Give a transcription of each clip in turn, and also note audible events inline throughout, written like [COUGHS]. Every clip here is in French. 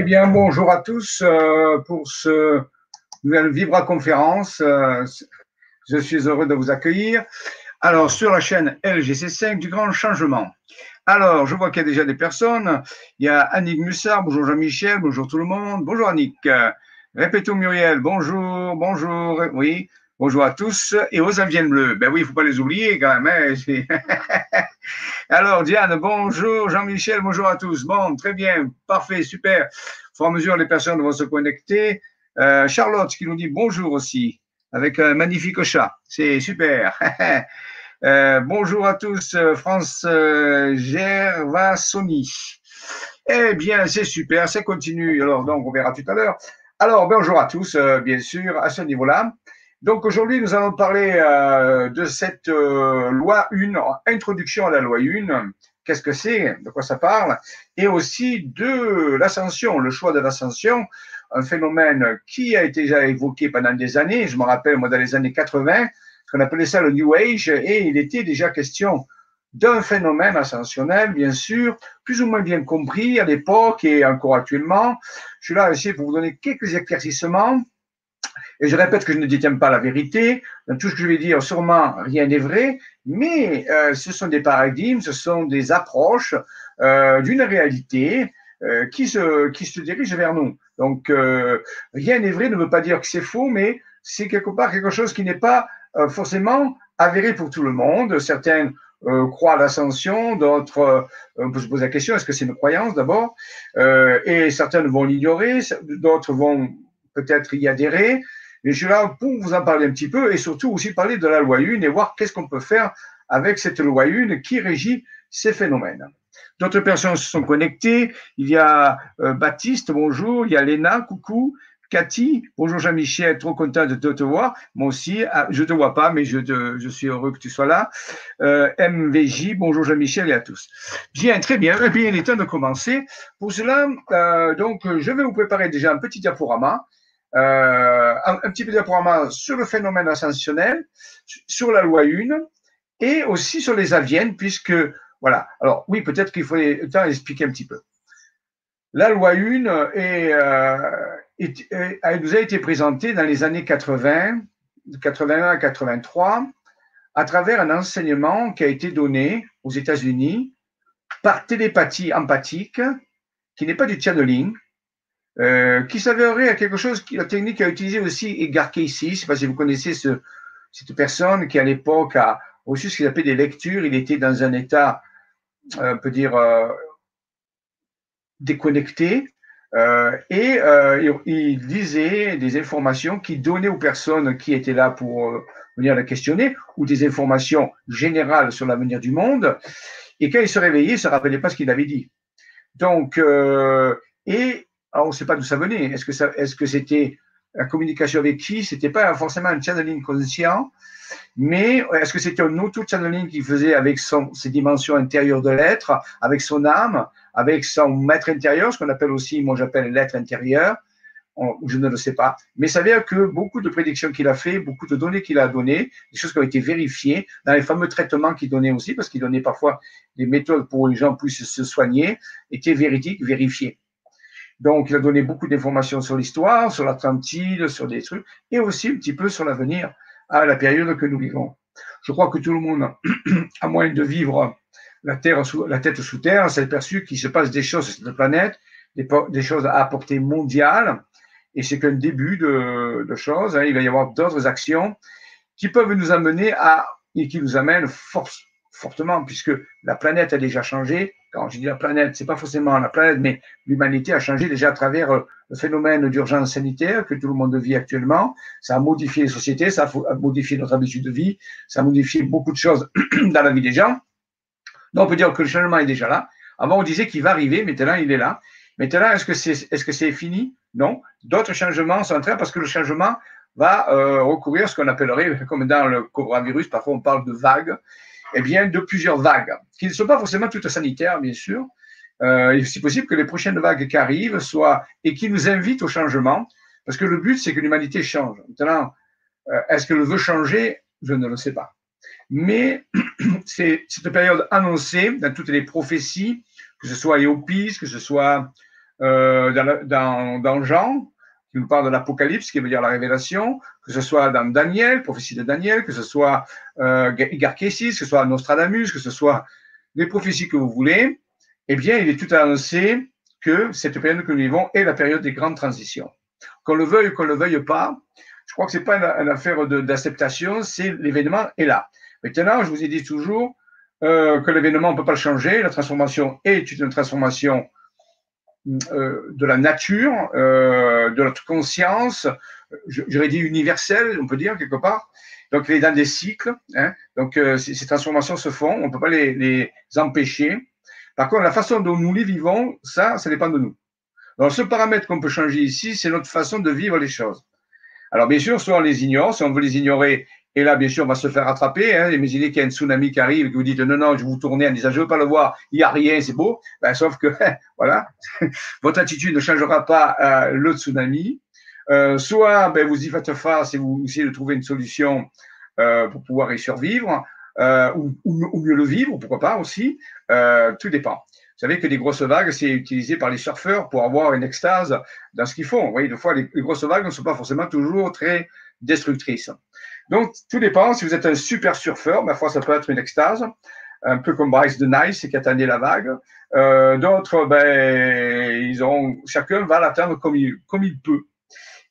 Eh bien, bonjour à tous euh, pour ce nouvelle Vibra conférence. Euh, je suis heureux de vous accueillir. Alors, sur la chaîne LGC5 du Grand Changement. Alors, je vois qu'il y a déjà des personnes. Il y a Annick Mussard, bonjour Jean-Michel, bonjour tout le monde. Bonjour Annick. Répétons Muriel, bonjour, bonjour. Oui, bonjour à tous. Et aux aviennes bleues. Ben oui, il ne faut pas les oublier quand même. Hein. [LAUGHS] Alors, Diane, bonjour. Jean-Michel, bonjour à tous. Bon, très bien, parfait, super. Au fur mesure, les personnes vont se connecter. Euh, Charlotte qui nous dit bonjour aussi, avec un magnifique chat. C'est super. [LAUGHS] euh, bonjour à tous, France euh, Gervasoni. Eh bien, c'est super, ça continue. Alors, donc, on verra tout à l'heure. Alors, bonjour à tous, euh, bien sûr, à ce niveau-là. Donc aujourd'hui, nous allons parler euh, de cette euh, loi 1, introduction à la loi 1. Qu'est-ce que c'est? De quoi ça parle? Et aussi de l'ascension, le choix de l'ascension, un phénomène qui a été déjà évoqué pendant des années. Je me rappelle, moi, dans les années 80, qu'on appelait ça le New Age, et il était déjà question d'un phénomène ascensionnel, bien sûr, plus ou moins bien compris à l'époque et encore actuellement. Je suis là aussi pour vous donner quelques éclaircissements et je répète que je ne détiens pas la vérité. Dans tout ce que je vais dire, sûrement rien n'est vrai, mais euh, ce sont des paradigmes, ce sont des approches euh, d'une réalité euh, qui, se, qui se dirige vers nous. Donc, rien n'est vrai ne veut pas dire que c'est faux, mais c'est quelque part quelque chose qui n'est pas forcément avéré pour tout le monde. Certains croient à l'ascension, d'autres, on peut se poser la question, est-ce que c'est une croyance d'abord? Et certains vont l'ignorer, d'autres vont peut-être y adhérer. Mais je suis là pour vous en parler un petit peu et surtout aussi parler de la loi 1 et voir qu'est-ce qu'on peut faire avec cette loi 1 qui régit ces phénomènes. D'autres personnes se sont connectées. Il y a euh, Baptiste, bonjour. Il y a Léna, coucou. Cathy, bonjour Jean-Michel, trop content de te, voir. Moi aussi, ah, je te vois pas, mais je, je suis heureux que tu sois là. Euh, MVJ, bonjour Jean-Michel et à tous. Bien, très bien. Eh bien, il est temps de commencer. Pour cela, euh, donc, je vais vous préparer déjà un petit diaporama euh, un, petit peu de sur le phénomène ascensionnel, sur la loi 1 et aussi sur les aviennes, puisque, voilà. Alors, oui, peut-être qu'il temps expliquer un petit peu. La loi 1 est, euh, nous a été présentée dans les années 80, de 81 à 83, à travers un enseignement qui a été donné aux États-Unis par télépathie empathique, qui n'est pas du channeling, euh, qui s'avérerait à quelque chose, la technique a utilisé aussi Edgar Casey, je ne sais si vous connaissez ce, cette personne qui à l'époque a reçu ce qu'il appelait des lectures, il était dans un état, euh, on peut dire, euh, déconnecté, et il, il lisait des informations qui donnaient aux personnes qui étaient là pour venir la questionner, ou des informations générales sur l'avenir du monde, et quand il se réveillait, il ne se rappelait pas ce qu'il avait dit. Donc, et alors, on ne sait pas d'où ça venait. Est-ce que, c'était la communication avec qui? C'était pas forcément un channeling conscient, mais est-ce que c'était un auto-channeling qu'il faisait avec ses dimensions intérieures de l'être, avec son âme, avec son maître intérieur, ce qu'on appelle aussi, moi j'appelle l'être intérieur je ne le sais pas. Mais ça veut dire que beaucoup de prédictions qu'il a fait, beaucoup de données qu'il a données, des choses qui ont été vérifiées dans les fameux traitements qu'il donnait aussi, parce qu'il donnait parfois des méthodes pour que les gens puissent se soigner, étaient véridiques, vérifiées. Donc, il a donné beaucoup d'informations sur l'histoire, sur l'Atlantide, sur des trucs, et aussi un petit peu sur l'avenir à la période que nous vivons. Je crois que tout le monde, [CLEARS THROAT] à moins de vivre la, terre sous, la tête sous terre, s'est aperçu qu'il se passe des choses sur cette planète, des, choses à portée mondiale, et c'est qu'un début de, de choses. Hein. Il va y avoir d'autres actions qui peuvent nous amener à, et qui nous amènent force, fortement, puisque la planète a déjà changé, quand je dis la planète, c'est pas forcément la planète, mais l'humanité a changé déjà à travers euh, le phénomène d'urgence sanitaire que tout le monde vit actuellement. Ça a modifié les sociétés, ça a modifié notre habitude de vie, ça a modifié beaucoup de choses [CLEARS THROAT] dans la vie des gens. Donc on peut dire que le changement est déjà là. Avant on disait qu'il va arriver, maintenant il est là. Maintenant est-ce que c'est est-ce que c'est fini? Non. D'autres changements sont en train parce que le changement va euh, recourir à ce qu'on appellerait, [LAUGHS] comme dans le coronavirus, parfois on parle de vagues eh bien, de plusieurs vagues, qui ne sont pas forcément toutes sanitaires, bien sûr. Euh, c'est possible que les prochaines vagues qui arrivent soient et qui nous invitent au changement, parce que le but, c'est que l'humanité change. Maintenant, euh, est-ce qu'elle veut changer? Je ne le sais pas. Mais [CLEARS THROAT] c'est cette période annoncée dans toutes les prophéties, que ce soit Éopis, que ce soit dans, dans, dans Jean, qui nous parle de l'Apocalypse, qui veut dire la révélation, que ce soit dans Daniel, prophétie de Daniel, que ce soit euh, Igarkésis, que ce soit Nostradamus, que ce soit les prophéties que vous voulez, eh bien, il est tout annoncé que cette période que nous vivons est la période des grandes transitions. Qu'on le veuille ou qu'on le veuille pas, je crois que c'est pas une, affaire d'acceptation, c'est l'événement est là. Maintenant, je vous ai dit toujours euh, que l'événement, on ne peut pas le changer. La transformation est une transformation de la nature, euh, de notre conscience, j'aurais dit universelle, on peut dire quelque part. Donc, il est dans des cycles. Hein. Donc, euh, ces, transformations se font. On ne peut pas les, les, empêcher. Par contre, la façon dont nous les vivons, ça, ça dépend de nous. Alors, ce paramètre qu'on peut changer ici, c'est notre façon de vivre les choses. Alors, bien sûr, soit on les ignore, si on veut les ignorer, et là, bien sûr, on va se faire attraper. Hein. Imaginez qu'il y a un tsunami qui arrive et que vous dites non, non, je vous tournez en disant je veux pas le voir, il n'y a rien, c'est beau. Ben, sauf que, [LAUGHS] voilà, [LAUGHS] votre attitude ne changera pas euh, le tsunami. Euh, soit ben, vous y faites face et vous essayez de trouver une solution euh, pour pouvoir y survivre, euh, ou, ou, mieux le vivre, pourquoi pas aussi. Euh, tout dépend. Vous savez que les grosses vagues, c'est utilisé par les surfeurs pour avoir une extase dans ce qu'ils font. Vous voyez, des fois, les grosses vagues ne sont pas forcément toujours très destructrices. Donc, tout dépend. Si vous êtes un super surfeur, ma foi, ça peut être une extase, un peu comme Bryce de Nice qui a tanné la vague. Euh, D'autres, ben, ils ont, chacun va l'atteindre comme il, comme il peut.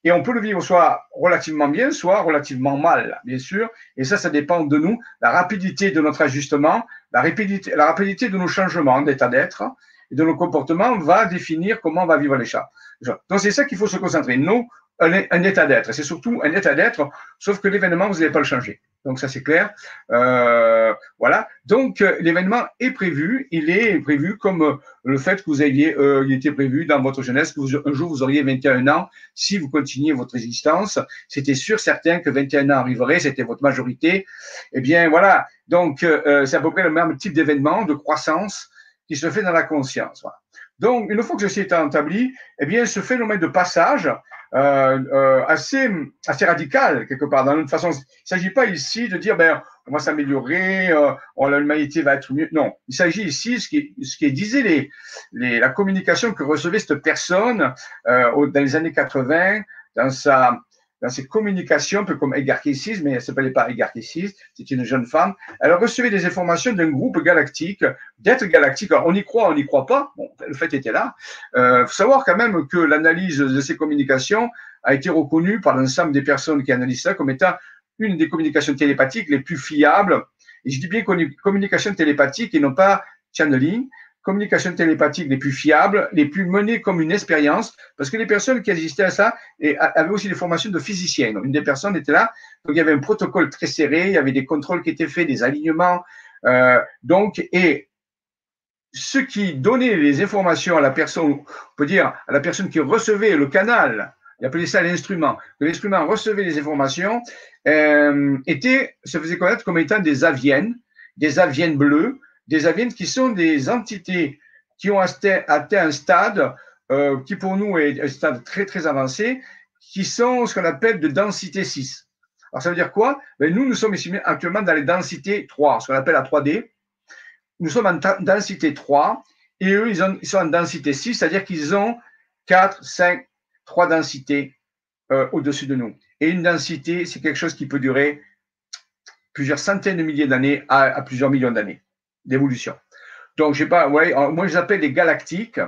Et on peut le vivre soit relativement bien, soit relativement mal, bien sûr. Et ça, ça dépend de nous, la rapidité de notre ajustement, la rapidité, la rapidité de nos changements d'état d'être et de nos comportements va définir comment on va vivre les chats. Donc, c'est ça qu'il faut se concentrer. Nous, un, état d'être. C'est surtout un état d'être, sauf que l'événement, vous n'allez pas le changer. Donc ça c'est clair. Euh, voilà. Donc euh, l'événement est prévu. Il est prévu comme euh, le fait que vous ayez, euh, il était prévu dans votre jeunesse que vous, un jour vous auriez 21 ans si vous continuez votre existence. C'était sûr, certain que 21 ans arriverait. C'était votre majorité. Eh bien voilà. Donc euh, c'est à peu près le même type d'événement de croissance qui se fait dans la conscience. Voilà. Donc une fois que ceci est établi, eh bien ce phénomène de passage euh, euh, assez, assez radical quelque part. Dans notre façon, il ne s'agit pas ici de dire ben on va s'améliorer, euh, l'humanité va être mieux. Non, il s'agit ici ce qui, ce qui disait les, les, la communication que recevait cette personne euh, dans les années 80 dans sa dans ses communications, un peu comme Cassis, mais elle s'appelait pas Cassis, c'est une jeune femme. Elle recevait des informations d'un groupe galactique, d'êtres galactiques. Alors, on y croit, on n'y croit pas. Bon, le fait était là. Euh, faut savoir quand même que l'analyse de ces communications a été reconnue par l'ensemble des personnes qui analysent ça comme étant une des communications télépathiques les plus fiables. Et je dis bien communication télépathique et non pas channeling communication télépathique les plus fiables, les plus menées comme une expérience, parce que les personnes qui assistaient à ça avaient aussi des formations de physiciennes. Une des personnes était là, donc il y avait un protocole très serré, il y avait des contrôles qui étaient faits, des alignements, euh, donc et ce qui donnait les informations à la personne, on peut dire à la personne qui recevait le canal, il appelait ça l'instrument, que l'instrument recevait les informations, euh, était, se faisait connaître comme étant des aviennes, des aviennes bleues, des aviennes qui sont des entités qui ont atteint, un stade euh, qui pour nous est un stade très très avancé, qui sont ce qu'on appelle de densité 6. Alors ça veut dire quoi? Ben, Nous, nous sommes actuellement dans les densités 3, ce qu'on appelle la 3D. Nous sommes en densité 3 et eux, ils sont en densité 6, c'est-à-dire qu'ils ont 4, 5, 3 densités euh, au-dessus de nous. Et une densité, c'est quelque chose qui peut durer plusieurs centaines de milliers d'années à plusieurs millions d'années d'évolution. Donc, je sais pas, ouais, moi je les appelle les galactiques,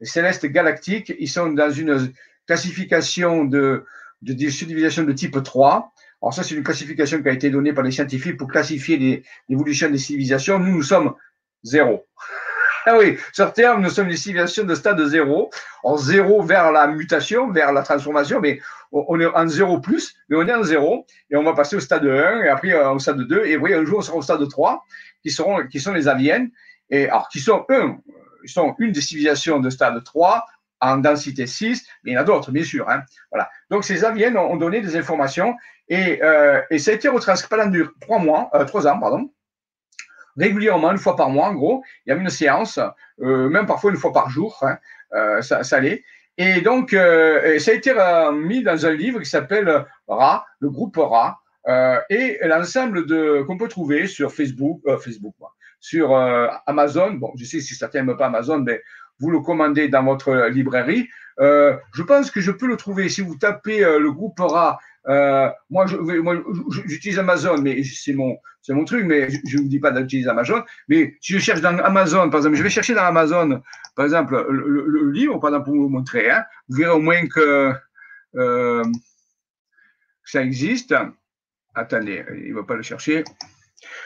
les célestes galactiques, ils sont dans une classification de, de, civilisation de type 3. Alors ça, c'est une classification qui a été donnée par les scientifiques pour classifier l'évolution des civilisations. Nous, nous sommes zéro. [LAUGHS] Ah oui, sur Terre, nous sommes une civilisation de stade zéro. En zéro vers la mutation, vers la transformation, mais on est en zéro plus, mais on est en zéro, et on va passer au stade 1, et après au stade 2, et oui, un jour on sera au stade 3, qui, sont les aliens, et alors qui sont, eux, sont une des civilisations de stade 3, en densité 6, mais il y en a d'autres, bien sûr. Hein. Voilà. Donc, ces aliens ont, donné des informations et, euh, et ça a été retranscrit pendant trois mois, euh, trois ans, pardon, régulièrement, une fois par mois, en gros. Il y avait une séance, euh, même parfois une fois par jour, hein, ça, ça allait. Et donc, ça a été mis dans un livre qui s'appelle RA, le groupe RA, euh, et l'ensemble de qu'on peut trouver sur Facebook, euh, Facebook, sur euh, Amazon. Bon, je sais si certains n'aiment pas Amazon, mais vous le commandez dans votre librairie. Euh, je pense que je peux le trouver si vous tapez le groupe RA. moi, j'utilise Amazon, mais c'est mon, c'est mon truc, mais je ne vous dis pas d'utiliser Amazon. Mais si je cherche dans Amazon, par exemple, je vais chercher dans Amazon, par exemple, le, livre, par exemple, pour vous montrer. Hein, vous verrez au moins que ça existe. Attendez, il ne va pas le chercher.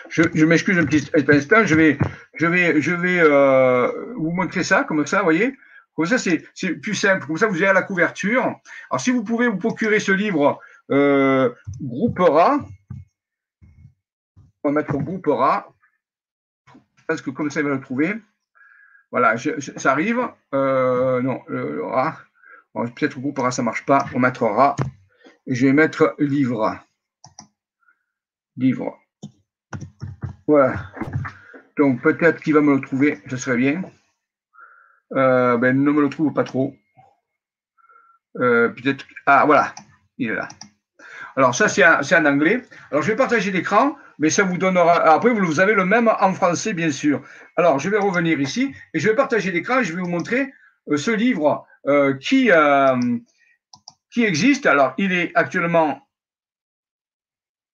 Je, m'excuse un petit instant, je vais, je vais, je vais euh, vous montrer ça, comme ça, vous voyez. Comme ça, c'est plus simple. Comme ça, vous avez la couverture. Alors, si vous pouvez vous procurer ce livre euh, Groupera, on va mettre Groupera. Parce que comme ça, il va le trouver. Voilà, ça arrive. Euh, non, le, Peut-être Groupera, ça ne marche pas. On mettra Et je vais mettre livre. Livre. Voilà. Donc peut-être qu'il va me le trouver, ce serait bien. Euh, ben, ne me le trouve pas trop. Euh, peut-être. Ah, voilà, il est là. Alors, ça, c'est en anglais. Alors, je vais partager l'écran, mais ça vous donnera. Après, vous avez le même en français, bien sûr. Alors, je vais revenir ici et je vais partager l'écran et je vais vous montrer euh, ce livre qui existe. Alors, il est actuellement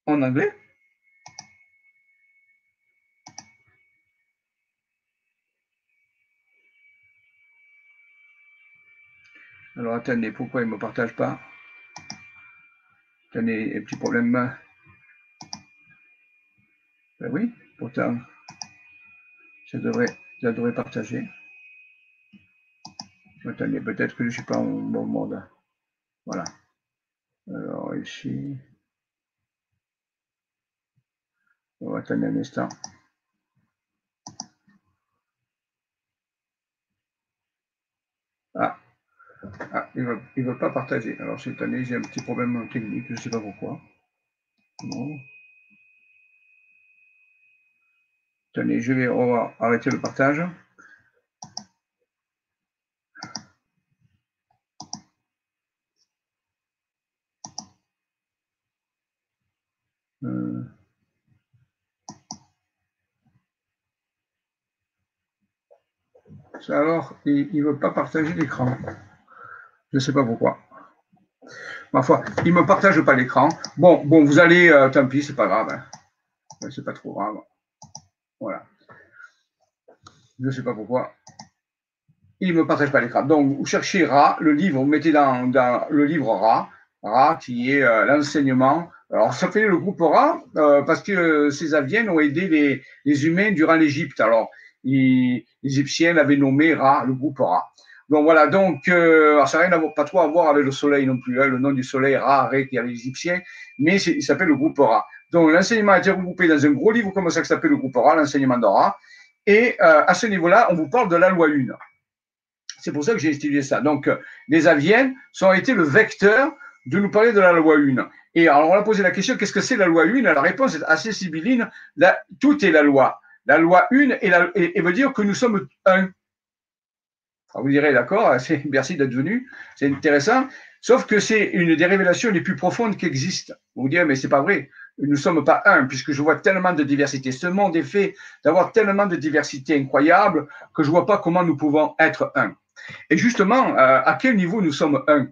en anglais. Alors attendez, pourquoi il ne me partage pas Attendez, un petit problème. Ben oui, pourtant, ça devrait, ça devrait partager. Attendez, peut-être que je ne suis pas en bon mode. Voilà. Alors ici. On va attendre un instant. Ah, ah, il ne veut, pas partager. Alors cette année, j'ai un petit problème technique, je ne sais pas pourquoi. Non. Tenez, je vais arrêter le partage. Euh. Alors, il ne veut pas partager l'écran. Je ne sais pas pourquoi. Ma foi, il ne me partage pas l'écran. Bon, bon, vous allez, euh, tant pis, c'est pas grave. Hein. C'est pas trop grave. Voilà. Je ne sais pas pourquoi. Il ne me partage pas l'écran. Donc, vous cherchez Ra, le livre, vous mettez dans, le livre Ra, Ra qui est euh, l'enseignement. Alors, ça fait le groupe Ra euh, parce que ces aviens ont aidé les, humains durant l'Égypte. Alors, les Égyptiens l'avaient nommé Ra, le groupe Ra. Donc voilà, donc euh, ça n'a rien à pas trop à voir avec le soleil non plus. Hein. le nom du soleil, Ra, Ré, qui est l'Égyptien, mais il s'appelle le groupe Ra. Donc l'enseignement a été regroupé dans un gros livre comme ça qui s'appelle le groupe Ra, l'enseignement d'Ora. Et euh, à ce niveau-là, on vous parle de la loi 1. C'est pour ça que j'ai étudié ça. Donc euh, les aviennes sont été le vecteur de nous parler de la loi 1. Et alors on a posé la question, qu'est-ce que c'est la loi 1 La réponse est assez sibylline. tout est la loi. La loi 1 et veut dire que nous sommes un vous direz, d'accord, [LAUGHS] merci d'être venu, c'est intéressant. Sauf que c'est une des révélations les plus profondes qui existent. Vous direz, mais c'est pas vrai. Nous ne sommes pas un, puisque je vois tellement de diversité. Ce monde est fait d'avoir tellement de diversité incroyable que je vois pas comment nous pouvons être un. Et justement, euh, à quel niveau nous sommes un?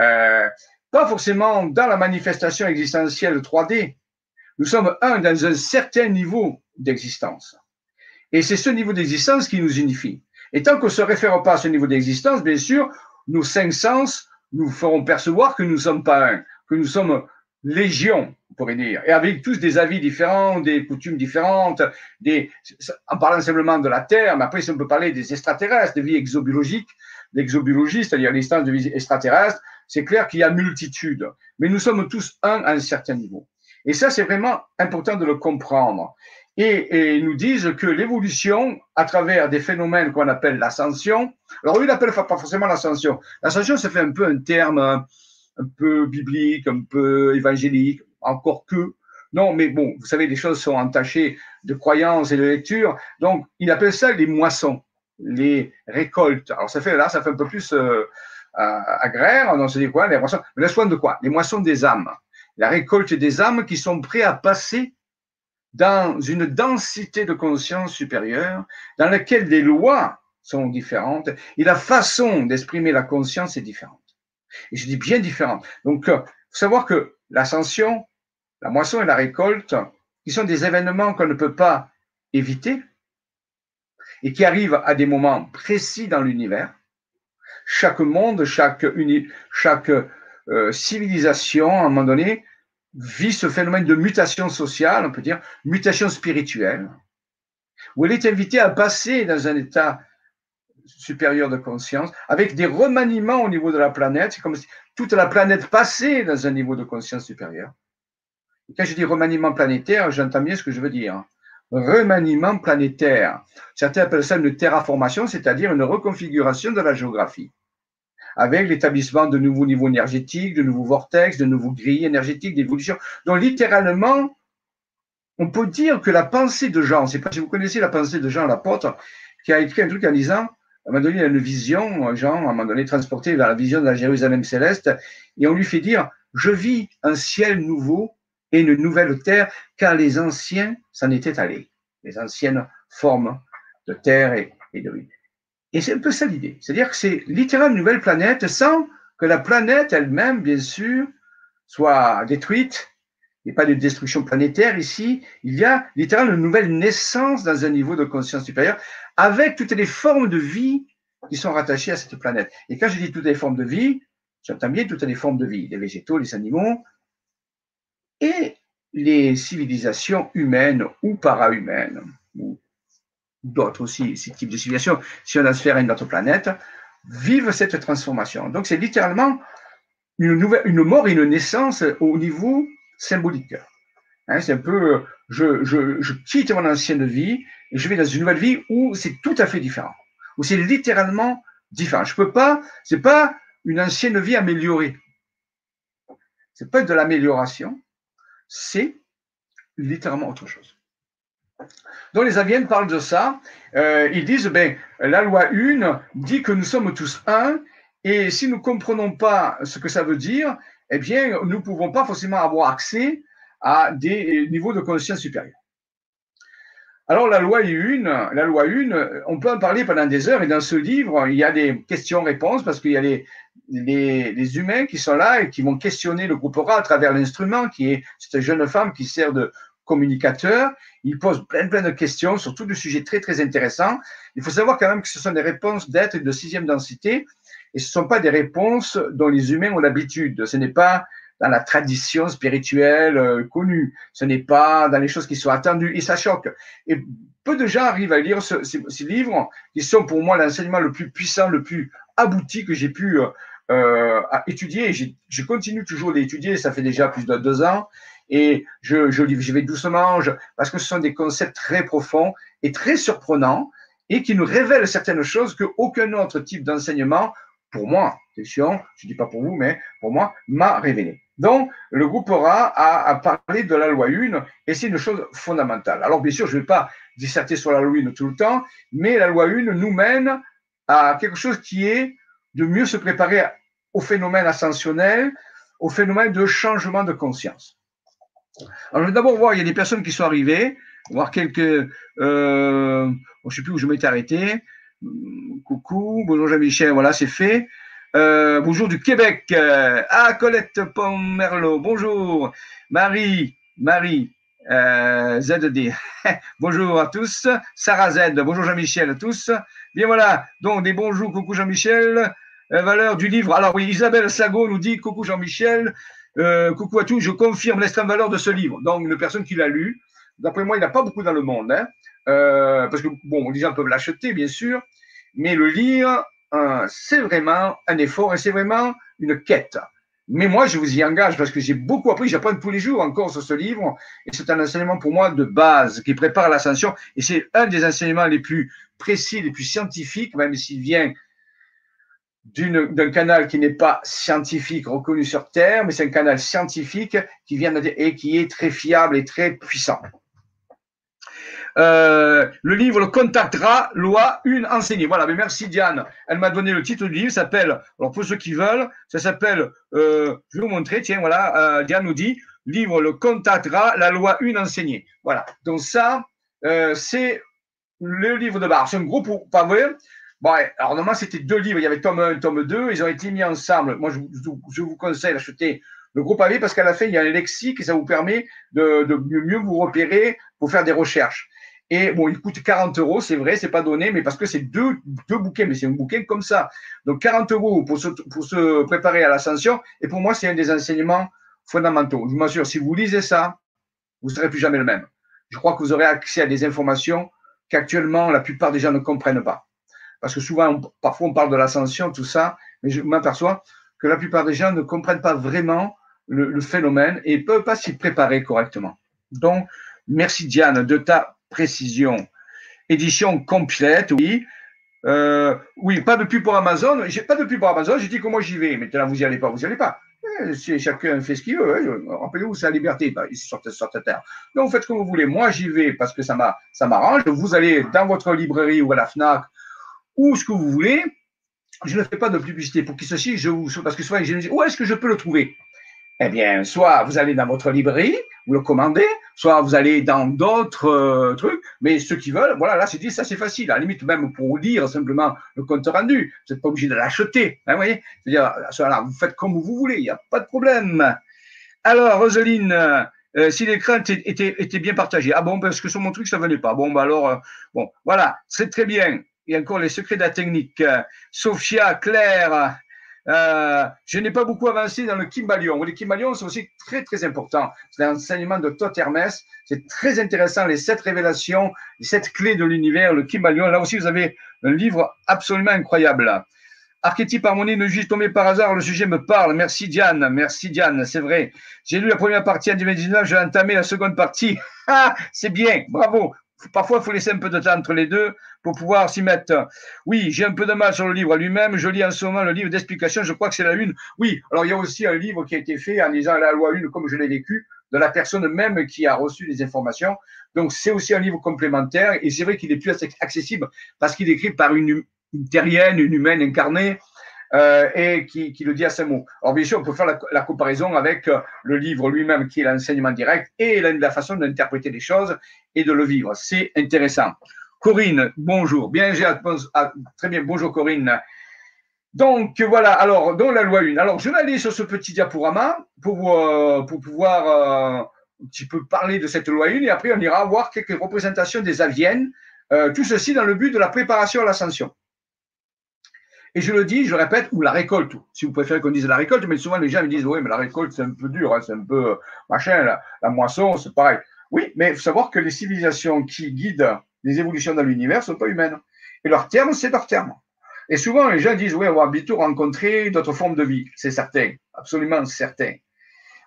Euh, Pas forcément dans la manifestation existentielle 3D. Nous sommes un dans un certain niveau d'existence. Et c'est ce niveau d'existence qui nous unifie. Et tant qu'on ne se réfère pas à ce niveau d'existence, bien sûr, nos cinq sens nous feront percevoir que nous ne sommes pas un, que nous sommes légion, on pourrait dire, et avec tous des avis différents, des coutumes différentes, des, en parlant simplement de la Terre, mais après, si on peut parler des extraterrestres, de vie exobiologique, l'exobiologie, c'est-à-dire l'instance de vie extraterrestre, c'est clair qu'il y a multitude, mais nous sommes tous un à un certain niveau. Et ça, c'est vraiment important de le comprendre et, ils nous disent que l'évolution, à travers des phénomènes qu'on appelle l'ascension, alors eux, ils n'appellent pas forcément l'ascension. L'ascension, ça fait un peu un terme un peu biblique, un peu évangélique, encore que. Non, mais bon, vous savez, les choses sont entachées de croyances et de lecture. Donc, ils appellent ça les moissons, les récoltes. Alors, ça fait là, ça fait un peu plus euh, agraire. On se dit quoi Les moissons? Mais la de quoi? Les moissons des âmes. La récolte des âmes qui sont prêts à passer dans une densité de conscience supérieure, dans laquelle les lois sont différentes et la façon d'exprimer la conscience est différente. Et je dis bien différente. Donc, il euh, faut savoir que l'ascension, la moisson et la récolte, qui sont des événements qu'on ne peut pas éviter et qui arrivent à des moments précis dans l'univers, chaque monde, chaque, chaque euh, civilisation, à un moment donné, vit ce phénomène de mutation sociale, on peut dire, mutation spirituelle, où elle est invitée à passer dans un état supérieur de conscience, avec des remaniements au niveau de la planète. C'est comme si toute la planète passait dans un niveau de conscience supérieur. Quand je dis remaniement planétaire, j'entends bien ce que je veux dire. Remaniement planétaire. Certains appellent ça une terraformation, c'est-à-dire une reconfiguration de la géographie avec l'établissement de nouveaux niveaux énergétiques, de nouveaux vortex, de nouveaux grilles énergétiques d'évolution. Donc littéralement, on peut dire que la pensée de Jean, c'est pas si vous connaissez la pensée de Jean l'apôtre, qui a écrit un truc en disant, à un moment donné, il a une vision, Jean, à un moment donné, transporté vers la vision de la Jérusalem céleste, et on lui fait dire, je vis un ciel nouveau et une nouvelle terre, car les anciens s'en étaient allés, les anciennes formes de terre et, et de vie. Et c'est un peu ça l'idée. C'est-à-dire que c'est littéralement une nouvelle planète sans que la planète elle-même, bien sûr, soit détruite. Il n'y a pas de destruction planétaire ici. Il y a littéralement une nouvelle naissance dans un niveau de conscience supérieure avec toutes les formes de vie qui sont rattachées à cette planète. Et quand je dis toutes les formes de vie, j'entends bien toutes les formes de vie, les végétaux, les animaux et les civilisations humaines ou para-humaines, d'autres aussi, ces types de civilisations, si on a sphère une autre planète, vivent cette transformation. Donc c'est littéralement une, mort et une naissance au niveau symbolique. Hein, c'est un peu, je, quitte mon ancienne vie et je vais dans une nouvelle vie où c'est tout à fait différent, où c'est littéralement différent. Je peux pas, c'est pas une ancienne vie améliorée. C'est pas de l'amélioration, c'est littéralement autre chose. Donc les Aviennes parlent de ça. Euh, ils disent, ben, la loi 1 dit que nous sommes tous un, et si nous ne comprenons pas ce que ça veut dire, eh bien, nous ne pouvons pas forcément avoir accès à des niveaux de conscience supérieurs. Alors la loi 1, la loi 1, on peut en parler pendant des heures, et dans ce livre, il y a des questions-réponses, parce qu'il y a les, les, humains qui sont là et qui vont questionner le groupe oral à travers l'instrument, qui est cette jeune femme qui sert de, communicateur. Il pose plein, plein de questions sur tous des sujets très, très intéressants. Il faut savoir quand même que ce sont des réponses d'être de sixième densité et ce ne sont pas des réponses dont les humains ont l'habitude. Ce n'est pas dans la tradition spirituelle euh, connue. Ce n'est pas dans les choses qui sont attendues et ça choque. Et peu de gens arrivent à lire ce, ces, livres qui sont pour moi l'enseignement le plus puissant, le plus abouti que j'ai pu euh, étudier. Je continue toujours d'étudier, ça fait déjà plus de deux ans et je, vais doucement, parce que ce sont des concepts très profonds et très surprenants et qui nous révèlent certaines choses qu'aucun autre type d'enseignement, pour moi, question, je ne dis pas pour vous, mais pour moi, m'a révélé. Donc, le groupe aura a, parlé de la loi 1 et c'est une chose fondamentale. Alors, bien sûr, je ne vais pas disserter sur la loi 1 tout le temps, mais la loi 1 nous mène à quelque chose qui est de mieux se préparer au phénomène ascensionnel, au phénomène de changement de conscience. Alors, je vais d'abord voir, il y a des personnes qui sont arrivées, voir quelques. Euh, je ne sais plus où je m'étais arrêté. Coucou, bonjour Jean-Michel, voilà, c'est fait. Euh, bonjour du Québec. ah, Colette Pomerlo, bonjour. Marie, Marie, ZD. [LAUGHS] bonjour à tous. Sarah Z, bonjour Jean-Michel à tous. Bien voilà, donc des bonjours, coucou Jean-Michel. Valeur du livre. Alors oui, Isabelle Sago nous dit coucou Jean-Michel. Euh, coucou à tous, je confirme l'extrême valeur de ce livre. Donc, une personne qui l'a lu, d'après moi, il n'y a pas beaucoup dans le monde. Hein, euh, parce que, bon, les gens peuvent l'acheter, bien sûr, mais le lire, euh, c'est vraiment un effort et c'est vraiment une quête. Mais moi, je vous y engage parce que j'ai beaucoup appris, j'apprends tous les jours encore sur ce livre, et c'est un enseignement pour moi de base qui prépare l'ascension, et c'est un des enseignements les plus précis, les plus scientifiques, même s'il vient d'un canal qui n'est pas scientifique reconnu sur Terre, mais c'est un canal scientifique qui vient et qui est très fiable et très puissant. Euh, le livre le contactera, loi une enseignée. Voilà, mais merci Diane. Elle m'a donné le titre du livre, s'appelle, alors pour ceux qui veulent, ça s'appelle, euh, je vais vous montrer, tiens, voilà, euh, Diane nous dit, livre le contactera, la loi 1 enseignée. Voilà. Donc ça, c'est le livre de barre. C'est un gros vrai. Bon, alors normalement, c'était deux livres. Il y avait tome 1 tome 2. Ils ont été mis ensemble. Moi, je, vous conseille d'acheter le gros pavé parce qu'à la fin, il y a un lexique et ça vous permet de, de mieux vous repérer pour faire des recherches. Et bon, il coûte 40 euros, c'est vrai, c'est pas donné, mais parce que c'est deux, deux bouquins, mais c'est un bouquin comme ça. Donc 40 euros pour se, pour se préparer à l'ascension. Et pour moi, c'est un des enseignements fondamentaux. Je m'assure, si vous lisez ça, vous ne serez plus jamais le même. Je crois que vous aurez accès à des informations qu'actuellement la plupart des gens ne comprennent pas. Parce que souvent, parfois, on parle de l'ascension, tout ça, mais je m'aperçois que la plupart des gens ne comprennent pas vraiment le, phénomène et ne peuvent pas s'y préparer correctement. Donc, merci Diane de ta précision. Édition complète, oui. Euh, oui, pas de pub pour Amazon. J'ai pas de pub pour Amazon. J'ai dit que moi j'y vais. Maintenant, vous y allez pas, vous y allez pas. Chacun fait ce qu'il veut. Rappelez-vous, c'est la liberté bah, sur, sur cette terre. Donc, faites comme vous voulez. Moi, j'y vais parce que ça m'arrange. Vous allez dans votre librairie ou à la Fnac ou ce que vous voulez. Je ne fais pas de publicité pour qui ceci. Je vous, parce que souvent, je me dis, où est-ce que je peux le trouver? Eh bien, soit vous allez dans votre librairie, vous le commandez, soit vous allez dans d'autres euh, trucs, mais ceux qui veulent, voilà, là, c'est dit, ça, c'est facile. À la limite, même pour lire simplement le compte rendu, vous n'êtes pas obligé de l'acheter. Hein, vous voyez? C'est-à-dire, vous faites comme vous voulez, il n'y a pas de problème. Alors, Roseline, euh, si l'écran était, était, bien partagé. Ah bon, parce que sur mon truc, ça ne venait pas. Bon, bah alors, euh, bon, voilà, c'est très bien. A encore les secrets de la technique. Sophia, Claire, euh, je n'ai pas beaucoup avancé dans le Kimbalion. Les Kimbalion sont aussi très, très importants. C'est l'enseignement de Thoth Hermès. C'est très intéressant, les sept révélations, les sept clés de l'univers, le Kimbalion. Là aussi, vous avez un livre absolument incroyable. Archétype harmonie ne juste tombé par hasard, le sujet me parle. Merci Diane, merci Diane, c'est vrai. J'ai lu la première partie en 2019, j'ai entamé la seconde partie. [LAUGHS] Ah, c'est bien, bravo parfois, il faut laisser un peu de temps entre les deux pour pouvoir s'y mettre. Oui, j'ai un peu de mal sur le livre lui-même. Je lis en ce moment le livre d'explication. Je crois que c'est la une. Oui, alors il y a aussi un livre qui a été fait en lisant la loi une comme je l'ai vécu, de la personne même qui a reçu les informations. Donc, c'est aussi un livre complémentaire. Et c'est vrai qu'il est plus accessible parce qu'il est écrit par une, une terrienne, une humaine incarnée. Euh, et qui, le dit à ce mot. Alors bien sûr, on peut faire la, comparaison avec euh, le livre lui-même qui est l'enseignement direct et la, façon d'interpréter les choses et de le vivre. C'est intéressant. Corinne, bonjour. Bien, j'ai ah, très bien. Bonjour Corinne. Donc voilà, alors dans la loi 1. Alors je vais aller sur ce petit diaporama pour, euh, pouvoir un petit peu parler de cette loi 1 et après on ira voir quelques représentations des aviennes. Tout ceci dans le but de la préparation à l'ascension. Et je le dis, je répète, ou la récolte, si vous préférez qu'on dise la récolte, mais souvent les gens me disent, oui, mais la récolte, c'est un peu dur, hein, c'est un peu euh, machin, la, moisson, c'est pareil. Oui, mais il faut savoir que les civilisations qui guident les évolutions dans l'univers ne sont pas humaines. Et leur terme, c'est leur terme. Et souvent, les gens disent, oui, on va bientôt rencontrer d'autres formes de vie. C'est certain, absolument certain.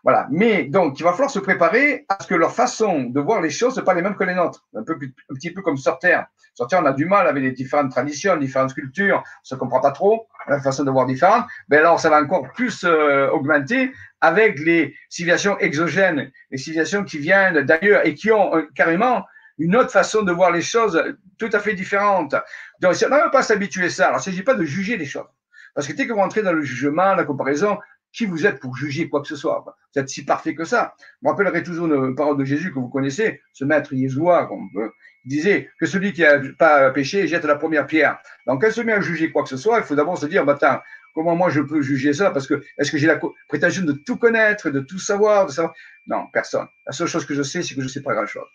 Voilà. Mais donc, il va falloir se préparer à ce que leur façon de voir les choses ne pas les mêmes que les nôtres. Un, peu, petit peu comme sur Terre. Sur Terre, on a du mal avec les différentes traditions, différentes cultures, on ne comprend pas trop, la façon de voir différente. Mais alors, ça va encore plus euh, augmenter avec les civilisations exogènes, les civilisations qui viennent d'ailleurs et qui ont euh, carrément une autre façon de voir les choses tout à fait différente. Donc, on ne pas s'habituer à ça. Alors, il ne s'agit pas de juger les choses. Parce que dès que vous rentrez dans le jugement, la comparaison, qui vous êtes pour juger quoi que ce soit? Vous êtes si parfait que ça. Je me rappellerai toujours une parole de Jésus que vous connaissez, ce maître Yézoua, il disait que celui qui n'a pas péché jette la première pierre. Donc, quand se met à juger quoi que ce soit, il faut d'abord se dire, bah, attends, comment moi je peux juger ça? Parce que est-ce que j'ai la prétention de tout connaître, de tout savoir, de savoir? Non, personne. La seule chose que je sais, c'est que je ne sais pas grand-chose.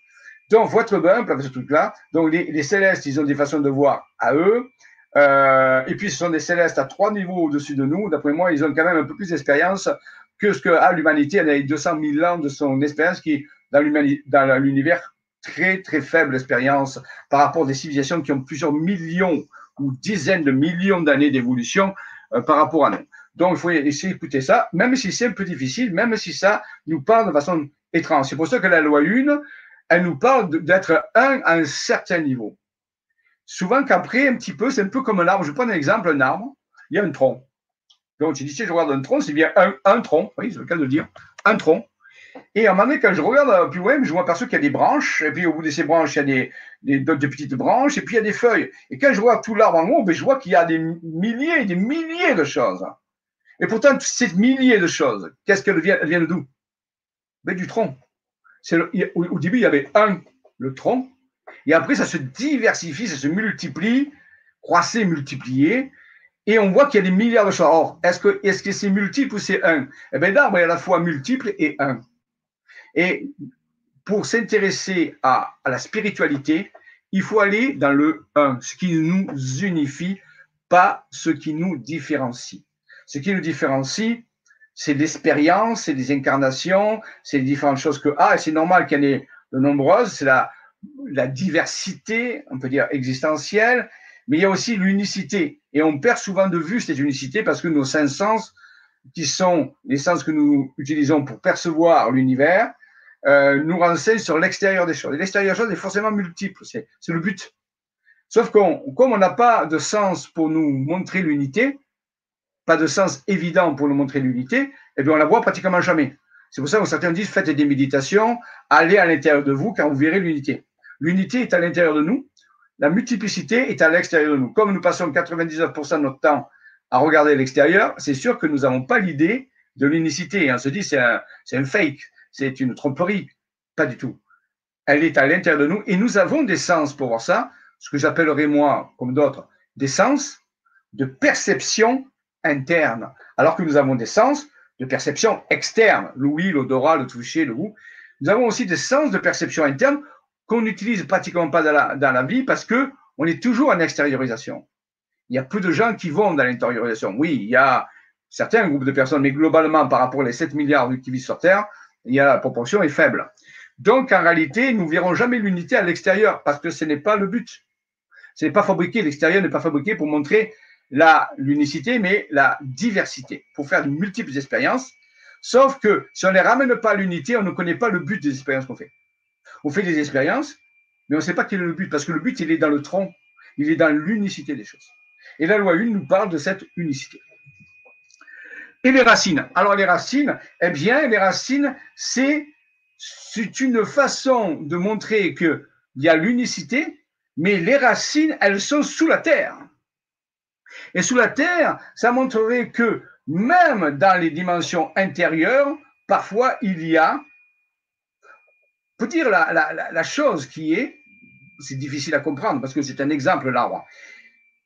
Donc, votre être avec ce truc-là. Donc, les, célestes, ils ont des façons de voir à eux. Euh, et puis, ce sont des célestes à trois niveaux au-dessus de nous. D'après moi, ils ont quand même un peu plus d'expérience que ce que a l'humanité. Elle a 200 000 ans de son expérience qui, dans l'univers, très, très faible expérience par rapport à des civilisations qui ont plusieurs millions ou dizaines de millions d'années d'évolution euh, par rapport à nous. Donc, il faut essayer d'écouter ça, même si c'est un peu difficile, même si ça nous parle de façon étrange. C'est pour ça que la loi 1, elle nous parle d'être un à un certain niveau souvent qu'après, un petit peu, c'est un peu comme un arbre. Je prends un exemple, un arbre, il y a un tronc. Donc, tu dis, si je regarde un tronc, c'est bien un, tronc, oui, c'est le cas de dire, un tronc. Et à un moment donné, quand je regarde plus loin, je m'aperçois qu'il y a des branches, et puis au bout de ces branches, il y a des, petites branches, et puis il y a des feuilles. Et quand je vois tout l'arbre en haut, ben, je vois qu'il y a des milliers et des milliers de choses. Et pourtant, ces milliers de choses, qu'est-ce qu'elles viennent, elles viennent d'où? Ben, Du tronc. au, début, il y avait un, le tronc, et après, ça se diversifie, ça se multiplie, croisser, multiplier, et on voit qu'il y a des milliards de choses. Or, est-ce que est-ce que c'est multiple ou c'est un? Eh bien, l'arbre est à la fois multiple et un. Et pour s'intéresser à, la spiritualité, il faut aller dans le un, ce qui nous unifie, pas ce qui nous différencie. Ce qui nous différencie, c'est l'expérience, c'est des incarnations, c'est les différentes choses que ah, c'est normal qu'il y en ait de nombreuses, c'est la, la diversité, on peut dire existentielle, mais il y a aussi l'unicité. Et on perd souvent de vue cette unicité parce que nos cinq sens, qui sont les sens que nous utilisons pour percevoir l'univers, euh, nous renseignent sur l'extérieur des choses. Et l'extérieur des choses est forcément multiple, c'est le but. Sauf qu'on, comme on n'a pas de sens pour nous montrer l'unité, pas de sens évident pour nous montrer l'unité, eh bien on la voit pratiquement jamais. C'est pour ça que certains disent faites des méditations, allez à l'intérieur de vous car vous verrez l'unité. L'unité est à l'intérieur de nous, la multiplicité est à l'extérieur de nous. Comme nous passons 99% de notre temps à regarder l'extérieur, c'est sûr que nous n'avons pas l'idée de l'unicité. On se dit c'est un, un fake, c'est une tromperie. Pas du tout. Elle est à l'intérieur de nous et nous avons des sens pour voir ça, ce que j'appellerais moi, comme d'autres, des sens de perception interne, alors que nous avons des sens de perception externe, l'ouïe, l'odorat, le toucher, le goût. Nous avons aussi des sens de perception interne qu'on n'utilise pratiquement pas dans la, vie parce que on est toujours en extériorisation. Il y a peu de gens qui vont dans l'intériorisation. Oui, il y a certains groupes de personnes, mais globalement, par rapport aux 7 milliards qui vivent sur Terre, la proportion est faible. Donc, en réalité, nous ne verrons jamais l'unité à l'extérieur parce que ce n'est pas le but. Ce n'est pas fabriqué, l'extérieur n'est pas fabriqué pour montrer l'unicité, mais la diversité, pour faire de multiples expériences. Sauf que si on ne les ramène pas à l'unité, on ne connaît pas le but des expériences qu'on fait. On fait des expériences, mais on ne sait pas quel est le but, parce que le but, il est dans le tronc, il est dans l'unicité des choses. Et la loi 1 nous parle de cette unicité. Et les racines. Alors les racines, eh bien, les racines, c'est une façon de montrer qu'il y a l'unicité, mais les racines, elles sont sous la terre. Et sous la terre, ça montrerait que même dans les dimensions intérieures, parfois il y a, dire la, la, chose qui est, c'est difficile à comprendre parce que c'est un exemple l'arbre.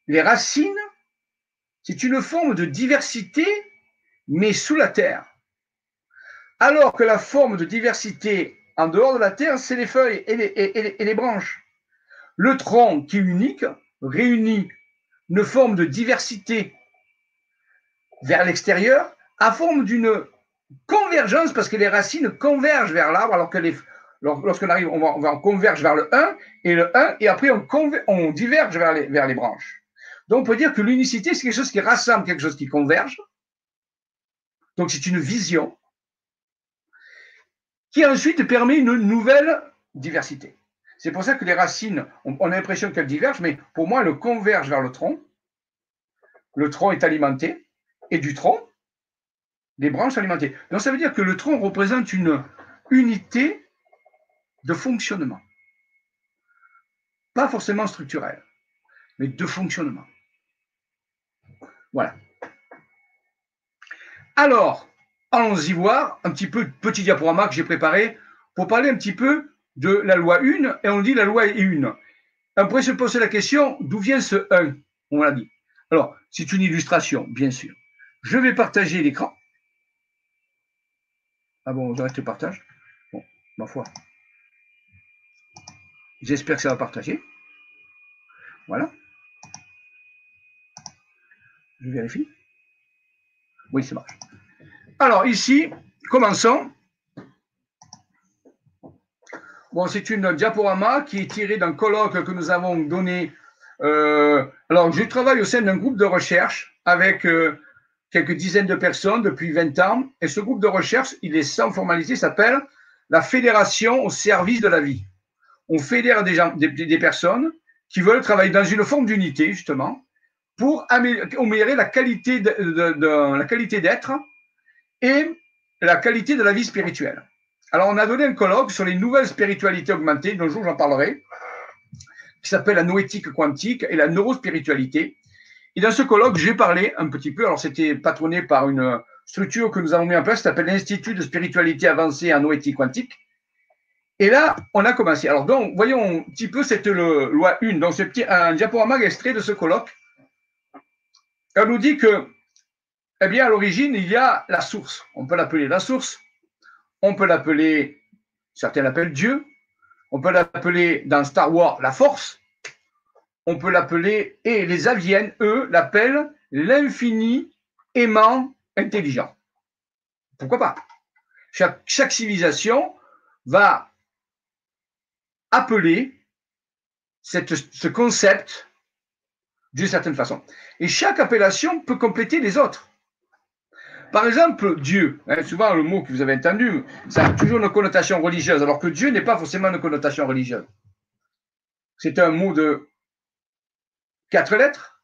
Les racines, c'est une forme de diversité, mais sous la terre. Alors que la forme de diversité en dehors de la terre, c'est les feuilles et les, et les branches. Le tronc qui est unique réunit une forme de diversité vers l'extérieur, à forme d'une convergence, parce que les racines convergent vers l'arbre, alors que les, lorsqu'on arrive, on on converge vers le 1, et le 1, et après on, on diverge vers les, branches. Donc on peut dire que l'unicité, c'est quelque chose qui rassemble, quelque chose qui converge. Donc c'est une vision qui ensuite permet une nouvelle diversité. C'est pour ça que les racines, on, a l'impression qu'elles divergent, mais pour moi, elles convergent vers le tronc. Le tronc est alimenté, et du tronc, des branches alimentées. Donc ça veut dire que le tronc représente une unité de fonctionnement. Pas forcément structurel, mais de fonctionnement. Voilà. Alors, allons-y voir un petit peu petit diaporama que j'ai préparé pour parler un petit peu de la loi 1 et on dit la loi est une. Après se poser la question, d'où vient ce 1 On l'a dit. Alors, c'est une illustration, bien sûr. Je vais partager l'écran. Ah bon, j'arrête le partage. Bon, ma foi. J'espère que ça va partager. Voilà. Je vérifie. Oui, c'est marche. Alors, ici, commençons. Bon, c'est une diaporama qui est tirée d'un colloque que nous avons donné. Euh, alors, je travaille au sein d'un groupe de recherche avec euh, quelques dizaines de personnes depuis 20 ans. Et ce groupe de recherche, il est sans formalité, s'appelle la Fédération au service de la vie. On fédère des, personnes qui veulent travailler dans une forme d'unité, justement, pour améliorer la qualité d'être et la qualité de la vie spirituelle. Alors, on a donné un colloque sur les nouvelles spiritualités augmentées, dont jour j'en parlerai, qui s'appelle la noétique quantique et la neurospiritualité. Et dans ce colloque, j'ai parlé un petit peu, alors c'était patronné par une structure que nous avons mis en place s'appelle l'Institut de spiritualité avancée en noétique quantique. Et là, on a commencé. Alors, donc, voyons un petit peu cette loi 1. Donc, ce petit, un diaporama extrait de ce colloque. Elle nous dit que, eh bien, à l'origine, il y a la source. On peut l'appeler la source. On peut l'appeler, certains l'appellent Dieu. On peut l'appeler dans Star Wars la force. On peut l'appeler, et les aviennes, eux, l'appellent l'infini aimant intelligent. Pourquoi pas? Chaque, chaque civilisation va appeler ce concept d'une certaine façon. Et chaque appellation peut compléter les autres. Par exemple, Dieu, hein, souvent le mot que vous avez entendu, ça a toujours une connotation religieuse, alors que Dieu n'est pas forcément une connotation religieuse. C'est un mot de quatre lettres.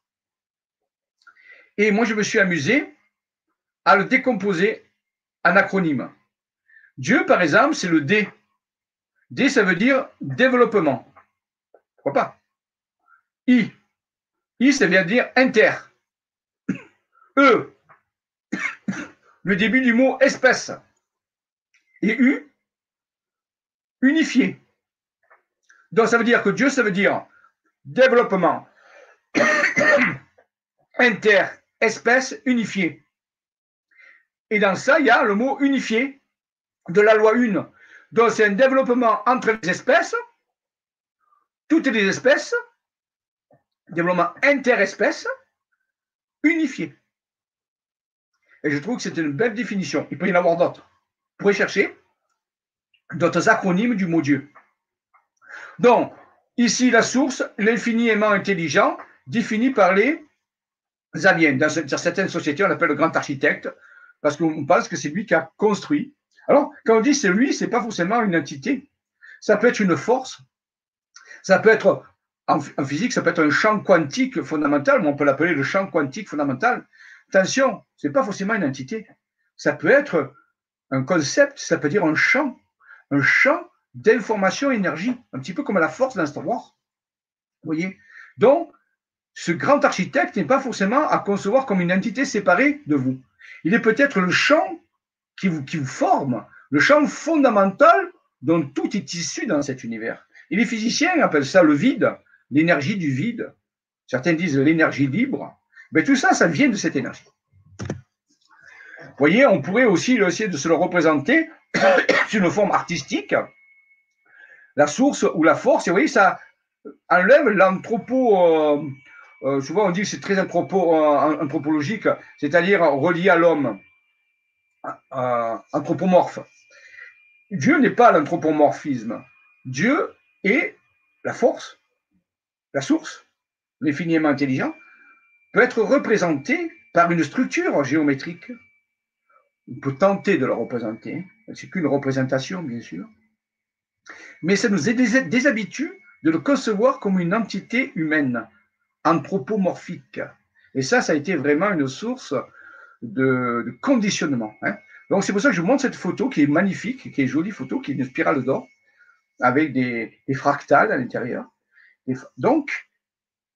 Et moi, je me suis amusé à le décomposer en acronyme. Dieu, par exemple, c'est le D. D, ça veut dire développement. Pourquoi pas? I. I, ça veut dire inter. E. Le début du mot espèce. Et U, unifié. Donc ça veut dire que Dieu, ça veut dire développement. [COUGHS] Inter, espèce, unifié. Et dans ça, il y a le mot unifié de la loi 1. Donc, c'est un développement entre les espèces, toutes les espèces, développement interespèce, unifié. Et je trouve que c'est une belle définition. Il peut y en avoir d'autres. Vous pourrez chercher d'autres acronymes du mot Dieu. Donc, ici, la source, l'infiniment intelligent, défini par les aliens. Dans, certaines sociétés, on l'appelle le grand architecte, parce qu'on pense que c'est lui qui a construit alors, quand on dit c'est lui, c'est pas forcément une entité. Ça peut être une force. Ça peut être, en, physique, ça peut être un champ quantique fondamental, mais on peut l'appeler le champ quantique fondamental. Attention, c'est pas forcément une entité. Ça peut être un concept, ça peut dire un champ, un champ d'information énergie, un petit peu comme la force d'un Star Wars. Voyez? Donc, ce grand architecte n'est pas forcément à concevoir comme une entité séparée de vous. Il est peut-être le champ qui vous, qui vous forme, le champ fondamental dont tout est issu dans cet univers. Et les physiciens appellent ça le vide, l'énergie du vide. Certains disent l'énergie libre. Mais tout ça, ça vient de cette énergie. Vous voyez, on pourrait aussi essayer de se le représenter [COUGHS] sous une forme artistique. La source ou la force, et vous voyez, ça enlève l'anthropo. Euh, euh, souvent, on dit que c'est très anthropo, euh, anthropologique, c'est-à-dire relié à l'homme anthropomorphe. Dieu n'est pas l'anthropomorphisme. Dieu est la force, la source, l'infiniment intelligent, peut être représenté par une structure géométrique. On peut tenter de le représenter. C'est qu'une représentation, bien sûr. Mais ça nous déshabitue de le concevoir comme une entité humaine, anthropomorphique. Et ça, ça a été vraiment une source de, conditionnement. Hein. Donc c'est pour ça que je montre cette photo qui est magnifique, qui est jolie photo, qui est une spirale d'or, avec des, fractales à l'intérieur. Donc,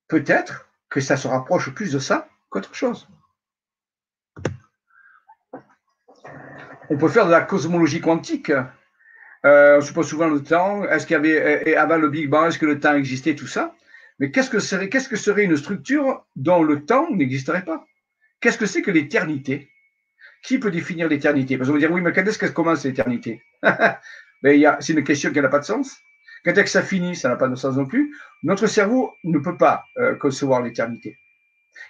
peut-être que ça se rapproche plus de ça qu'autre chose. On peut faire de la cosmologie quantique. Euh, on se pose souvent le temps. Est-ce qu'il y avait, avant le Big Bang, est-ce que le temps existait, tout ça Mais qu'est-ce que serait une structure dont le temps n'existerait pas? Qu'est-ce que c'est que l'éternité? Qui peut définir l'éternité? Parce qu'on va dire, oui, mais quand est-ce qu'elle commence l'éternité? [LAUGHS] Ben, C'est une question qui n'a pas de sens. Quand est-ce que ça finit? Ça n'a pas de sens non plus. Notre cerveau ne peut pas euh, concevoir l'éternité.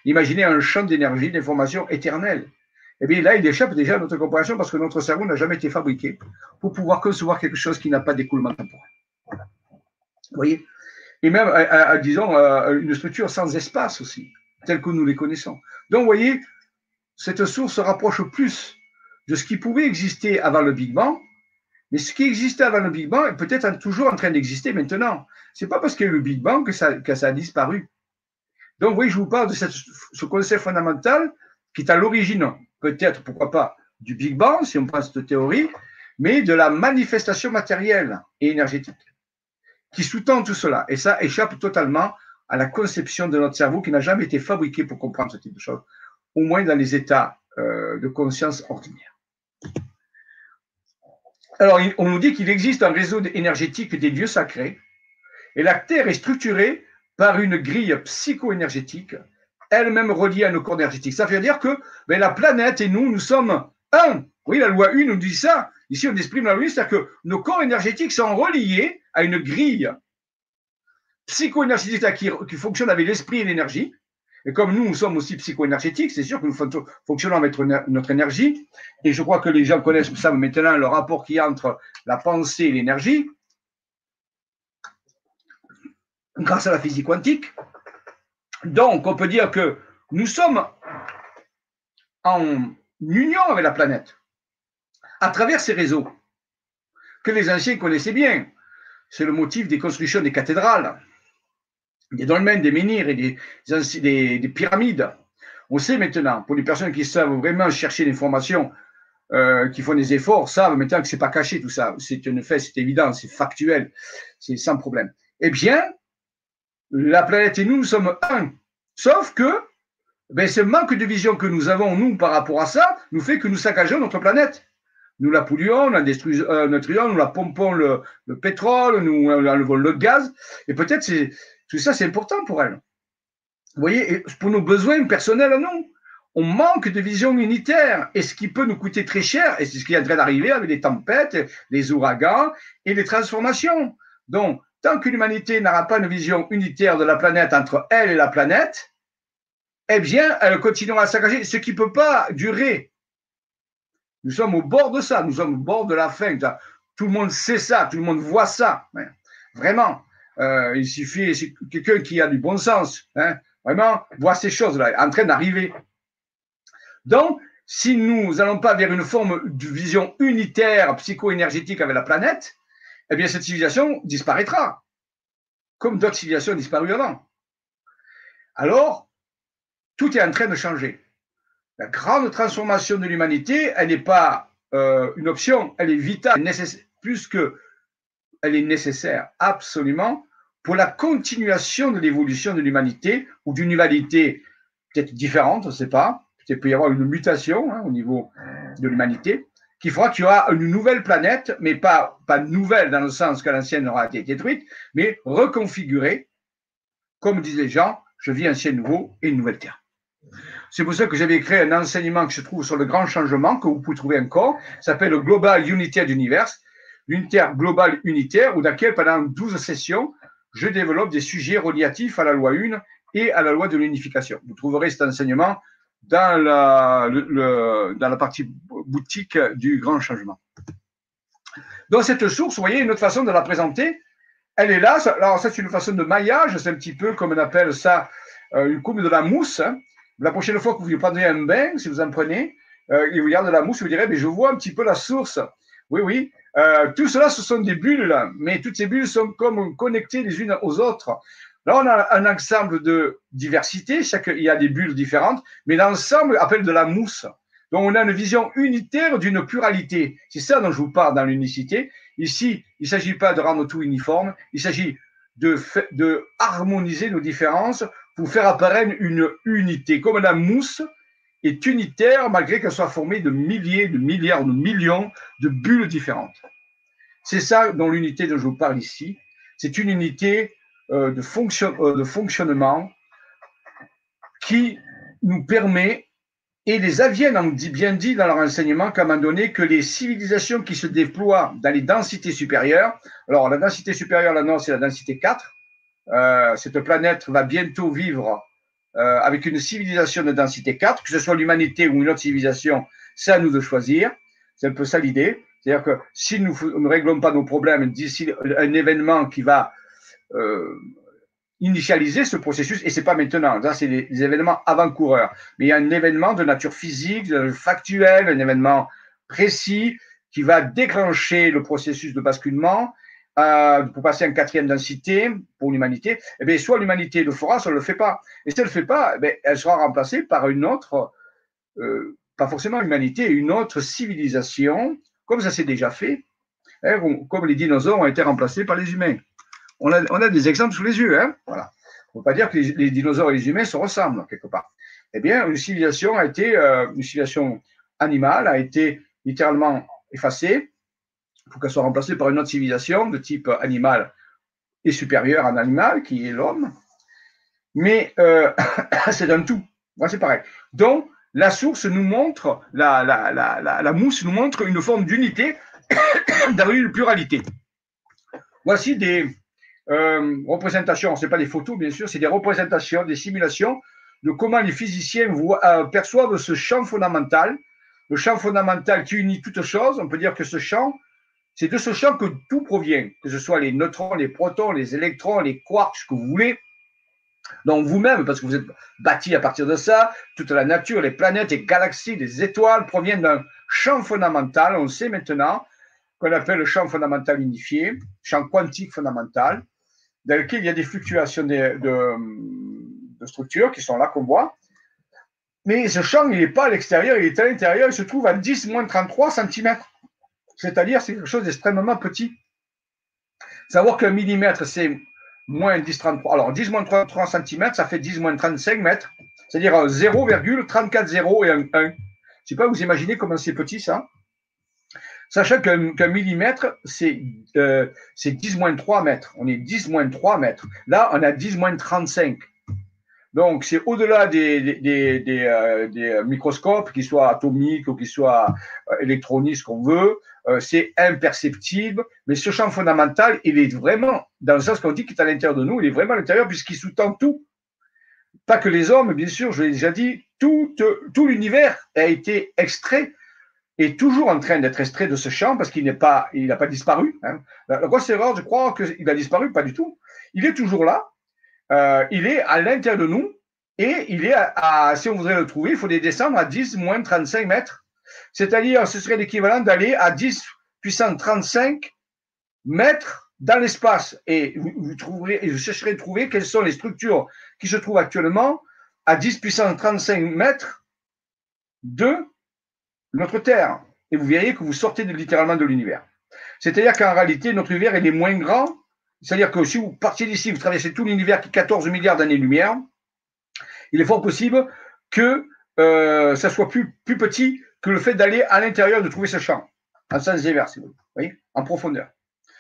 Imaginez un champ d'énergie, d'information éternelle. Eh bien, là, il échappe déjà à notre compréhension parce que notre cerveau n'a jamais été fabriqué pour pouvoir concevoir quelque chose qui n'a pas d'écoulement temporel. Vous voyez? Et même, disons, une structure sans espace aussi tels que nous les connaissons. Donc, vous voyez, cette source se rapproche plus de ce qui pouvait exister avant le Big Bang, mais ce qui existait avant le Big Bang est peut-être toujours en train d'exister maintenant. C'est pas parce qu'il y a eu le Big Bang que ça, a disparu. Donc, oui, je vous parle de ce concept fondamental qui est à l'origine, peut-être, pourquoi pas, du Big Bang, si on pense cette théorie, mais de la manifestation matérielle et énergétique qui sous-tend tout cela. Et ça échappe totalement à la conception de notre cerveau qui n'a jamais été fabriqué pour comprendre ce type de choses, au moins dans les états euh, de conscience ordinaire. Alors, on nous dit qu'il existe un réseau énergétique des dieux sacrés, et la Terre est structurée par une grille psycho-énergétique, elle-même reliée à nos corps énergétiques. Ça veut dire que ben, la planète et nous, nous sommes un. Oui, la loi 1 nous dit ça. Ici, on exprime la loi, c'est-à-dire que nos corps énergétiques sont reliés à une grille psycho-énergétique qui, qui fonctionne avec l'esprit et l'énergie. Et comme nous, nous sommes aussi psycho-énergétiques, c'est sûr que nous fonctionnons avec notre énergie. Et je crois que les gens connaissent ça maintenant, le rapport qui y a entre la pensée et l'énergie, grâce à la physique quantique. Donc, on peut dire que nous sommes en union avec la planète à travers ces réseaux que les anciens connaissaient bien. C'est le motif des constructions des cathédrales des dolmens, des menhirs et des, des, pyramides. On sait maintenant, pour les personnes qui savent vraiment chercher l'information, euh, qui font des efforts, savent maintenant que c'est pas caché tout ça. C'est une fait, c'est évident, c'est factuel, c'est sans problème. Eh bien, la planète et nous, nous sommes un. Sauf que ben, ce manque de vision que nous avons, nous, par rapport à ça, nous fait que nous saccageons notre planète. Nous la polluons, nous la détruisons, euh, nous la pompons le, le pétrole, nous enlevons le gaz. Et peut-être c'est tout ça, c'est important pour elle. Vous voyez, pour nos besoins personnels, non. On manque de vision unitaire et ce qui peut nous coûter très cher, et c'est ce qui est en train d'arriver avec les tempêtes, les ouragans et les transformations. Donc, tant que l'humanité n'aura pas une vision unitaire de la planète entre elle et la planète, eh bien, elle continuera à s'engager, ce qui ne peut pas durer. Nous sommes au bord de ça, nous sommes au bord de la fin. Tout le monde sait ça, tout le monde voit ça. Vraiment. Euh, il suffit, quelqu'un qui a du bon sens, hein, vraiment, voit ces choses-là en train d'arriver. Donc, si nous n'allons pas vers une forme de vision unitaire psycho-énergétique avec la planète, eh bien, cette civilisation disparaîtra, comme d'autres civilisations ont disparu avant. Alors, tout est en train de changer. La grande transformation de l'humanité, elle n'est pas euh, une option, elle est vitale, plus elle est nécessaire absolument pour la continuation de l'évolution de l'humanité ou d'une humanité peut-être différente, on ne sait pas. Peut-être peut y avoir une mutation hein, au niveau de l'humanité qui fera qu'il y aura une nouvelle planète, mais pas, pas nouvelle dans le sens que l'ancienne aura été détruite, mais reconfigurée, comme les gens, je vis un ciel nouveau et une nouvelle terre. C'est pour ça que j'avais créé un enseignement que je trouve sur le grand changement, que vous pouvez trouver encore, s'appelle le Global Unitaire d'Univers, l'unitaire global unitaire, dans lequel pendant 12 sessions, je développe des sujets relatifs à la loi 1 et à la loi de l'unification. Vous trouverez cet enseignement dans la, partie boutique du grand changement. Dans cette source, vous voyez une autre façon de la présenter. Elle est là. Alors, ça, c'est une façon de maillage. C'est un petit peu comme on appelle ça euh, une coupe de la mousse. La prochaine fois que vous prendrez un bain, si vous en prenez, euh, et vous regardez la mousse, vous direz, mais je vois un petit peu la source. Oui, oui. Euh, tout cela, ce sont des bulles, mais toutes ces bulles sont comme connectées les unes aux autres. Là, on a un ensemble de diversité, chaque, il y a des bulles différentes, mais l'ensemble appelle de la mousse. Donc, on a une vision unitaire d'une pluralité. C'est ça dont je vous parle dans l'unicité. Ici, il ne s'agit pas de rendre tout uniforme, il s'agit de, de harmoniser nos différences pour faire apparaître une unité. Comme la mousse est unitaire malgré qu'elle soit formée de milliers, de milliards, de millions de bulles différentes. C'est ça dont l'unité dont je vous parle ici. C'est une unité euh, euh, de fonctionnement qui nous permet, et les Aviennes ont dit, bien dit dans leur enseignement qu'à un moment donné, que les civilisations qui se déploient dans les densités supérieures, alors la densité supérieure, là non, c'est la densité 4, euh, cette planète va bientôt vivre euh, avec une civilisation de densité 4, que ce soit l'humanité ou une autre civilisation, c'est à nous de choisir. C'est un peu ça l'idée. C'est-à-dire que si nous ne réglons pas nos problèmes d'ici un événement qui va euh, initialiser ce processus, et c'est pas maintenant, ça c'est des, événements avant-coureurs, mais il y a un événement de nature physique, factuelle, un événement précis qui va déclencher le processus de basculement euh, pour passer en quatrième densité pour l'humanité, eh bien, soit l'humanité le fera, soit elle ne le fait pas. Et si elle ne le fait pas, eh elle sera remplacée par une autre, euh, pas forcément l'humanité, une autre civilisation, comme ça s'est déjà fait, hein, comme les dinosaures ont été remplacés par les humains. On a, des exemples sous les yeux. Hein, voilà. On ne peut pas dire que les, dinosaures et les humains se ressemblent quelque part. eh bien, une civilisation a été, euh, une civilisation animale a été littéralement effacée pour qu'elle soit remplacée par une autre civilisation de type animal et supérieur à un animal, qui est l'homme. Mais euh, [COUGHS] c'est un tout. c'est pareil. Donc, la source nous montre, la, mousse nous montre une forme d'unité [COUGHS] dans une pluralité. Voici des euh, représentations, ce n'est pas des photos bien sûr, c'est des représentations, des simulations de comment les physiciens euh, perçoivent ce champ fondamental, le champ fondamental qui unit toutes choses. On peut dire que ce champ, c'est de ce champ que tout provient, que ce soit les neutrons, les protons, les électrons, les quarks, ce que vous voulez. Donc vous-même, parce que vous êtes bâti à partir de ça, toute la nature, les planètes, les galaxies, les étoiles proviennent d'un champ fondamental, on sait maintenant, qu'on appelle le champ fondamental unifié, champ quantique fondamental, dans lequel il y a des fluctuations de, de, structures qui sont là qu'on voit. Mais ce champ, il n'est pas à l'extérieur, il est à l'intérieur, il se trouve à 10-33 cm. C'est-à-dire, c'est quelque chose d'extrêmement petit. Savoir qu'un millimètre, c'est moins 10-33. Alors, 10-33 cm, ça fait 10-35 mètres. C'est-à-dire 0,34 0 et un 1. Je ne sais pas, vous imaginez comment c'est petit ça Sachant qu'un millimètre, c'est euh, 10-3 mètres. On est 10-3 mètres. Là, on a 10-35. Donc, c'est au-delà des, des, euh, des, microscopes, qu'ils soient atomiques ou qu'ils soient euh, électroniques, ce qu'on veut. Euh, c'est imperceptible. Mais ce champ fondamental, il est vraiment, dans le sens qu'on dit qu'il est à l'intérieur de nous, il est vraiment à l'intérieur puisqu'il sous-tend tout. Pas que les hommes, bien sûr, je l'ai déjà dit, tout, tout l'univers a été extrait est toujours en train d'être extrait de ce champ parce qu'il n'est pas, il n'a pas disparu. Hein. La, grosse erreur, je crois qu'il a disparu, pas du tout. Il est toujours là. Euh, il est à l'intérieur de nous et il est à, si on voudrait le trouver, il faut descendre à 10 moins 35 mètres. C'est-à-dire, ce serait l'équivalent d'aller à 10 puissant 35 mètres dans l'espace. Et vous, vous trouverez, de trouver quelles sont les structures qui se trouvent actuellement à 10 puissant 35 mètres de notre Terre. Et vous verriez que vous sortez littéralement de l'univers. C'est-à-dire qu'en réalité, notre univers est moins grand. C'est-à-dire que si vous partiez d'ici, vous traversez tout l'univers qui est 14 milliards d'années-lumière, il est fort possible que euh, ça soit plus petit que le fait d'aller à l'intérieur de trouver ce champ, en sens inverse, voyez, en profondeur.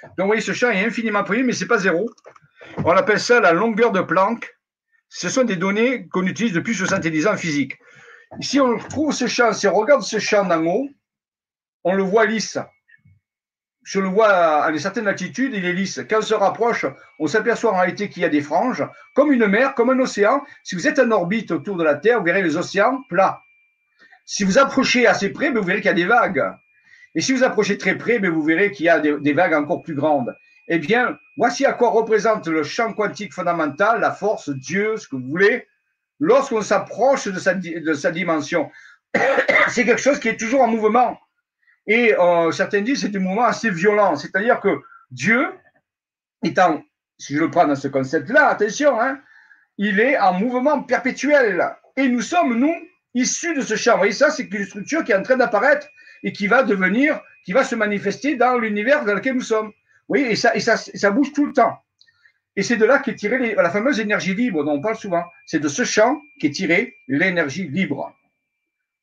Donc, vous voyez, ce champ est infiniment petit, mais ce n'est pas zéro. On appelle ça la longueur de Planck. Ce sont des données qu'on utilise depuis 70 ans en physique. Si on trouve ce champ, si on regarde ce champ d'en haut, on le voit lisse. Je le vois à une certaine altitude, il est lisse. Quand on se rapproche, on s'aperçoit en réalité qu'il y a des franges, comme une mer, comme un océan. Si vous êtes en orbite autour de la Terre, vous verrez les océans plats. Si vous approchez assez près, ben, vous verrez qu'il y a des vagues. Et si vous approchez très près, ben, vous verrez qu'il y a des, vagues encore plus grandes. Eh bien, voici à quoi représente le champ quantique fondamental, la force, Dieu, ce que vous voulez, lorsqu'on s'approche de sa, de sa dimension. [COUGHS] c'est quelque chose qui est toujours en mouvement. Et euh, certains disent que c'est un mouvement assez violent. C'est-à-dire que Dieu, étant, si je le prends dans ce concept-là, attention, hein, il est en mouvement perpétuel. Et nous sommes, nous, issus de ce champ. Vous voyez, ça, c'est une structure qui est en train d'apparaître et qui va devenir, qui va se manifester dans l'univers dans lequel nous sommes. Voyez, et ça, et ça, ça bouge tout le temps. Et c'est de là qu'est tirée la fameuse énergie libre dont on parle souvent. C'est de ce champ qu'est tirée l'énergie libre,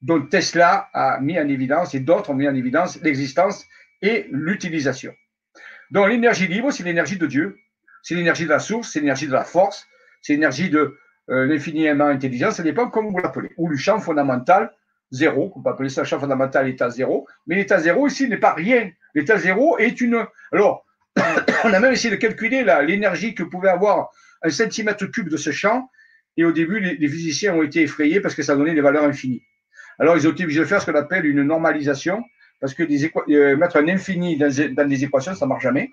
dont Tesla a mis en évidence et d'autres ont mis en évidence l'existence et l'utilisation. Donc l'énergie libre, c'est l'énergie de Dieu, c'est l'énergie de la source, c'est l'énergie de la force, c'est l'énergie de euh, l'infiniment intelligence, ça dépend comment vous l'appelez, ou le champ fondamental zéro, on peut appeler ça champ fondamental état zéro, mais l'état zéro ici n'est pas rien. L'état zéro est une. Alors, [COUGHS] on a même essayé de calculer l'énergie que pouvait avoir un centimètre cube de ce champ. Et au début, les, physiciens ont été effrayés parce que ça donnait des valeurs infinies. Alors, ils ont été obligés de faire ce qu'on appelle une normalisation, parce que euh, mettre un infini dans, des équations, ça ne marche jamais.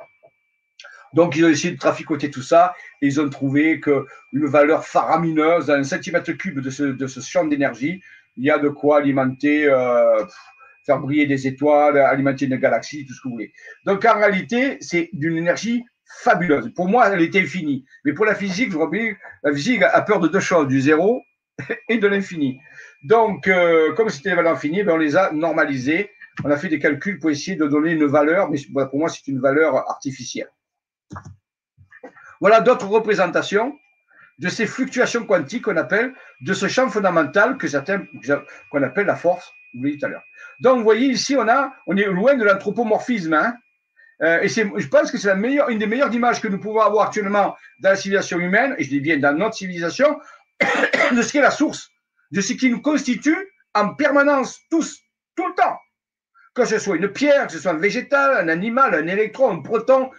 Donc, ils ont essayé de traficoter tout ça et ils ont trouvé qu'une valeur faramineuse, un centimètre cube de ce, champ d'énergie, il y a de quoi alimenter euh, faire briller des étoiles, alimenter une galaxie, tout ce que vous voulez. Donc en réalité, c'est d'une énergie fabuleuse. Pour moi, elle était infinie. Mais pour la physique, vous voyez, la physique a peur de deux choses, du zéro [LAUGHS] et de l'infini. Donc, euh, comme c'était des valeurs infinies, ben, on les a normalisées. On a fait des calculs pour essayer de donner une valeur, mais pour moi, c'est une valeur artificielle. Voilà d'autres représentations de ces fluctuations quantiques qu'on appelle, de ce champ fondamental que certains, qu'on appelle la force, vous voyez tout à l'heure. Donc, vous voyez ici, on, est loin de l'anthropomorphisme. Hein euh, et je pense que c'est une des meilleures images que nous pouvons avoir actuellement dans la civilisation humaine, et je dis bien dans notre civilisation, [COUGHS] de ce qui est la source, de ce qui nous constitue en permanence, tous, tout le temps. Que ce soit une pierre, que ce soit un végétal, un animal, un électron, un proton,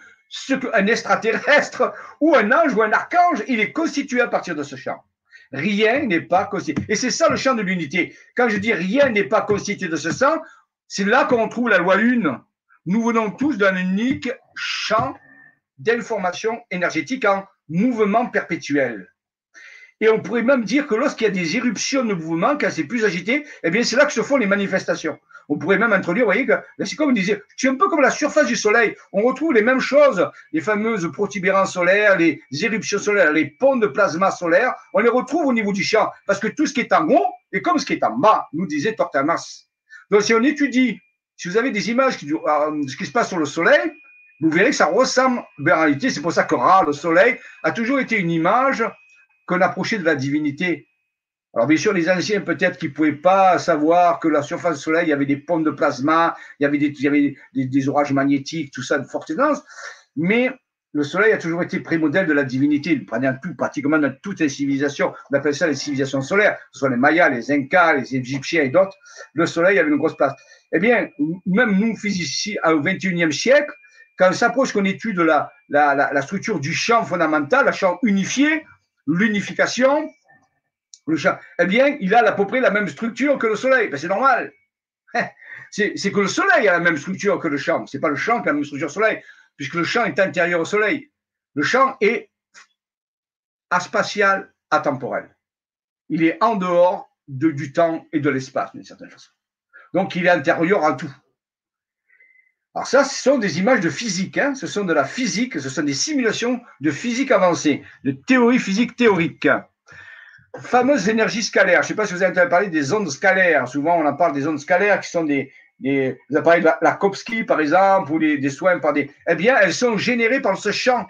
un extraterrestre ou un ange ou un archange, il est constitué à partir de ce champ. Rien n'est pas constitué. Et c'est ça le champ de l'unité. Quand je dis rien n'est pas constitué de ce champ, c'est là qu'on trouve la loi une. Nous venons tous d'un unique champ d'information énergétique en mouvement perpétuel. Et on pourrait même dire que lorsqu'il y a des éruptions de mouvement, quand c'est plus agité, eh bien, c'est là que se font les manifestations. On pourrait même introduire, vous voyez, que c'est comme on disait, c'est un peu comme la surface du Soleil. On retrouve les mêmes choses, les fameuses protubérances solaires, les éruptions solaires, les ponts de plasma solaire, on les retrouve au niveau du champ. Parce que tout ce qui est en haut est comme ce qui est en bas, nous disait Tortamas. Donc, si on étudie, si vous avez des images de euh, ce qui se passe sur le Soleil, vous verrez que ça ressemble, en réalité, c'est pour ça que le Soleil, a toujours été une image qu'on approchait de la divinité. Alors bien sûr, les anciens peut-être qui ne pouvaient pas savoir que la surface du Soleil, il y avait des ponts de plasma, il y avait des, il orages magnétiques, tout ça de forte évidence. Mais le Soleil a toujours été prémodèle de la divinité, dans tout, pratiquement dans toutes les civilisations. On appelle ça les civilisations solaires, ce sont les Mayas, les Incas, les Égyptiens et d'autres. Le Soleil avait une grosse place. Eh bien, même nous, physiciens, au XXIe siècle, quand on s'approche qu'on la, la, la, structure du champ fondamental, le champ unifié, l'unification, le champ, eh bien, il a à peu près la même structure que le Soleil. Ben, c'est normal. [LAUGHS] C'est que le Soleil a la même structure que le champ. C'est pas le champ qui a la même structure que le Soleil, puisque le champ est intérieur au Soleil. Le champ est aspatial, atemporel. Il est en dehors de, du temps et de l'espace, d'une certaine façon. Donc, il est intérieur à tout. Alors ça, ce sont des images de physique, hein. ce sont de la physique, ce sont des simulations de physique avancée, de théorie physique théorique. Fameuse énergie scalaire, je ne sais pas si vous avez entendu parler des ondes scalaires, souvent on en parle des ondes scalaires qui sont des, des avez parlé de la, la Kopsky par exemple, ou des, des, soins par des... Eh bien, elles sont générées par ce champ.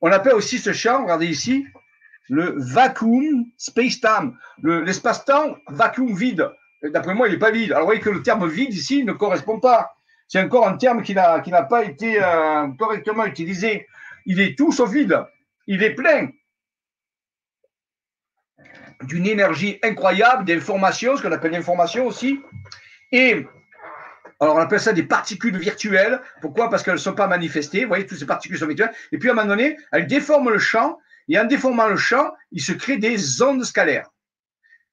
On appelle aussi ce champ, regardez ici, le vacuum space-time, l'espace-temps vacuum vide. D'après moi, il n'est pas vide. Alors, vous voyez que le terme vide ici ne correspond pas. C'est encore un terme qui n'a, pas été euh, correctement utilisé. Il est tout sauf vide. Il est plein d'une énergie incroyable, d'informations, ce qu'on appelle l'information aussi. Et alors on appelle ça des particules virtuelles. Pourquoi? Parce qu'elles ne sont pas manifestées. Vous voyez, toutes ces particules sont virtuelles. Et puis à un moment donné, elles déforment le champ. Et en déformant le champ, il se crée des ondes scalaires.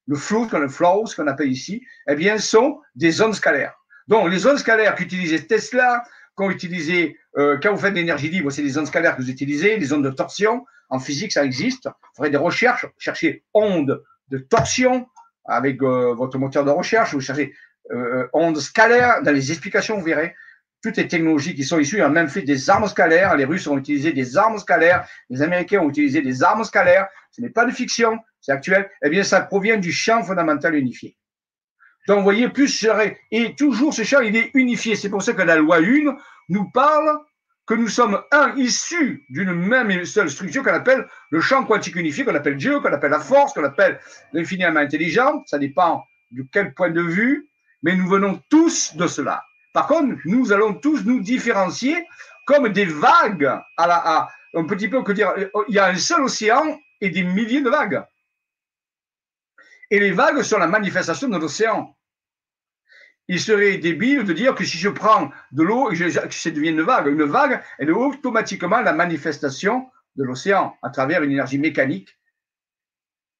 Le flow, le flow, ce qu'on appelle ici, eh bien, sont des ondes scalaires. Donc, les ondes scalaires qu'utilisait Tesla, qu'ont utilisé, euh, quand vous faites de l'énergie libre, c'est les ondes scalaires que vous utilisez, les ondes de torsion. En physique, ça existe. Vous ferez des recherches, cherchez ondes de torsion avec euh, votre moteur de recherche, vous cherchez euh, ondes scalaires. Dans les explications, vous verrez toutes les technologies qui sont issues ont même fait des armes scalaires. Les Russes ont utilisé des armes scalaires. Les Américains ont utilisé des armes scalaires. Ce n'est pas de fiction, c'est actuel. Eh bien, ça provient du champ fondamental unifié. Donc, vous voyez, plus serait, et toujours ce champ, il est unifié. C'est pour ça que la loi 1 nous parle que nous sommes un issus d'une même et seule structure qu'on appelle le champ quantique unifié, qu'on appelle Dieu, qu'on appelle la force, qu'on appelle l'infiniment intelligent. Ça dépend de quel point de vue, mais nous venons tous de cela. Par contre, nous allons tous nous différencier comme des vagues à la, à, un petit peu que dire, il y a un seul océan et des milliers de vagues. Et les vagues sont la manifestation de l'océan. Il serait débile de dire que si je prends de l'eau et que ça devient une vague, une vague, elle est automatiquement la manifestation de l'océan à travers une énergie mécanique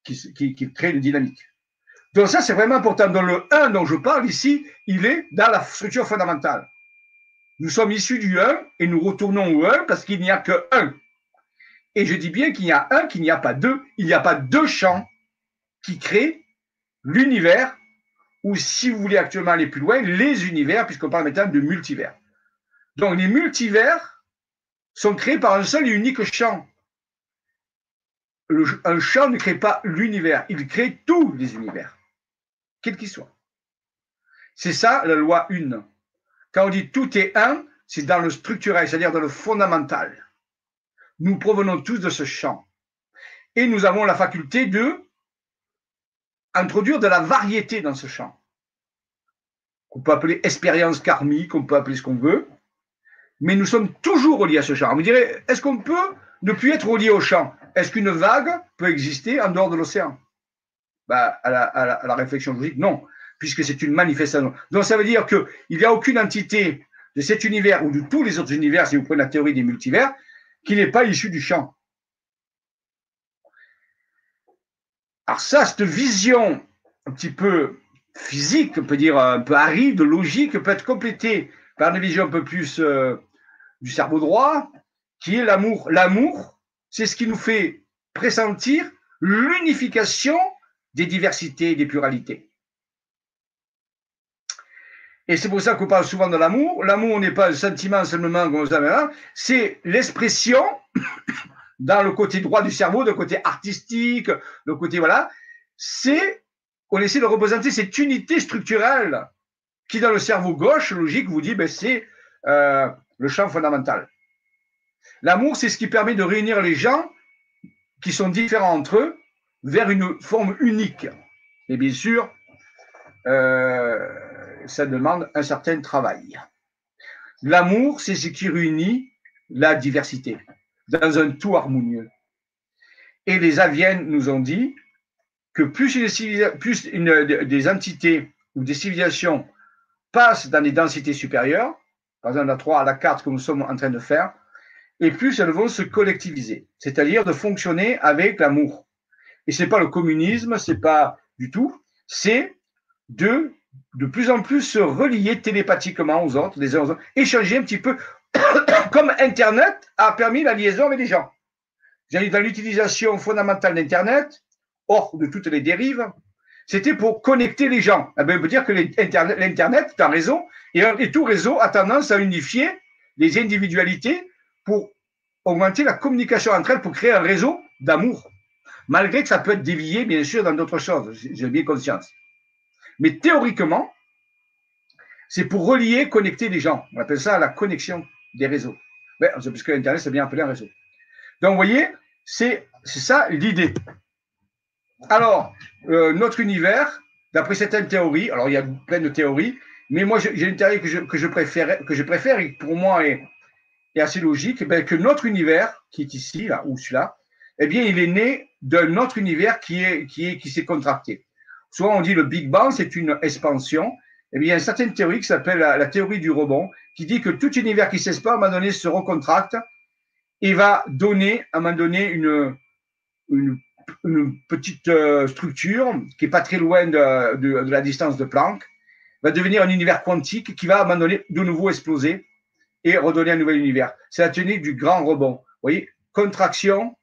qui, crée une dynamique. Donc ça, c'est vraiment important. Dans le 1 dont je parle ici, il est dans la structure fondamentale. Nous sommes issus du 1 et nous retournons au 1 parce qu'il n'y a que 1. Et je dis bien qu'il y a un, qu'il n'y a pas deux. Il n'y a pas deux champs qui créent l'univers, ou si vous voulez actuellement aller plus loin, les univers, puisqu'on parle maintenant de multivers. Donc les multivers sont créés par un seul et unique champ. un champ ne crée pas l'univers, il crée tous les univers, quels qu'ils soient. C'est ça la loi une. Quand on dit tout est un, c'est dans le structurel, c'est-à-dire dans le fondamental. Nous provenons tous de ce champ. Et nous avons la faculté de introduire de la variété dans ce champ. On peut appeler expérience karmique, on peut appeler ce qu'on veut, mais nous sommes toujours reliés à ce champ. Vous direz, est-ce qu'on peut ne plus être relié au champ? Est-ce qu'une vague peut exister en dehors de l'océan? Bah, à, la, réflexion logique, non, puisque c'est une manifestation. Donc ça veut dire qu'il n'y a aucune entité de cet univers ou de tous les autres univers, si vous prenez la théorie des multivers, qui n'est pas issue du champ. Alors ça, cette vision un petit peu physique, on peut dire un peu aride, logique, peut être complétée par une vision un peu plus euh, du cerveau droit, qui est l'amour. L'amour, c'est ce qui nous fait pressentir l'unification des diversités et des pluralités. Et c'est pour ça qu'on parle souvent de l'amour. L'amour n'est pas un sentiment seulement comme ça, c'est l'expression dans le côté droit du cerveau, le côté artistique, le côté voilà. C'est, on essaie de représenter cette unité structurelle qui dans le cerveau gauche, logique, vous dit, ben, c'est euh, le champ fondamental. L'amour, c'est ce qui permet de réunir les gens qui sont différents entre eux vers une forme unique. Et bien sûr, euh, ça demande un certain travail. L'amour, c'est ce qui réunit la diversité dans un tout harmonieux. Et les Aviennes nous ont dit que plus, une, des entités ou des civilisations passent dans les densités supérieures, par exemple la 3 à la 4 que nous sommes en train de faire, et plus elles vont se collectiviser, c'est-à-dire de fonctionner avec l'amour. Et c'est pas le communisme, c'est pas du tout, c'est de de plus en plus se relier télépathiquement aux autres, les uns aux autres, échanger un petit peu, [COUGHS] comme Internet a permis la liaison avec les gens. Dans l'utilisation fondamentale d'Internet, hors de toutes les dérives, c'était pour connecter les gens. Eh ben, on peut dire que l'Internet est un réseau, et, tout réseau a tendance à unifier les individualités pour augmenter la communication entre elles, pour créer un réseau d'amour. Malgré que ça peut être dévié, bien sûr, dans d'autres choses, j'ai bien conscience. Mais théoriquement, c'est pour relier, connecter les gens. On appelle ça la connexion des réseaux. Parce que l'Internet, c'est bien appelé un réseau. Donc, vous voyez, c'est ça l'idée. Alors, euh, notre univers, d'après certaines théories, alors il y a plein de théories, mais moi j'ai une théorie que je, préfère, que je préfère et pour moi est, assez logique, ben, que notre univers, qui est ici, là, ou celui-là, eh bien, il est né d'un autre univers qui qui est, qui s'est contracté. Souvent, on dit le Big Bang, c'est une expansion. Eh bien, il y a une certaine théorie qui s'appelle la, théorie du rebond, qui dit que tout univers qui s'espère, à un moment donné, se recontracte et va donner, à un moment donné, une, petite euh, structure qui est pas très loin de, la distance de Planck, va devenir un univers quantique qui va à un moment donné de nouveau exploser et redonner un nouvel univers. C'est la technique du grand rebond. Vous voyez, contraction,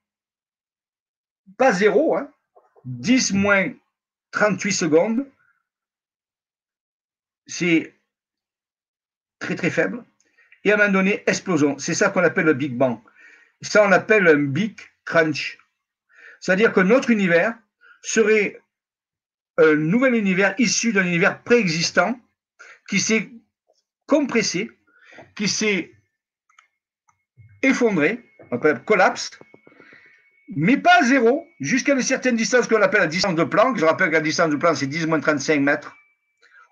pas zéro, hein, 10 moins 38 secondes, c'est très très faible. Et à un moment donné, explosion. C'est ça qu'on appelle le Big Bang. Ça, on appelle un Big Crunch. C'est-à-dire que notre univers serait un nouvel univers issu d'un univers préexistant qui s'est compressé, qui s'est effondré, on appelle collapse, mais pas à zéro, jusqu'à une certaine distance qu'on appelle la distance de Planck. Je rappelle que la distance de Planck, c'est 10 35 mètres.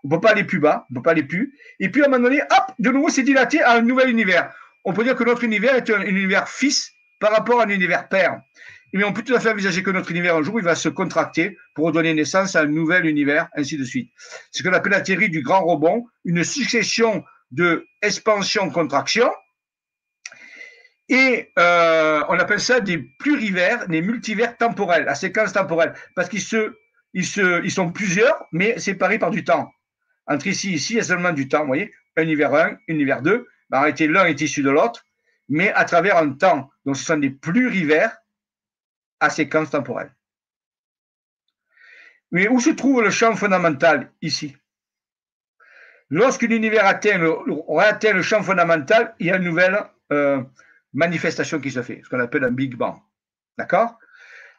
On ne peut pas aller plus bas, on ne peut pas aller plus. Et puis à un moment donné, hop, de nouveau, c'est dilaté à un nouvel univers. On peut dire que notre univers est un univers fils par rapport à un univers père. Mais on peut tout à fait envisager que notre univers, un jour, il va se contracter pour redonner naissance à un nouvel univers, ainsi de suite. C'est ce qu'on appelle la théorie du grand rebond, une succession de expansion-contraction. Et euh, on appelle ça des plurivers, des multivers temporels, la séquence temporelle, parce qu'ils se, sont plusieurs, mais séparés par du temps. Entre ici et ici, il y a seulement du temps, vous voyez, univers 1, univers 2. Ben, en réalité, l'un est issu de l'autre, mais à travers un temps. Donc, ce sont des plurivers à séquence temporelle. Mais où se trouve le champ fondamental ici? Lorsque l'univers atteint le, atteint le champ fondamental, il y a une nouvelle euh, manifestation qui se fait, ce qu'on appelle un Big Bang. D'accord?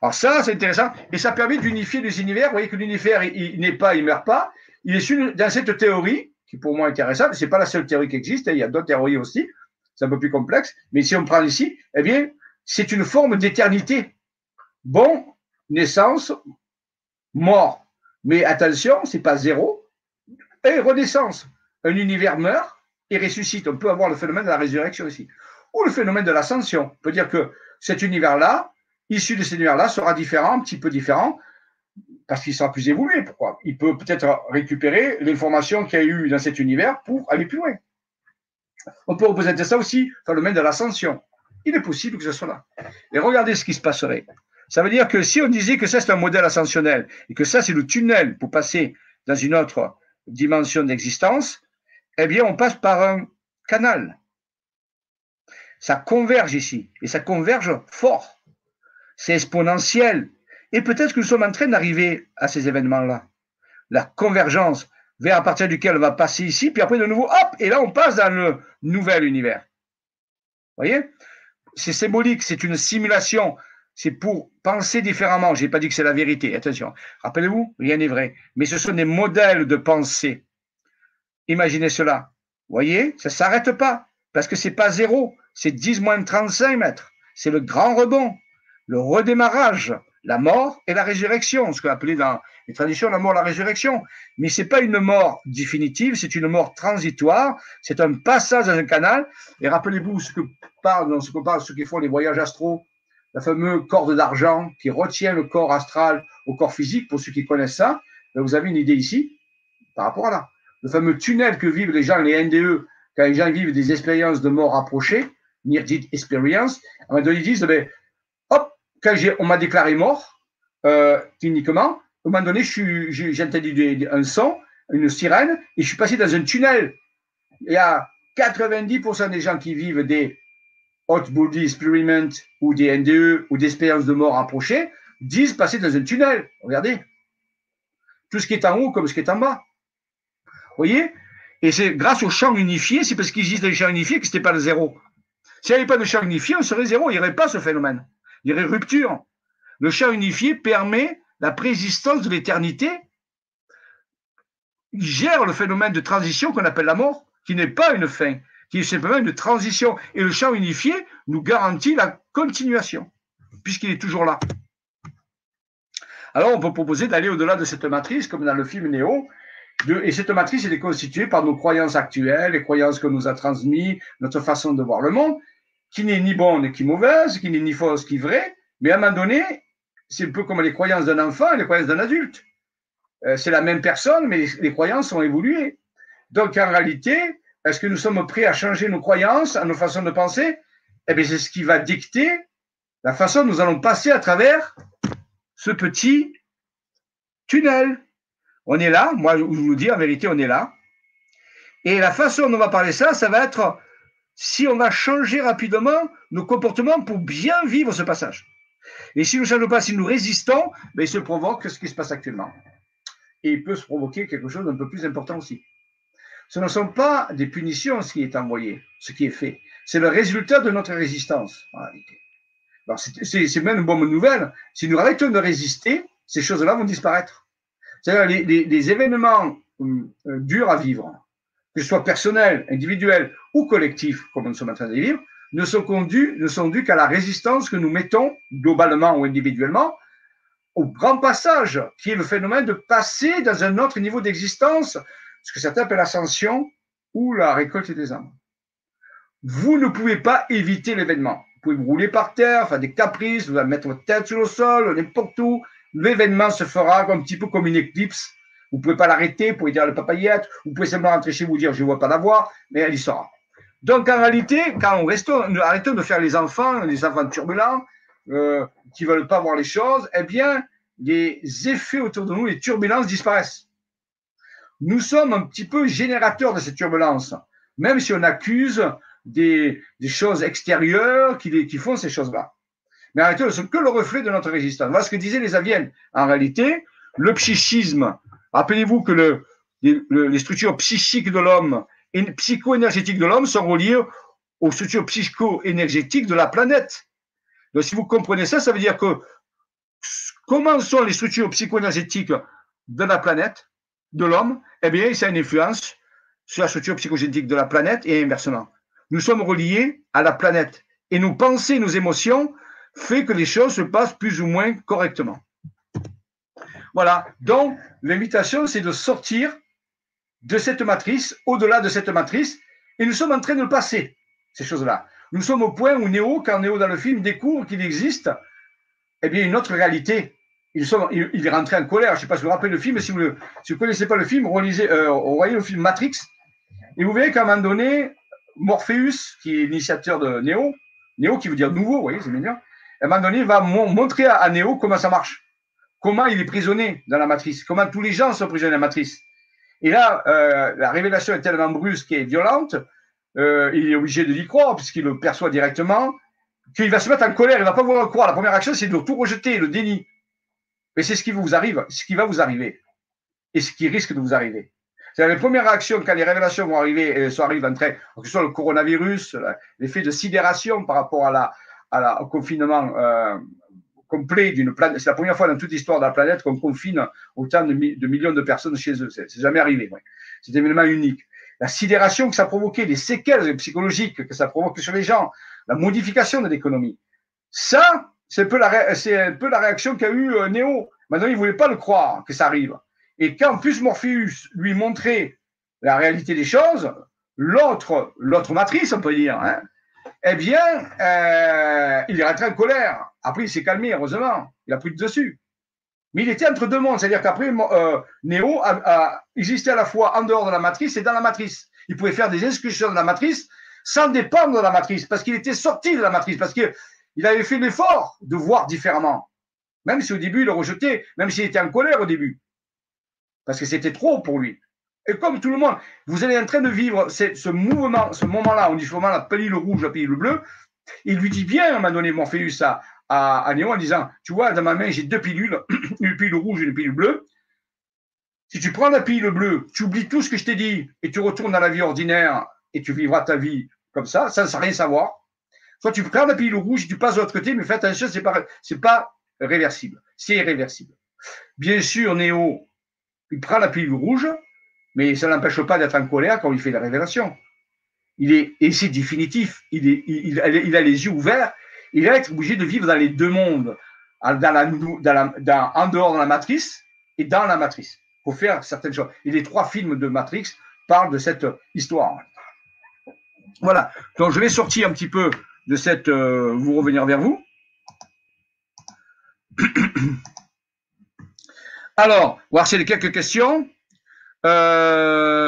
Alors ça, c'est intéressant, et ça permet d'unifier les univers. Vous voyez que l'univers, il, n'est pas, il meurt pas. Il est dans cette théorie, qui pour moi est intéressante, c'est pas la seule théorie qui existe, hein, il y a d'autres théories aussi, c'est un peu plus complexe, mais si on prend ici, eh bien, c'est une forme d'éternité Bon, naissance, mort. Mais attention, c'est pas zéro. Et renaissance. Un univers meurt et ressuscite. On peut avoir le phénomène de la résurrection ici. Ou le phénomène de l'ascension. On peut dire que cet univers-là, issu de cet univers-là, sera différent, un petit peu différent, parce qu'il sera plus évolué. Pourquoi? Il peut peut-être récupérer l'information qu'il y a eu dans cet univers pour aller plus loin. On peut représenter ça aussi dans le domaine de l'ascension. Il est possible que ce soit là. Et regardez ce qui se passerait. Ça veut dire que si on disait que ça c'est un modèle ascensionnel et que ça c'est le tunnel pour passer dans une autre dimension d'existence, eh bien on passe par un canal. Ça converge ici et ça converge fort. C'est exponentiel. Et peut-être que nous sommes en train d'arriver à ces événements-là. La convergence vers à partir duquel on va passer ici, puis après de nouveau, hop, et là on passe dans le nouvel univers. Vous voyez? C'est symbolique, c'est une simulation c'est pour penser différemment. Je n'ai pas dit que c'est la vérité. Attention. Rappelez-vous, rien n'est vrai. Mais ce sont des modèles de pensée. Imaginez cela. Vous voyez, ça ne s'arrête pas. Parce que ce n'est pas zéro. C'est 10 moins 35 mètres. C'est le grand rebond. Le redémarrage. La mort et la résurrection. Ce qu'on appelait dans les traditions la mort et la résurrection. Mais ce n'est pas une mort définitive. C'est une mort transitoire. C'est un passage dans un canal. Et rappelez-vous ce que parle, ce que parle font les voyages astraux la fameuse corde d'argent qui retient le corps astral au corps physique, pour ceux qui connaissent ça, ben, vous avez une idée ici par rapport à là. Le fameux tunnel que vivent les gens, les NDE, quand les gens vivent des expériences de mort approchée, near death experience, ils disent, ben, quand on m'a déclaré mort, euh, cliniquement, à un moment donné, j'ai entendu un son, une sirène, et je suis passé dans un tunnel. Il y a 90% des gens qui vivent des Hot Body Experiment ou des NDE ou des expériences de mort approchées disent passer dans un tunnel. Regardez. Tout ce qui est en haut comme ce qui est en bas. Vous voyez? Et c'est grâce au champ unifié, c'est parce qu'ils disent dans le champ unifié que ce n'était pas le zéro. S'il n'y avait pas de champ unifié, on serait zéro. Il n'y aurait pas ce phénomène. Il y rupture. Le champ unifié permet la présistance de l'éternité. Il gère le phénomène de transition qu'on appelle la mort, qui n'est pas une fin, qui est simplement une transition. Et le champ unifié nous garantit la continuation, puisqu'il est toujours là. Alors, on peut proposer d'aller au-delà de cette matrice, comme dans le film Néo. et cette matrice, elle est constituée par nos croyances actuelles, les croyances que nous a transmises, notre façon de voir le monde, qui n'est ni bonne ni mauvaise, qui n'est ni fausse ni vraie, mais à un moment donné, c'est un peu comme les croyances d'un enfant et les croyances d'un adulte. Euh, c'est la même personne, mais les croyances ont évolué. Donc, en réalité, est-ce que nous sommes prêts à changer nos croyances, à nos façons de penser? Eh bien, c'est ce qui va dicter la façon dont nous allons passer à travers ce petit tunnel. On est là, moi je vous dis en vérité, on est là. Et la façon dont on va parler ça, ça va être si on va changer rapidement nos comportements pour bien vivre ce passage. Et si nous ne changeons pas, si nous résistons, ben, il se provoque ce qui se passe actuellement. Et il peut se provoquer quelque chose d'un peu plus important aussi. Ce ne sont pas des punitions ce qui est envoyé, ce qui est fait. C'est le résultat de notre résistance. C'est même une bonne nouvelle. Si nous arrêtons de résister, ces choses-là vont disparaître. C'est-à-dire les, événements euh, durs à vivre, que ce soit personnels, individuels ou collectifs, comme nous sommes en train de vivre, ne sont conduits, ne sont dus qu'à la résistance que nous mettons, globalement ou individuellement, au grand passage, qui est le phénomène de passer dans un autre niveau d'existence ce que certains appellent l'ascension ou la récolte des âmes. Vous ne pouvez pas éviter l'événement. Vous pouvez vous rouler par terre, faire des caprices, vous allez mettre votre tête sur le sol, n'importe où. L'événement se fera un petit peu comme une éclipse. Vous ne pouvez pas l'arrêter, vous pouvez dire le papayette, vous pouvez simplement rentrer chez vous dire je ne vois pas la voir, mais elle y sera. Donc en réalité, quand on arrêtons de faire les enfants, les enfants turbulents, euh, qui ne veulent pas voir les choses, eh bien, les effets autour de nous, les turbulences disparaissent nous sommes un petit peu générateurs de cette turbulence, même si on accuse des, choses extérieures qui, font ces choses-là. Mais réalité, ce sont que le reflet de notre résistance. Voilà ce que disaient les Aviennes. En réalité, le psychisme, rappelez-vous que le, les, structures psychiques de l'homme et psycho-énergétiques de l'homme sont reliées aux structures psycho-énergétiques de la planète. Donc, si vous comprenez ça, ça veut dire que comment sont les structures psycho-énergétiques de la planète de l'homme, eh bien, ça a une influence sur la structure psychogénétique de la planète et inversement. Nous sommes reliés à la planète et nos pensées, nos émotions fait que les choses se passent plus ou moins correctement. Voilà. Donc, l'invitation, c'est de sortir de cette matrice, au-delà de cette matrice, et nous sommes en train de passer, ces choses-là. Nous sommes au point où Néo, quand Néo dans le film découvre qu'il existe, eh bien, une autre réalité. Il, il, est rentré en colère. Je ne sais pas si vous vous rappelez le film, si vous ne si connaissez pas le film, relisez, euh, voyez le film Matrix, et vous verrez qu'à un moment donné, Morpheus, qui est l'initiateur de Néo, Néo qui veut dire nouveau, vous voyez, c'est bien, à un moment donné, va montrer à, à Néo comment ça marche comment il est prisonnier dans la matrice, comment tous les gens sont prisonniers dans la matrice? Et là, euh, la révélation est tellement brusque et violente, euh, il est obligé de l'y croire puisqu'il le perçoit directement, qu'il va se mettre en colère, il ne va pas vouloir croire. La première action, c'est de tout rejeter, le déni. Mais c'est ce qui vous arrive, ce qui va vous arriver, et ce qui risque de vous arriver. C'est la première réaction quand les révélations vont arriver, et ça arrive en train, que ce soit le coronavirus, l'effet de sidération par rapport à la, à la, au confinement euh, complet d'une planète. C'est la première fois dans toute l'histoire de la planète qu'on confine autant de, millions de personnes chez eux. C'est jamais arrivé. C'est un événement unique. La sidération que ça a provoqué, les séquelles psychologiques que ça provoque sur les gens, la modification de l'économie. Ça, c'est un, peu la, réaction qu'a eu euh, Néo. Maintenant, il voulait pas le croire que ça arrive. Et quand plus Morpheus lui montrait la réalité des choses, l'autre, l'autre matrice, on peut dire, hein, eh bien, euh, il est rentré en colère. Après, il s'est calmé, heureusement. Il a pris le dessus. Mais il était entre deux mondes. C'est-à-dire qu'après, euh, Néo a, existé à la fois en dehors de la matrice et dans la matrice. Il pouvait faire des inscriptions de la matrice sans dépendre de la matrice, parce qu'il était sorti de la matrice, parce qu'il avait fait l'effort de voir différemment. Même si au début, il le rejetait, même s'il était en colère au début. Parce que c'était trop pour lui. Et comme tout le monde, vous êtes en train de vivre ce mouvement, ce moment-là, on dit souvent la pilule rouge, la pilule bleue. Il lui dit bien à un moment donné, Morpheus, à, à, à Néo, en disant Tu vois, dans ma main, j'ai deux pilules, [CLEARS THROAT] une pilule rouge et une pilule bleue. Si tu prends la pilule bleue, tu oublies tout ce que je t'ai dit et tu retournes dans la vie ordinaire et tu vivras ta vie comme ça, ça sans rien savoir. Soit tu prends la pilule rouge et tu passes de l'autre côté, mais fais attention, c'est pas, pas réversible. C'est irréversible. Bien sûr, Néo, il prend la pilule rouge, mais ça n'empêche pas d'être en colère quand il fait la révélation. Il est, et c'est définitif. Il, est, il, a les yeux ouverts. Il va être obligé de vivre dans les deux mondes, en dehors de la matrice et dans la matrice, pour faire certaines choses. Et les trois films de Matrix parlent de cette histoire. Voilà. Donc, je vais sortir un petit peu de cette. Euh, vous revenir vers vous. [COUGHS] Alors, y a quelques questions. Euh,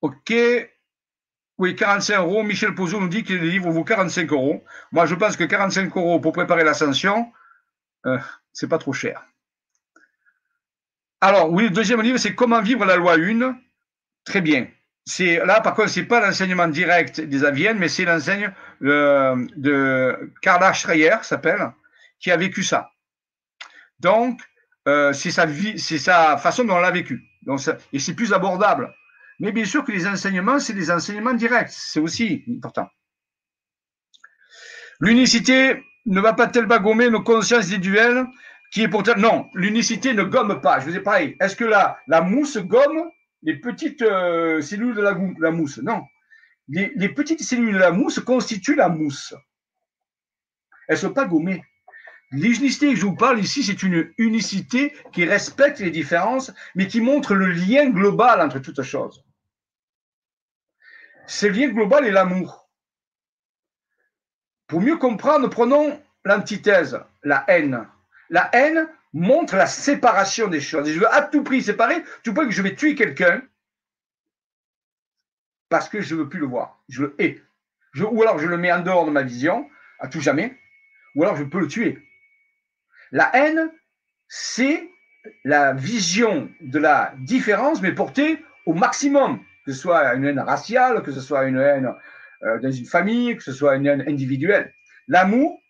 ok. Oui, 45 euros. Michel Pozzo nous dit que le livre vaut 45 euros. Moi, je pense que 45 euros pour préparer l'ascension, euh, c'est pas trop cher. Alors, oui, le deuxième livre, c'est Comment vivre la loi 1. Très bien. C'est là, par contre, c'est pas l'enseignement direct des Aviennes, mais c'est l'enseignement euh, de Carla Schreier, s'appelle, qui a vécu ça. Donc, euh, c'est sa vie, c'est sa façon dont on l'a vécu. Et c'est plus abordable. Mais bien sûr que les enseignements, c'est des enseignements directs. C'est aussi important. L'unicité ne va pas-elle pas gommer nos consciences individuelles qui est pourtant. Non, l'unicité ne gomme pas. Je vous ai pareil. Est-ce que la, mousse gomme les petites euh, cellules de la, la mousse? Non. Les, les, petites cellules de la mousse constituent la mousse. Elles ne sont pas gommées. L'unicité que je vous parle ici, c'est une unicité qui respecte les différences, mais qui montre le lien global entre toutes choses. Ce lien global est l'amour. Pour mieux comprendre, prenons l'antithèse, la haine. La haine montre la séparation des choses. je veux à tout prix séparer, tout point que je vais tuer quelqu'un parce que je ne veux plus le voir. Je le hais. ou alors je le mets en dehors de ma vision, à tout jamais, ou alors je peux le tuer. La haine, c'est la vision de la différence, mais portée au maximum, que ce soit une haine raciale, que ce soit une haine euh, dans une famille, que ce soit une haine individuelle. L'amour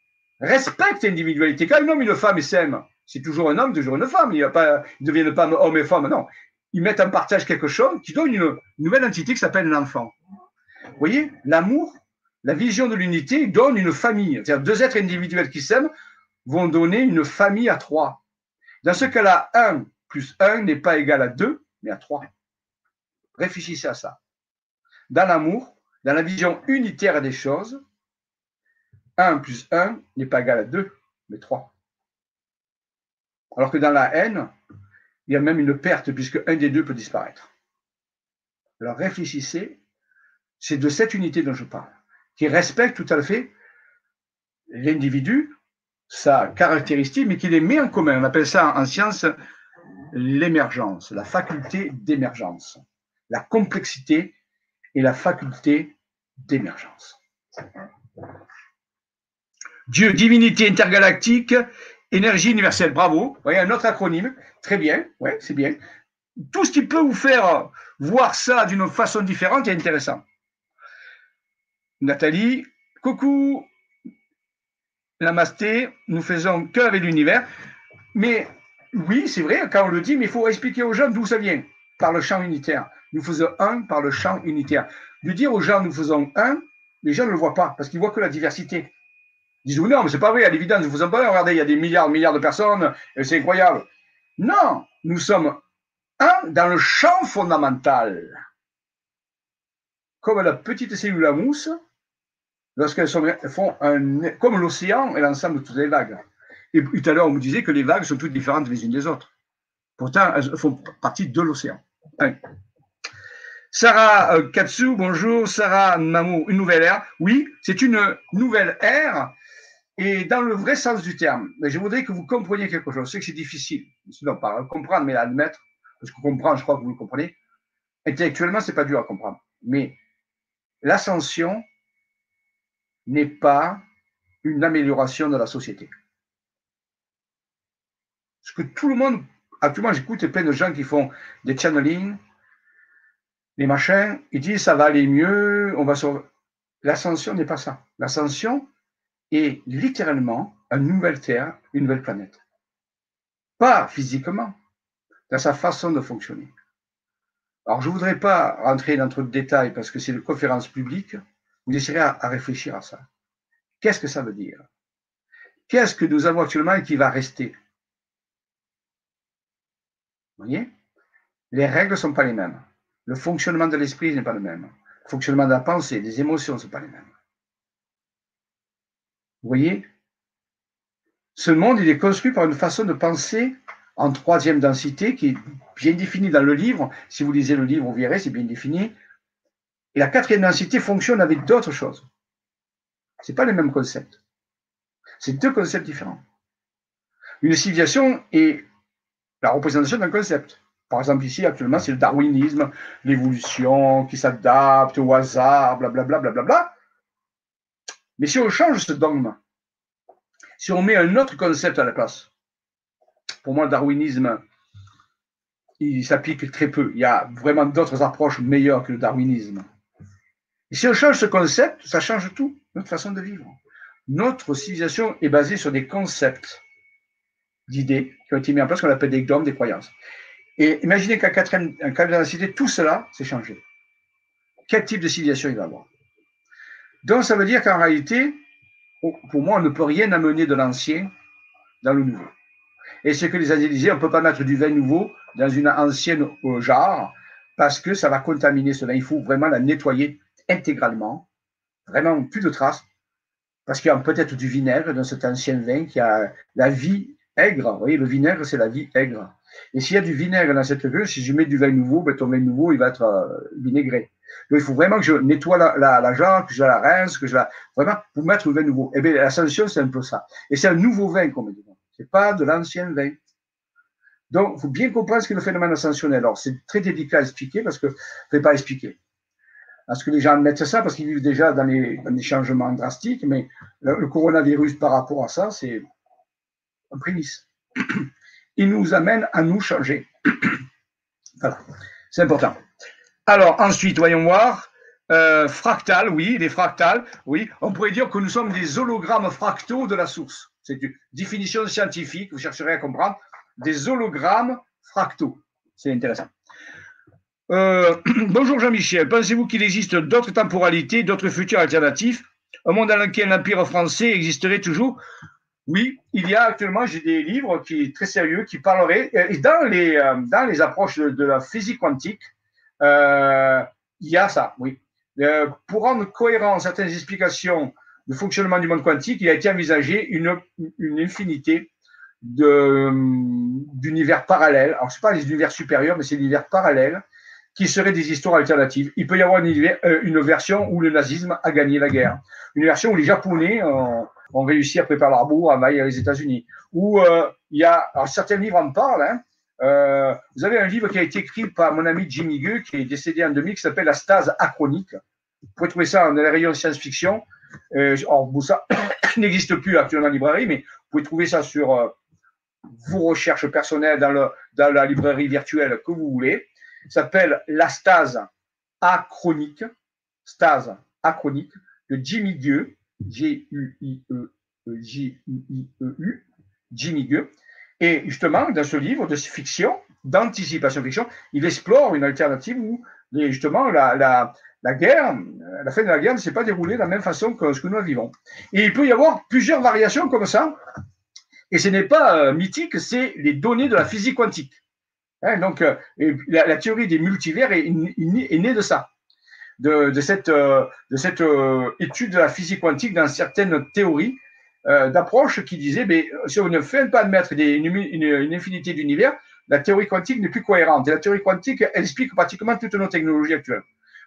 respecte l'individualité. Quand un homme et une femme s'aiment, c'est toujours un homme, toujours une femme. Il ne deviennent pas homme et femme, non. Ils mettent en partage quelque chose qui donne une, nouvelle entité qui s'appelle l'enfant. Vous voyez, l'amour, la vision de l'unité donne une famille. C'est-à-dire deux êtres individuels qui s'aiment vont donner une famille à trois. Dans ce cas-là, 1 plus 1 n'est pas égal à 2, mais à 3. Réfléchissez à ça. Dans l'amour, dans la vision unitaire des choses, 1 plus 1 n'est pas égal à 2, mais 3. Alors que dans la n, il y a même une perte puisque un des deux peut disparaître. Alors réfléchissez, c'est de cette unité dont je parle, qui respecte tout à fait l'individu, sa caractéristique, mais qui les met en commun. On appelle ça en science l'émergence, la faculté d'émergence, la complexité et la faculté d'émergence. Dieu, divinité intergalactique, énergie universelle. Bravo. Vous voyez, un autre acronyme. Très bien. Ouais, c'est bien. Tout ce qui peut vous faire voir ça d'une façon différente est intéressant. Nathalie, coucou. Namasté, nous faisons que avec l'univers. Mais oui, c'est vrai, quand on le dit, mais il faut expliquer aux gens d'où ça vient. Par le champ unitaire. Nous faisons un par le champ unitaire. De dire aux gens nous faisons un, les gens ne le voient pas parce qu'ils voient que la diversité. Ils disent non, mais c'est pas vrai, à l'évidence, nous faisons pas. Regardez, il y a des milliards, milliards de personnes, c'est incroyable. Non, nous sommes un dans le champ fondamental. Comme la petite cellule à mousse, lorsqu'elles font un, comme l'océan et l'ensemble de toutes les vagues. Et tout à l'heure, on me disait que les vagues sont toutes différentes les unes des autres. Pourtant, elles font partie de l'océan. Sarah euh, Katsu, bonjour. Sarah Mamou, une nouvelle ère. Oui, c'est une nouvelle ère et dans le vrai sens du terme. Mais je voudrais que vous compreniez quelque chose. Je sais que c'est difficile. Non, pas comprendre, mais admettre. Parce que comprendre, je crois que vous le comprenez. Intellectuellement, c'est pas dur à comprendre. Mais l'ascension n'est pas une amélioration de la société. Ce que tout le monde, actuellement, j'écoute plein de gens qui font des channeling, des machins, ils disent ça va aller mieux, on va sauver. L'ascension n'est pas ça. L'ascension est littéralement une nouvelle Terre, une nouvelle planète. Pas physiquement, dans sa façon de fonctionner. Alors, je ne voudrais pas rentrer dans trop de détails parce que c'est une conférence publique. Vous essaierez à, à réfléchir à ça. Qu'est-ce que ça veut dire? Qu'est-ce que nous avons actuellement et qui va rester? Vous voyez? Les règles ne sont pas les mêmes. Le fonctionnement de l'esprit n'est pas le même. Le fonctionnement de la pensée, des émotions ne sont pas les mêmes. Vous voyez? Ce monde, il est construit par une façon de penser en troisième densité qui est bien définie dans le livre. Si vous lisez le livre, vous verrez, c'est bien défini. Et la quatrième densité fonctionne avec d'autres choses. Ce pas les mêmes concepts. C'est deux concepts différents. Une civilisation est la représentation d'un concept. Par exemple, ici, actuellement, c'est le darwinisme, l'évolution qui s'adapte au hasard, blablabla, blablabla. Bla, bla, bla. Mais si on change ce dogme, si on met un autre concept à la place, pour moi, le darwinisme, il s'applique très peu. Il y a vraiment d'autres approches meilleures que le darwinisme. Et si on change ce concept, ça change tout, notre façon de vivre. Notre civilisation est basée sur des concepts d'idées qui ont été mis en place, qu'on appelle des dogmes, des croyances. Et imaginez qu'à quatrième, densité, tout cela s'est changé. Quel type de civilisation il va avoir? Donc, ça veut dire qu'en réalité, pour moi, on ne peut rien amener de l'ancien dans le nouveau. Et ce que les Indiens disaient, on ne peut pas mettre du vin nouveau dans une ancienne jarre parce que ça va contaminer ce vin. Il faut vraiment la nettoyer intégralement, vraiment plus de traces, parce qu'il y a peut-être du vinaigre dans cet ancien vin qui a la vie aigre. Vous voyez, le vinaigre, c'est la vie aigre. Et s'il y a du vinaigre dans cette queue, si je mets du vin nouveau, ben, ton vin nouveau, il va être euh, vinaigré. Donc, il faut vraiment que je nettoie la, la, la jarre, que je la rince, que je la. Vraiment, pour mettre le vin nouveau. Eh bien, l'ascension, c'est un peu ça. Et c'est un nouveau vin qu'on met dedans. C'est pas de l'ancien vin. Donc, il faut bien comprendre ce qu'est le phénomène ascensionnel. Alors, c'est très délicat à expliquer parce que je ne vais pas expliquer. Parce que les gens mettent ça parce qu'ils vivent déjà dans les, dans les, changements drastiques, mais le, le, coronavirus par rapport à ça, c'est un prémisse il nous amène à nous changer. [CLEARS THROAT] voilà, c'est important. Alors ensuite, voyons voir. Euh, fractal, oui, les fractales, oui. On pourrait dire que nous sommes des hologrammes fractaux de la source. C'est une définition scientifique, vous chercherez à comprendre. Des hologrammes fractaux. C'est intéressant. Euh, [CLEARS THROAT] bonjour Jean-Michel. Pensez-vous qu'il existe d'autres temporalités, d'autres futurs alternatifs? Un monde dans lequel l'Empire français existerait toujours? Oui, il y a actuellement, j'ai des livres qui très sérieux qui parleraient, et dans les, euh, dans les approches de, la physique quantique, euh, il y a ça, oui. Euh, pour rendre cohérent certaines explications du fonctionnement du monde quantique, il a été envisagé une, une infinité d'univers parallèles. Alors, ce pas les univers supérieurs, mais c'est l'univers parallèle qui seraient des histoires alternatives. Il peut y avoir une, euh, une, version où le nazisme a gagné la guerre, une version où les Japonais ont, ont réussi à préparer l'arbour à envahir les États-Unis. Où euh, il y a, alors certains livres en parlent. Hein, euh, vous avez un livre qui a été écrit par mon ami Jimmy Gueux, qui est décédé en 2000, qui s'appelle La stase achronique. Vous pouvez trouver ça dans les rayons science-fiction. Euh, ça [COUGHS] n'existe plus actuellement en librairie, mais vous pouvez trouver ça sur euh, vos recherches personnelles dans, dans la librairie virtuelle que vous voulez s'appelle La stase achronique, stase achronique de Jimmy Gueux, J-U-I-E-U, Jimmy Gueux. Et justement, dans ce livre de fiction, d'anticipation fiction, il explore une alternative où, justement, la, guerre, la fin de la guerre ne s'est pas déroulée de la même façon que ce que nous vivons. Et il peut y avoir plusieurs variations comme ça. Et ce n'est pas euh, mythique, c'est les données de la physique quantique. Hein, donc, euh, la, théorie des multivers est, née de ça, de, cette, euh, euh, étude de la physique quantique dans certaines théories d'approche qui disaient, mais si on ne fait pas admettre des, une, infinité d'univers, la théorie quantique n'est plus cohérente. Et la théorie quantique, explique pratiquement toutes nos technologies actuelles.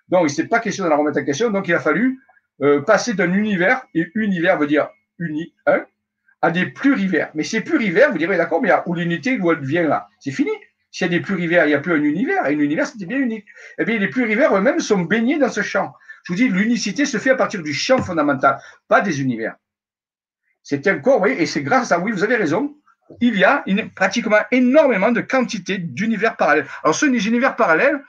Donc, il n'est pas question de la remettre en question. Donc, il a fallu passer d'un univers, et univers veut dire uni, un, à des plurivers. Mais ces plurivers, vous direz, d'accord, mais où l'unité, où elle vient là C'est fini. S'il y a des plurivers, il n'y a plus un univers. Et un univers, c'était bien unique. Eh bien, les plurivers eux-mêmes sont baignés dans ce champ. Je vous dis, l'unicité se fait à partir du champ fondamental, pas des univers. C'est un corps, oui, et c'est grâce à, oui, vous avez raison, il y a pratiquement énormément de quantité d'univers parallèles. Alors, ce univers parallèles,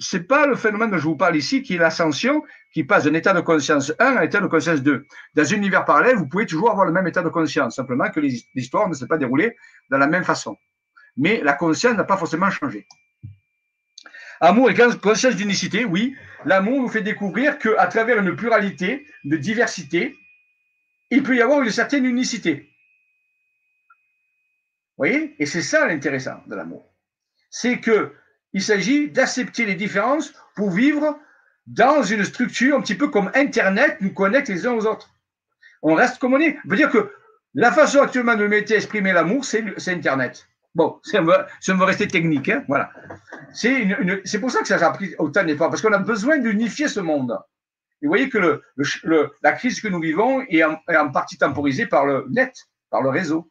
c'est pas le phénomène dont je vous parle ici, qui est l'ascension, qui passe d'un état de conscience 1 à un état de conscience 2. Dans un univers parallèle, vous pouvez toujours avoir le même état de conscience, simplement que l'histoire ne s'est pas déroulée de la même façon mais la conscience n'a pas forcément changé. Amour et conscience d'unicité, oui. L'amour vous fait découvrir qu'à travers une pluralité, de diversité, il peut y avoir une certaine unicité. Vous voyez? Et c'est ça l'intéressant de l'amour. C'est que il s'agit d'accepter les différences pour vivre dans une structure un petit peu comme Internet nous connecte les uns aux autres. On reste comme on est. Ça veut dire que la façon actuellement de mettre exprimer l'amour, c'est Internet. Bon, ça va, ça rester technique, hein, voilà. C'est une, pour ça que ça a pris autant d'efforts, parce qu'on a besoin d'unifier ce monde. Vous voyez que le, le, la crise que nous vivons est en, partie temporisée par le net, par le réseau.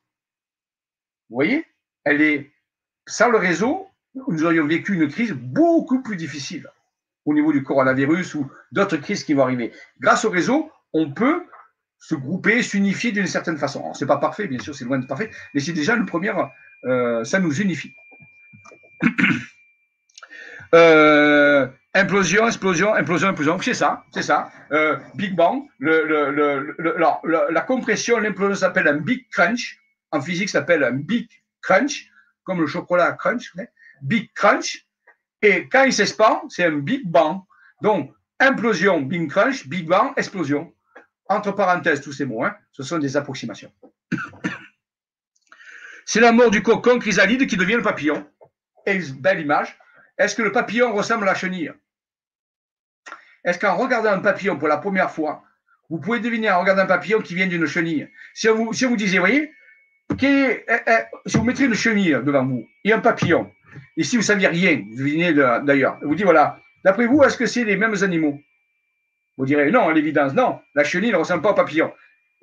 Vous voyez? Elle est sans le réseau, nous aurions vécu une crise beaucoup plus difficile au niveau du coronavirus ou d'autres crises qui vont arriver. Grâce au réseau, on peut se grouper, s'unifier d'une certaine façon. C'est pas parfait, bien sûr, c'est loin de parfait, mais c'est déjà une première, euh, ça nous unifie. [COUGHS] Euh, implosion, explosion, implosion, implosion, c'est ça, c'est ça. Euh, Big Bang, la compression, l'implosion s'appelle un Big Crunch. En physique, s'appelle un Big Crunch, comme le chocolat crunch. Big Crunch. Et quand il s'expand, c'est un Big Bang. Donc, implosion, Big Crunch, Big Bang, explosion. Entre parenthèses, tous ces mots, hein, ce sont des approximations. [COUGHS] C'est la mort du cocon chrysalide qui devient le papillon. belle image. Est-ce que le papillon ressemble à la chenille? Est-ce qu'en regardant un papillon pour la première fois, vous pouvez deviner en regardant un papillon qui vient d'une chenille? Si vous, si vous voyez, eh, eh, si vous mettriez une chenille devant vous et un papillon, et si vous ne saviez rien, vous devinez d'ailleurs, vous dites, voilà, d'après vous, est-ce que c'est les mêmes animaux? Vous direz, non, à l'évidence, non, la chenille ne ressemble pas au papillon.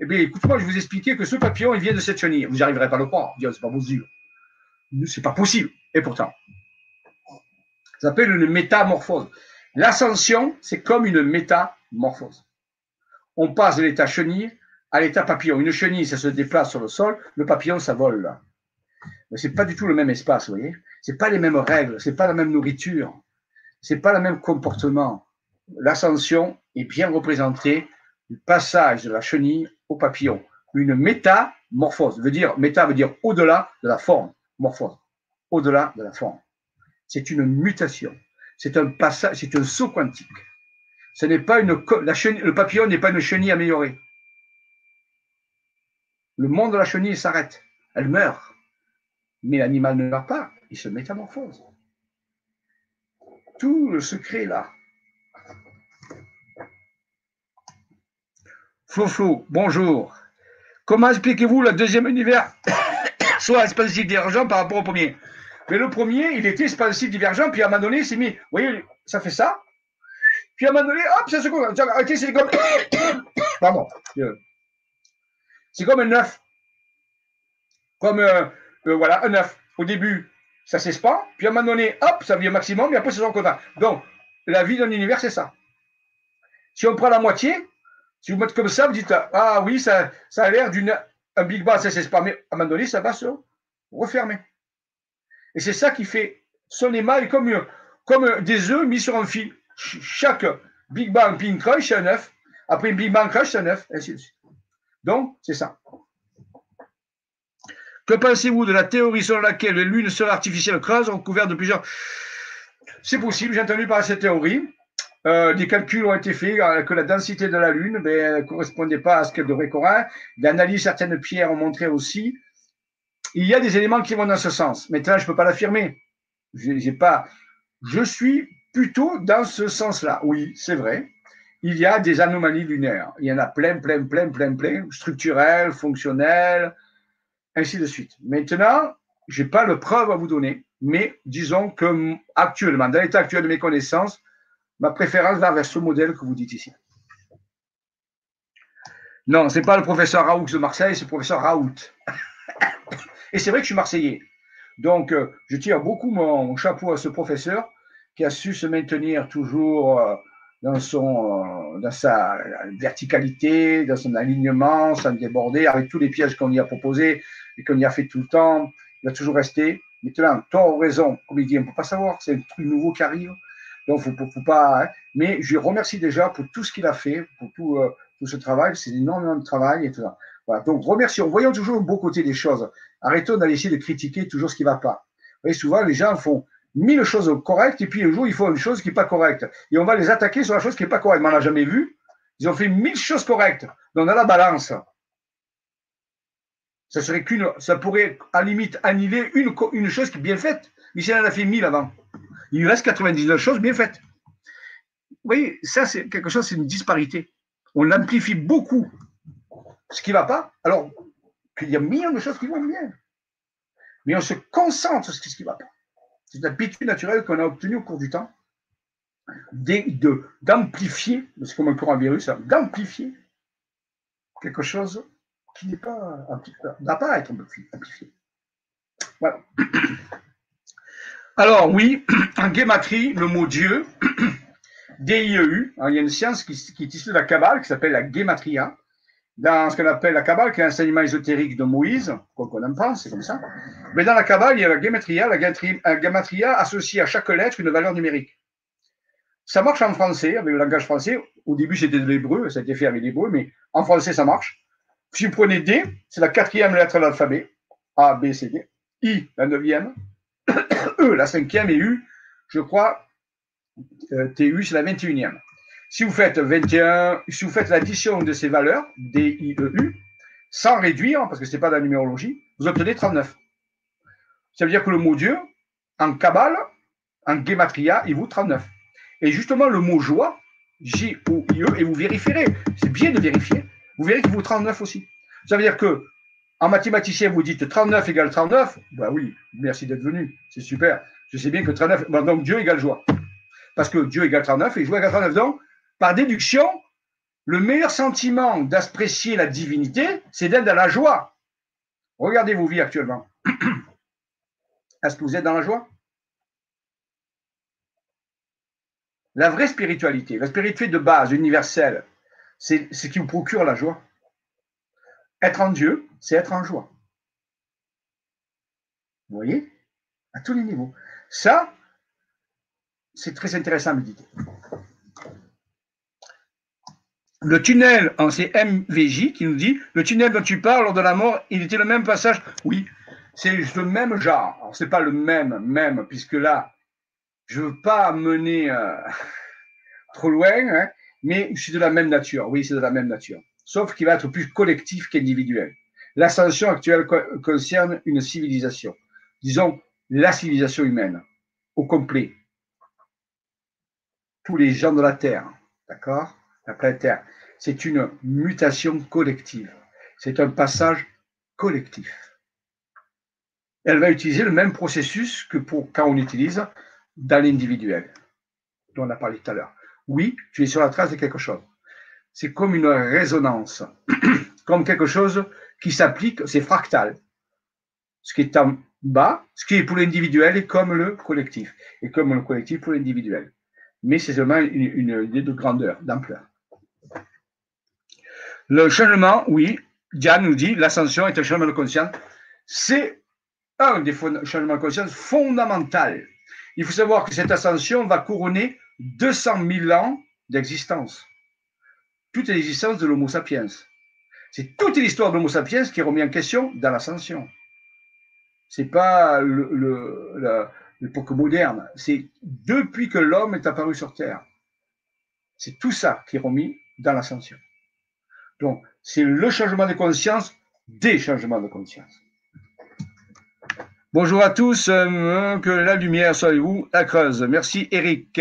Eh bien, écoute-moi, je vais vous expliquer que ce papillon, il vient de cette chenille. Vous n'arriverez pas à le croire. Vous c'est pas possible. C'est pas possible. Et pourtant, ça s'appelle une métamorphose. L'ascension, c'est comme une métamorphose. On passe de l'état chenille à l'état papillon. Une chenille, ça se déplace sur le sol. Le papillon, ça vole. Mais c'est pas du tout le même espace, vous voyez. C'est pas les mêmes règles. C'est pas la même nourriture. C'est pas le même comportement. L'ascension est bien représentée du passage de la chenille au papillon. Une métamorphose. Veut dire, méta veut dire au-delà de la forme. Morphose. Au-delà de la forme. C'est une mutation. C'est un passage, c'est un saut quantique. Ce n'est pas une, la chenille, le papillon n'est pas une chenille améliorée. Le monde de la chenille s'arrête. Elle meurt. Mais l'animal ne meurt pas. Il se métamorphose. Tout le secret là. Flo bonjour. Comment expliquez-vous le deuxième univers [COUGHS] soit expansif divergent par rapport au premier? Mais le premier, il était expansif divergent, puis à un moment donné, il s'est mis, vous voyez, ça fait ça. Puis à un moment donné, hop, ça se C'est comme. [COUGHS] Pardon. C'est comme un œuf. Comme, euh, euh, voilà, un œuf. Au début, ça s'espand, puis à un moment donné, hop, ça vient au maximum, et après, ça se rencontre. Donc, la vie d'un univers, c'est ça. Si on prend la moitié, si vous mettez comme ça, vous dites, ah oui, ça, ça a l'air d'une un Big Bang, ça s'espand, mais à un moment donné, ça va se refermer. Et c'est ça qui fait son émail comme, comme des œufs mis sur un fil. Chaque Big Bang puis une c'est un œuf. Après une Big Bang crush, c'est un œuf, ainsi de suite. Donc, c'est ça. Que pensez-vous de la théorie selon laquelle les lunes solaires artificielles creuses recouvertes de plusieurs? C'est possible, j'ai entendu parler de cette théorie. Euh, des calculs ont été faits euh, que la densité de la Lune ben, ne correspondait pas à ce qu'elle devrait correspondre. D'analyse, certaines pierres ont montré aussi. Il y a des éléments qui vont dans ce sens. Maintenant, je ne peux pas l'affirmer. J'ai pas. Je suis plutôt dans ce sens-là. Oui, c'est vrai. Il y a des anomalies lunaires. Il y en a plein, plein, plein, plein, plein, structurelles, fonctionnelles, ainsi de suite. Maintenant, je n'ai pas de preuve à vous donner, mais disons que actuellement, dans l'état actuel de mes connaissances, ma préférence va vers ce modèle que vous dites ici. Non, ce n'est pas le professeur Raoult de Marseille, c'est le professeur Raoult. [LAUGHS] Et c'est vrai que je suis marseillais. Donc, euh, je tire beaucoup mon chapeau à ce professeur qui a su se maintenir toujours euh, dans, son, euh, dans sa verticalité, dans son alignement, sans déborder, avec tous les pièges qu'on lui a proposés et qu'on y a fait tout le temps. Il a toujours resté. Maintenant, tort ou raison, comme il dit, on ne peut pas savoir, c'est un truc nouveau qui arrive. Donc, il ne faut, pas. Hein. Mais je lui remercie déjà pour tout ce qu'il a fait, pour tout, euh, ce travail. C'est énormément de travail et tout ça. Voilà. Donc, remercions. Voyons toujours le beau côté des choses. Arrêtons d'aller essayer de critiquer toujours ce qui ne va pas. Vous voyez, souvent, les gens font mille choses correctes et puis un jour, ils font une chose qui n'est pas correcte. Et on va les attaquer sur la chose qui n'est pas correcte. Mais on n'a jamais vu. Ils ont fait mille choses correctes. Donc, dans la balance, ça serait qu'une, ça pourrait à limite annihiler une, une chose qui est bien faite. Michel en a fait mille avant. Il lui reste 99 choses bien faites. Vous voyez, ça, c'est quelque chose, c'est une disparité. On amplifie beaucoup ce qui ne va pas, alors qu'il y a millions de choses qui vont bien. Mais on se concentre sur ce qui ne va pas. C'est une habitude naturelle qu'on a obtenue au cours du temps d'amplifier, c'est comme un coronavirus, hein, d'amplifier quelque chose qui n'est pas n'a pas à être amplifié. Voilà. [CLEARS THROAT] Alors oui, [CLEARS THROAT] en guématrie, le mot Dieu, [CLEARS THROAT] D-I-E-U, hein, il y a une science qui, est issue de la Kabbale qui s'appelle la guématria, dans ce qu'on appelle la Kabbale, qui est un enseignement ésotérique de Moïse, quoi qu'on en pense, c'est comme ça. Mais dans la Kabbale, il y a la guématria, la guématria associe à chaque lettre une valeur numérique. Ça marche en français, avec le langage français. Au début, c'était de l'hébreu, ça a été fait avec l'hébreu, mais en français, ça marche. Si vous prenez D, c'est la quatrième lettre de l'alphabet. A, B, C, D. I, la neuvième. La cinquième, et U, je crois, euh, TU, c'est la 21e. Si vous faites 21, si vous faites l'addition de ces valeurs, D, I, E, U, sans réduire, parce que ce n'est pas de la numérologie, vous obtenez 39. Ça veut dire que le mot Dieu, en Kabbale, en Gematria, il vaut 39. Et justement, le mot joie, J-O-I-E, et vous vérifierez, c'est bien de vérifier, vous verrez qu'il vaut 39 aussi. Ça veut dire que en mathématicien, vous dites 39 égale 39. Ben oui, merci d'être venu. C'est super. Je sais bien que 39, donc Dieu égale joie. Parce que Dieu égale 39 et joie égale 39. Donc, par déduction, le meilleur sentiment d'apprécier la divinité, c'est d'être dans la joie. Regardez vos vies actuellement. [CLEARS THROAT] Est-ce que vous êtes dans la joie? La vraie spiritualité, la spiritualité de base, universelle, c'est ce qui vous procure la joie. Être en Dieu, c'est être en joie. Vous voyez? À tous les niveaux. Ça, c'est très intéressant à méditer. Le tunnel, c'est MVJ qui nous dit le tunnel dont tu parles lors de la mort, il était le même passage? Oui, c'est le même genre. Ce n'est pas le même, même, puisque là, je ne veux pas mener euh, [LAUGHS] trop loin, hein, mais je suis de la même nature. Oui, c'est de la même nature sauf qu'il va être plus collectif qu'individuel. L'ascension actuelle concerne une civilisation, disons la civilisation humaine, au complet. Tous les gens de la Terre, d'accord? La planète Terre. c'est une mutation collective. C'est un passage collectif. Elle va utiliser le même processus que pour quand on utilise dans l'individuel, dont on a parlé tout à l'heure. Oui, tu es sur la trace de quelque chose. C'est comme une résonance, [CLEARS THROAT] comme quelque chose qui s'applique, c'est fractal. Ce qui est en bas, ce qui est pour l'individuel est comme le collectif, et comme le collectif pour l'individuel. Mais c'est seulement une, idée de grandeur, d'ampleur. Le changement, oui, Diane nous dit, l'ascension est un changement de conscience. C'est un des changements de conscience fondamentaux. Il faut savoir que cette ascension va couronner 200 000 ans d'existence. Toute l'existence de l'Homo sapiens. C'est toute l'histoire de l'Homo sapiens qui est remise en question dans l'ascension. C'est pas l'époque moderne. C'est depuis que l'homme est apparu sur Terre. C'est tout ça qui est remis dans l'ascension. Donc, c'est le changement de conscience des changements de conscience. Bonjour à tous, euh, que la lumière soit avec vous, à Creuse. Merci Eric.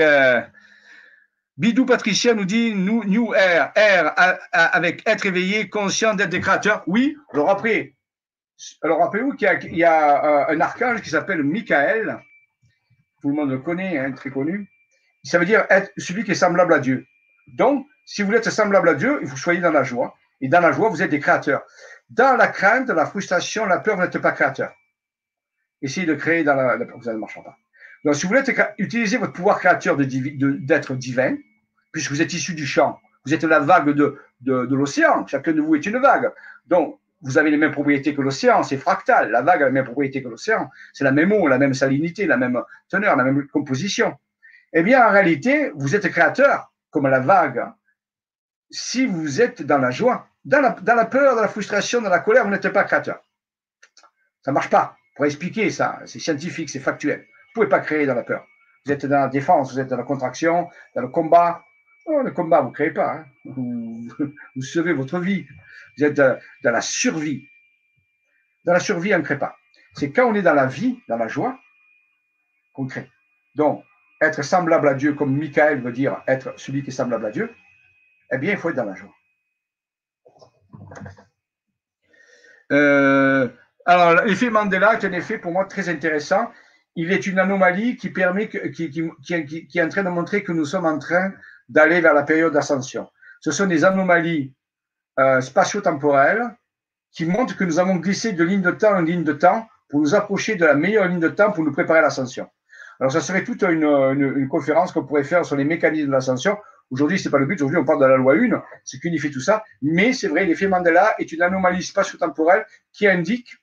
Bidou Patricia nous dit New Air, Air avec être éveillé, conscient d'être des créateurs. Oui, alors après, alors rappelez-vous qu'il y, a, euh, un archange qui s'appelle Michael. Tout le monde le connaît, hein, très connu. Ça veut dire être celui qui est semblable à Dieu. Donc, si vous êtes semblable à Dieu, il faut soyez dans la joie. Et dans la joie, vous êtes des créateurs. Dans la crainte, la frustration, la peur, vous n'êtes pas créateur. Essayez de créer dans la, vous ne marchera pas. Donc, si vous voulez utiliser votre pouvoir créateur d'être divin, puisque vous êtes issu du champ, vous êtes la vague de, de, l'océan, chacun de vous est une vague. Donc, vous avez les mêmes propriétés que l'océan, c'est fractal. La vague a les mêmes propriétés que l'océan. C'est la même eau, la même salinité, la même teneur, la même composition. Eh bien, en réalité, vous êtes créateur, comme la vague, si vous êtes dans la joie. Dans la, dans la peur, dans la frustration, dans la colère, vous n'êtes pas créateur. Ça ne marche pas. Pour expliquer ça, c'est scientifique, c'est factuel. Vous ne pouvez pas créer dans la peur. Vous êtes dans la défense, vous êtes dans la contraction, dans le combat. Oh, le combat, vous ne créez pas. Hein. Vous, sauvez votre vie. Vous êtes dans, la survie. Dans la survie, on ne crée pas. C'est quand on est dans la vie, dans la joie, qu'on crée. Donc, être semblable à Dieu, comme Michael veut dire être celui qui est semblable à Dieu, eh bien, il faut être dans la joie. Euh, alors, l'effet Mandela est un effet pour moi très intéressant. Il est une anomalie qui permet, qui, qui, qui, est en train de montrer que nous sommes en train d'aller vers la période d'ascension. Ce sont des anomalies euh, spatio-temporelles qui montrent que nous avons glissé de ligne de temps en ligne de temps pour nous approcher de la meilleure ligne de temps pour nous préparer à l'ascension. Alors, ça serait toute une, conférence qu'on pourrait faire sur les mécanismes de l'ascension. Aujourd'hui, c'est pas le but. Aujourd'hui, on parle de la loi 1, c'est qu'unifie tout ça. Mais c'est vrai, l'effet Mandela est une anomalie spatio-temporelle qui indique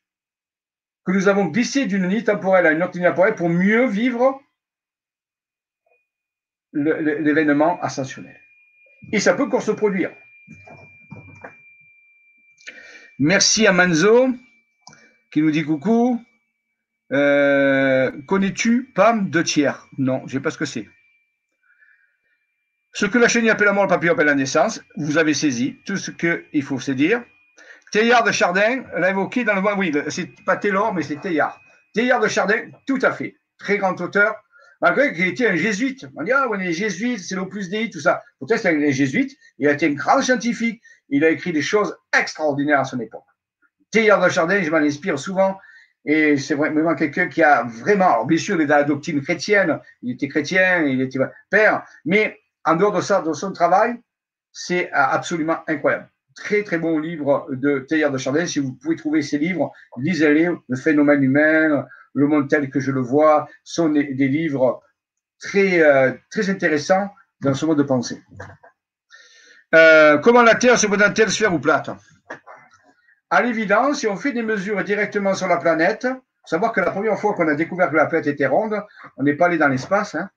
que nous avons glissé d'une ligne temporelle à une autre ligne temporelle pour mieux vivre l'événement ascensionnel. Et ça peut encore se produire. Merci à Manzo qui nous dit coucou. Euh, connais-tu PAM de tiers Non, je ne sais pas ce que c'est. Ce que la chenille appelle la mort, le papillon appelle la naissance, vous avez saisi tout ce qu'il faut se dire. Théard de Chardin l'a évoqué dans le Oui, c'est pas Taylor, mais c'est Théard. Théard de Chardin, tout à fait. Très grand auteur, malgré qu'il était un jésuite. On dit, ah, on est jésuite, c'est l'opus dei, tout ça. Pourtant, c'est un jésuite. Il a été un grand scientifique. Il a écrit des choses extraordinaires à son époque. Théard de Chardin, je m'en inspire souvent. Et c'est vraiment quelqu'un qui a vraiment, alors bien sûr, il est dans la doctrine chrétienne, il était chrétien, il était père, mais en dehors de ça, de son travail, c'est absolument incroyable très très bon livre de Théard de Chardin. Si vous pouvez trouver ces livres, lisez-les. Le phénomène humain, le monde tel que je le vois, sont des, livres très euh, très intéressants dans ce mode de pensée. Euh, comment la Terre se peut-elle sphère ou plate? À l'évidence, si on fait des mesures directement sur la planète, savoir que la première fois qu'on a découvert que la planète était ronde, on n'est pas allé dans l'espace. Hein.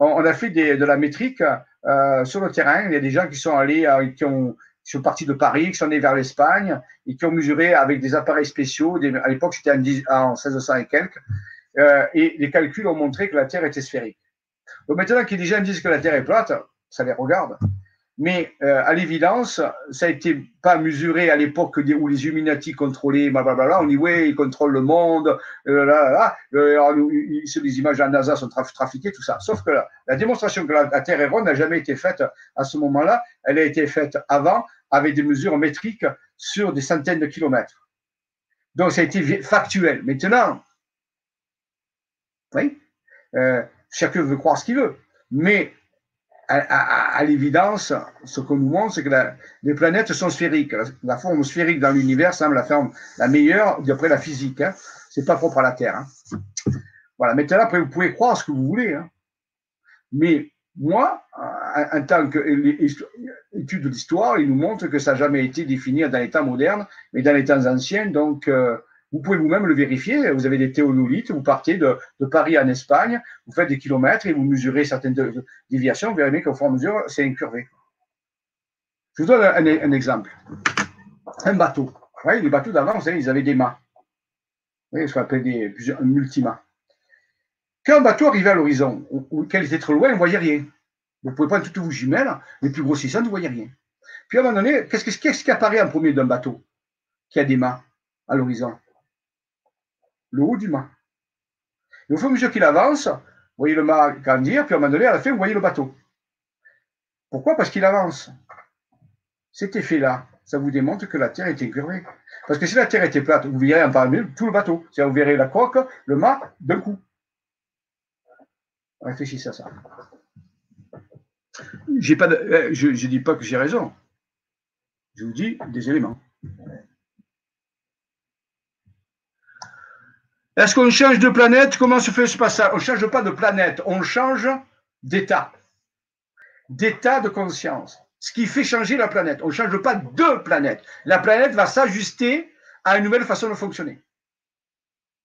on, a fait de la métrique euh, sur le terrain. Il y a des gens qui sont allés, qui ont qui sont partis de Paris, qui sont allés vers l'Espagne et qui ont mesuré avec des appareils spéciaux. à l'époque, c'était en, 1600 et quelques. Euh, et les calculs ont montré que la Terre était sphérique. Donc maintenant gens disent que la Terre est plate, ça les regarde. Mais euh, à l'évidence, ça n'a été pas mesuré à l'époque où les Illuminati contrôlaient, blablabla. On dit, ouais, ils contrôlent le monde, euh, là, là, euh, les images de la NASA sont trafiquées, tout ça. Sauf que la, démonstration que la, Terre est ronde n'a jamais été faite à ce moment-là. Elle a été faite avant, avec des mesures métriques sur des centaines de kilomètres. Donc, ça a été factuel. Maintenant, oui, chacun veut croire ce qu'il veut. Mais à, l'évidence, ce qu'on nous montre, c'est que les planètes sont sphériques. La, forme sphérique dans l'univers semble la la meilleure d'après la physique. Hein. C'est pas propre à la Terre. Hein. Voilà. Maintenant, après, vous pouvez croire ce que vous voulez. Hein. Mais moi, en tant qu'étude de l'histoire, il nous montre que ça n'a jamais été défini dans les temps modernes, mais dans les temps anciens. Donc, euh, vous pouvez vous-même le vérifier. Vous avez des théodolites, vous partez de, Paris en Espagne, vous faites des kilomètres et vous mesurez certaines déviations, vous verrez bien qu'au fur et à mesure, c'est incurvé. Je vous donne un, exemple. Un bateau. les bateaux d'avant, vous savez, ils avaient des mâts. Vous voyez, ce qu'on appelle des multimats. Quand un bateau arrivait à l'horizon, qu'elle était trop loin, on ne voyait rien. Vous pouvez prendre toutes vos jumelles, les plus grossissantes, vous ne voyez rien. Puis à un moment donné, qu'est-ce qui apparaît en premier d'un bateau qui a des mâts à l'horizon? Le haut du mât. Et au fur et à mesure qu'il avance, vous voyez le mât grandir, puis à un moment donné, à la fin, vous voyez le bateau. Pourquoi? Parce qu'il avance. Cet effet-là, ça vous démontre que la Terre est incurvée. Parce que si la Terre était plate, vous verriez en parallèle tout le bateau. C'est-à-dire vous verrez la coque, le mât, d'un coup. Réfléchissez à ça. Pas euh, je ne dis pas que j'ai raison. Je vous dis des éléments. Est-ce qu'on change de planète? Comment se fait ce passage? On ne change pas de planète, on change d'état. D'état de conscience. Ce qui fait changer la planète. On ne change pas de planète. La planète va s'ajuster à une nouvelle façon de fonctionner.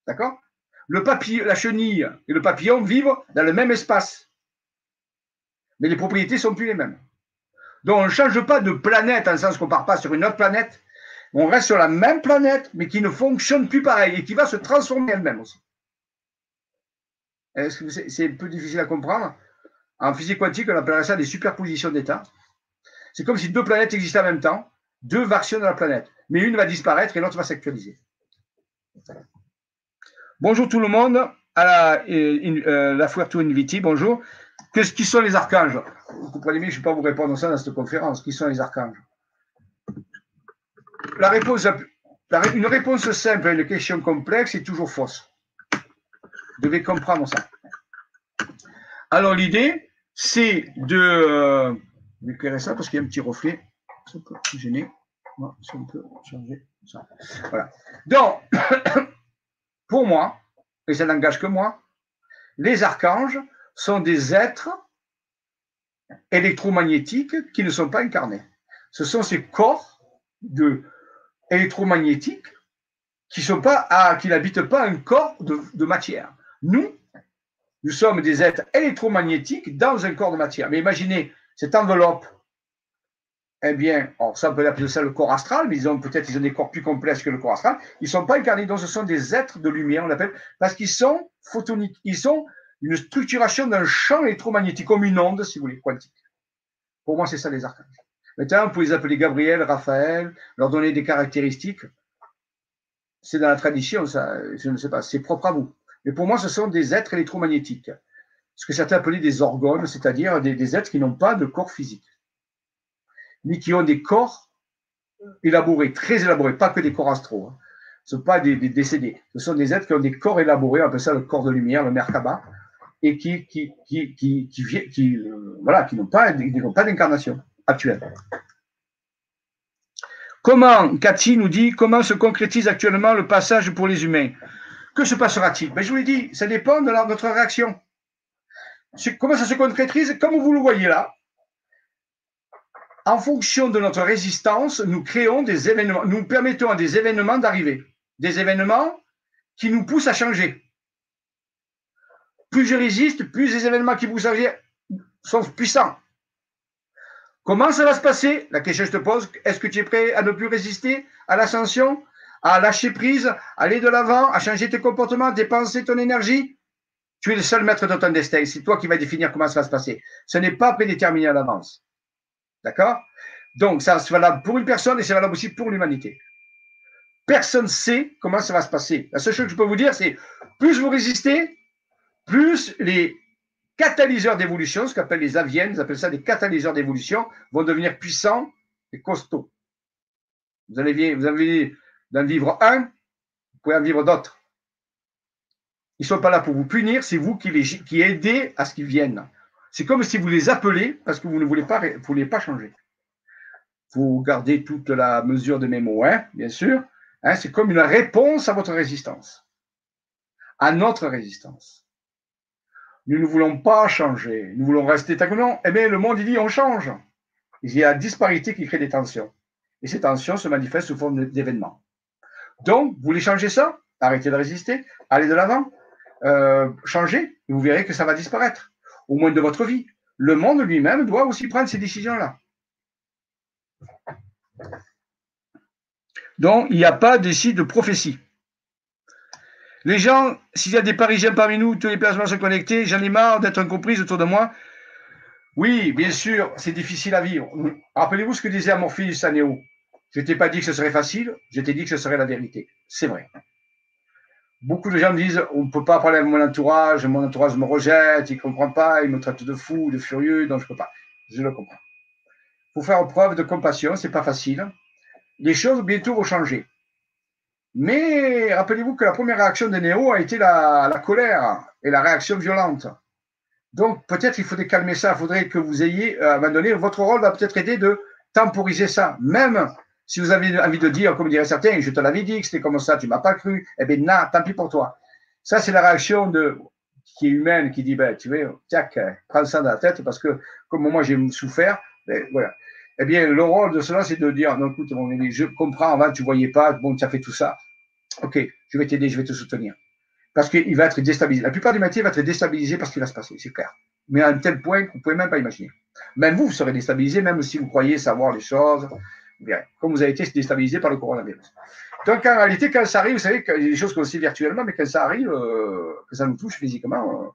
D'accord? Le papillon, la chenille et le papillon vivent dans le même espace. Mais les propriétés ne sont plus les mêmes. Donc on ne change pas de planète en le sens qu'on ne part pas sur une autre planète, on reste sur la même planète, mais qui ne fonctionne plus pareil et qui va se transformer elle-même aussi. C'est un peu difficile à comprendre? En physique quantique, on appellerait ça des superpositions d'états. C'est comme si deux planètes existaient en même temps, deux versions de la planète, mais une va disparaître et l'autre va s'actualiser. Bonjour tout le monde, à la, euh, euh Inviti, bonjour. Qu'est-ce qui sont les archanges? Vous comprenez bien, je ne vais pas vous répondre ça dans cette conférence. Qui sont les archanges? La réponse, une réponse simple à une question complexe est toujours fausse. Vous devez comprendre ça. Alors l'idée, c'est de euh, éclairer ça parce qu'il y a un petit reflet. Ça peut gêner. si on peut changer ça. Voilà. Donc, [COUGHS] pour moi, et ça n'engage que moi, les archanges sont des êtres électromagnétiques qui ne sont pas incarnés. Ce sont ces corps de électromagnétiques qui n'habitent pas un corps de, matière. Nous, nous sommes des êtres électromagnétiques dans un corps de matière. Mais imaginez cette enveloppe. Eh bien, ça on peut appeler ça le corps astral, mais ils ont peut-être des corps plus complexes que le corps astral. Ils ne sont pas incarnés, donc ce sont des êtres de lumière, on l'appelle, parce qu'ils sont photoniques. Ils sont une structuration d'un champ électromagnétique, comme une onde, si vous voulez, quantique. Pour moi, c'est ça les archanges. Maintenant, vous pouvez les appeler Gabriel, Raphaël, leur donner des caractéristiques. C'est dans la tradition, je ne sais pas, c'est propre à vous. Mais pour moi, ce sont des êtres électromagnétiques. Ce que certains appellent des orgones, c'est-à-dire des, êtres qui n'ont pas de corps physique, mais qui ont des corps élaborés, très élaborés, pas que des corps astraux. Hein. Ce ne sont pas des, décédés. Ce sont des êtres qui ont des corps élaborés, on appelle ça le corps de lumière, le Merkaba, et qui, euh, voilà, qui n'ont pas, pas d'incarnation actuelle. Comment, Cathy nous dit, comment se concrétise actuellement le passage pour les humains? Que se passera-t-il? Ben, Je vous l'ai dit, ça dépend de notre réaction. Comment ça se concrétise? Comme vous le voyez là, en fonction de notre résistance, nous créons des événements, nous permettons à des événements d'arriver. Des événements qui nous poussent à changer. Plus je résiste, plus les événements qui vous arrivent sont puissants. Comment ça va se passer? La question que je te pose, est-ce que tu es prêt à ne plus résister à l'ascension, à lâcher prise, à aller de l'avant, à changer tes comportements, dépenser ton énergie? Tu es le seul maître de ton destin. C'est toi qui vas définir comment ça va se passer. Ce n'est pas prédéterminé à l'avance. D'accord? Donc, ça c'est valable pour une personne et c'est valable aussi pour l'humanité. Personne ne sait comment ça va se passer. La seule chose que je peux vous dire, c'est plus vous résistez, plus les catalyseurs d'évolution, ce qu'appellent les aviennes, ils appellent ça des catalyseurs d'évolution, vont devenir puissants et costauds. Vous allez, d'en vivre un, vous pouvez en vivre d'autres. Ils ne sont pas là pour vous punir, c'est vous qui, les, qui aidez à ce qu'ils viennent. C'est comme si vous les appelez parce que vous ne voulez pas, pas changer. Vous gardez toute la mesure de mes mots, hein, bien sûr. Hein, c'est comme une réponse à votre résistance, à notre résistance. Nous ne voulons pas changer, nous voulons rester non. Eh bien, le monde, il dit on change. Il y a la disparité qui crée des tensions. Et ces tensions se manifestent sous forme d'événements. Donc, vous voulez changer ça? Arrêtez de résister, allez de l'avant, euh, changez, et vous verrez que ça va disparaître, au moins de votre vie. Le monde lui-même doit aussi prendre ces décisions-là. Donc, il n'y a pas d'ici de prophétie. Les gens, s'il y a des Parisiens parmi nous, tous les personnes sont connectés, j'en ai marre d'être incomprise autour de moi. Oui, bien sûr, c'est difficile à vivre. Rappelez-vous ce que disait Amorphis à Néo. Je t'ai pas dit que ce serait facile, je t'ai dit que ce serait la vérité. C'est vrai. Beaucoup de gens me disent on ne peut pas parler avec mon entourage, mon entourage me rejette, il ne comprend pas, il me traite de fou, de furieux, donc je ne peux pas. Je le comprends. Faut faire preuve de compassion, c'est pas facile les choses bientôt vont changer. Mais rappelez-vous que la première réaction de Néo a été la, colère et la réaction violente. Donc peut-être il faudrait calmer ça, il faudrait que vous ayez, à un moment votre rôle va peut-être aider de temporiser ça. Même si vous avez envie de dire, comme diraient certains, je te l'avais dit que c'était comme ça, tu m'as pas cru, eh bien, non, tant pis pour toi. Ça, c'est la réaction de, qui est humaine, qui dit, ben, tu vois, tac, prends ça dans la tête parce que, comme moi j'ai souffert, ben, voilà. Eh bien, le rôle de cela, c'est de dire, non, écoute, mon je comprends, avant, tu voyais pas, bon, tu as fait tout ça. OK, je vais t'aider, je vais te soutenir. Parce qu'il va être déstabilisé. La plupart du métier va être déstabilisé parce qu'il va se passer, c'est clair. Mais à un tel point que vous ne pouvez même pas imaginer. Même vous, vous serez déstabilisé, même si vous croyez savoir les choses. Comme vous avez été déstabilisé par le coronavirus. Donc, en réalité, quand ça arrive, vous savez, qu'il y a des choses qu'on sait virtuellement, mais quand ça arrive, euh, que ça nous touche physiquement, euh,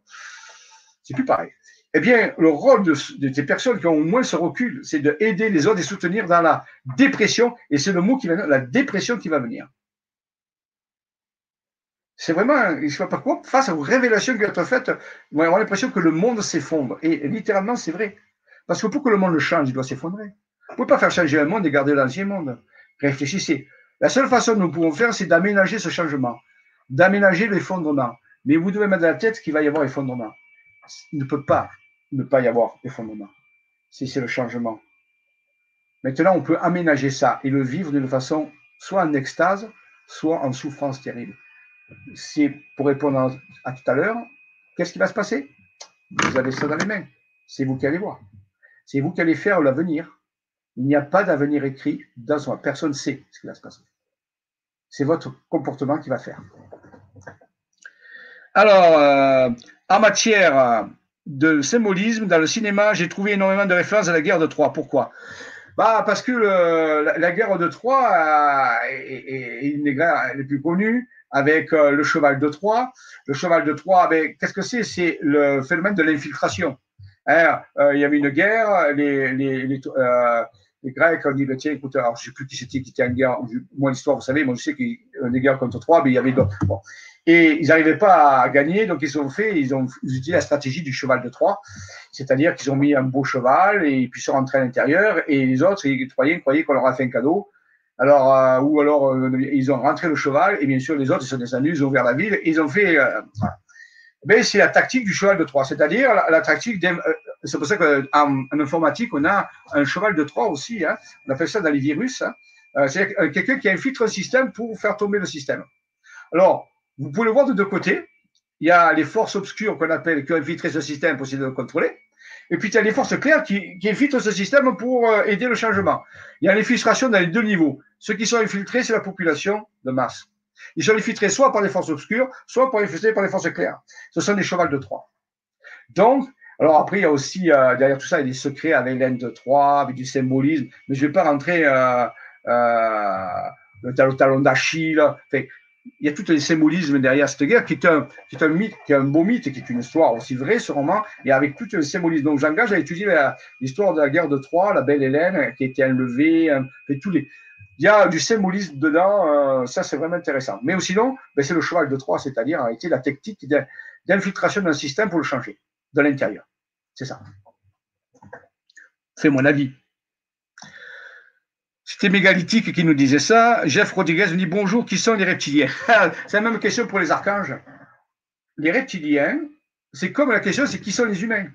c'est plus pareil. Eh bien, le rôle de, ces personnes qui ont au moins ce recul, c'est d'aider les autres et soutenir dans la dépression. Et c'est le mot qui va la dépression qui va venir. C'est vraiment, je ne sais pas quoi, face aux révélations qui vont être faites, on a l'impression que le monde s'effondre. Et littéralement, c'est vrai. Parce que pour que le monde change, il doit s'effondrer. Vous ne pouvez pas faire changer un monde et garder l'ancien monde. Réfléchissez. La seule façon que nous pouvons faire, c'est d'aménager ce changement, d'aménager l'effondrement. Mais vous devez mettre dans la tête qu'il va y avoir effondrement. Il ne peut pas ne pas y avoir effondrement. Si c'est le changement. Maintenant, on peut aménager ça et le vivre d'une façon soit en extase, soit en souffrance terrible. C'est pour répondre à, tout à l'heure, qu'est-ce qui va se passer? Vous avez ça dans les mains. C'est vous qui allez voir. C'est vous qui allez faire l'avenir. Il n'y a pas d'avenir écrit dans soi. Personne ne sait ce qui va se passer. C'est votre comportement qui va faire. Alors, euh, en matière de symbolisme dans le cinéma, j'ai trouvé énormément de références à la guerre de Troie. Pourquoi? Bah, Parce que la, guerre de Troie euh, est, une des guerres les plus connues avec euh, le cheval de Troie. Le cheval de Troie, ben, qu'est-ce que c'est? C'est le phénomène de l'infiltration. Hein, euh, il y avait une guerre, les, les, Grecs ont dit, ben, tiens, écoute, alors je sais plus qui c'était qui était en guerre, moi l'histoire, vous savez, moi je sais qu'il y a une guerre contre Troie, mais il y avait d'autres. Et ils n'arrivaient pas à gagner, donc ils ont fait, ils ont utilisé la stratégie du cheval de Troie, c'est-à-dire qu'ils ont mis un beau cheval et puis sont rentrés à l'intérieur, et les autres, les Troyens croyaient qu'on leur a fait un cadeau. Alors, euh, ou alors, euh, ils ont rentré le cheval, et bien sûr, les autres, ils sont descendus, ils ont ouvert la ville, ils ont fait. Euh, Mais c'est la tactique du cheval de Troie, c'est-à-dire la, tactique. c'est pour ça qu'en en informatique, on a un cheval de Troie aussi. Hein, on appelle ça dans les virus. Hein, c'est quelqu'un qui infiltre un système pour faire tomber le système. Alors, vous pouvez le voir de deux côtés. Il y a les forces obscures qu'on appelle, qui ont infiltré ce système pour essayer de le contrôler. Et puis, il y a les forces claires qui, qui infiltrent ce système pour euh, aider le changement. Il y a l'infiltration dans les deux niveaux. Ceux qui sont infiltrés, c'est la population de masse. Ils sont infiltrés soit par les forces obscures, soit par infiltrés par les forces claires. Ce sont des chevals de Troie. Donc, alors après, il y a aussi, euh, derrière tout ça, il y a des secrets avec l'aine de Troie, avec du symbolisme, mais je ne vais pas rentrer euh, euh, le talon d'Achille. Il y a tout un symbolisme derrière cette guerre qui est un, mythe, qui est un beau mythe, qui est une histoire aussi vraie, ce roman, et avec tout un symbolisme. Donc j'engage à étudier l'histoire de la guerre de Troie, la belle Hélène qui a été enlevée, et tous les. Il y a du symbolisme dedans, euh, ça c'est vraiment intéressant. Mais sinon, ben, c'est le cheval de Troie, c'est-à-dire a été la technique d'infiltration d'un système pour le changer de l'intérieur. C'est ça. C'est mon avis. C'était Mégalithique qui nous disait ça. Jeff Rodriguez nous dit bonjour, qui sont les reptiliens? [LAUGHS] C'est la même question pour les archanges. Les reptiliens, c'est comme la question, c'est qui sont les humains?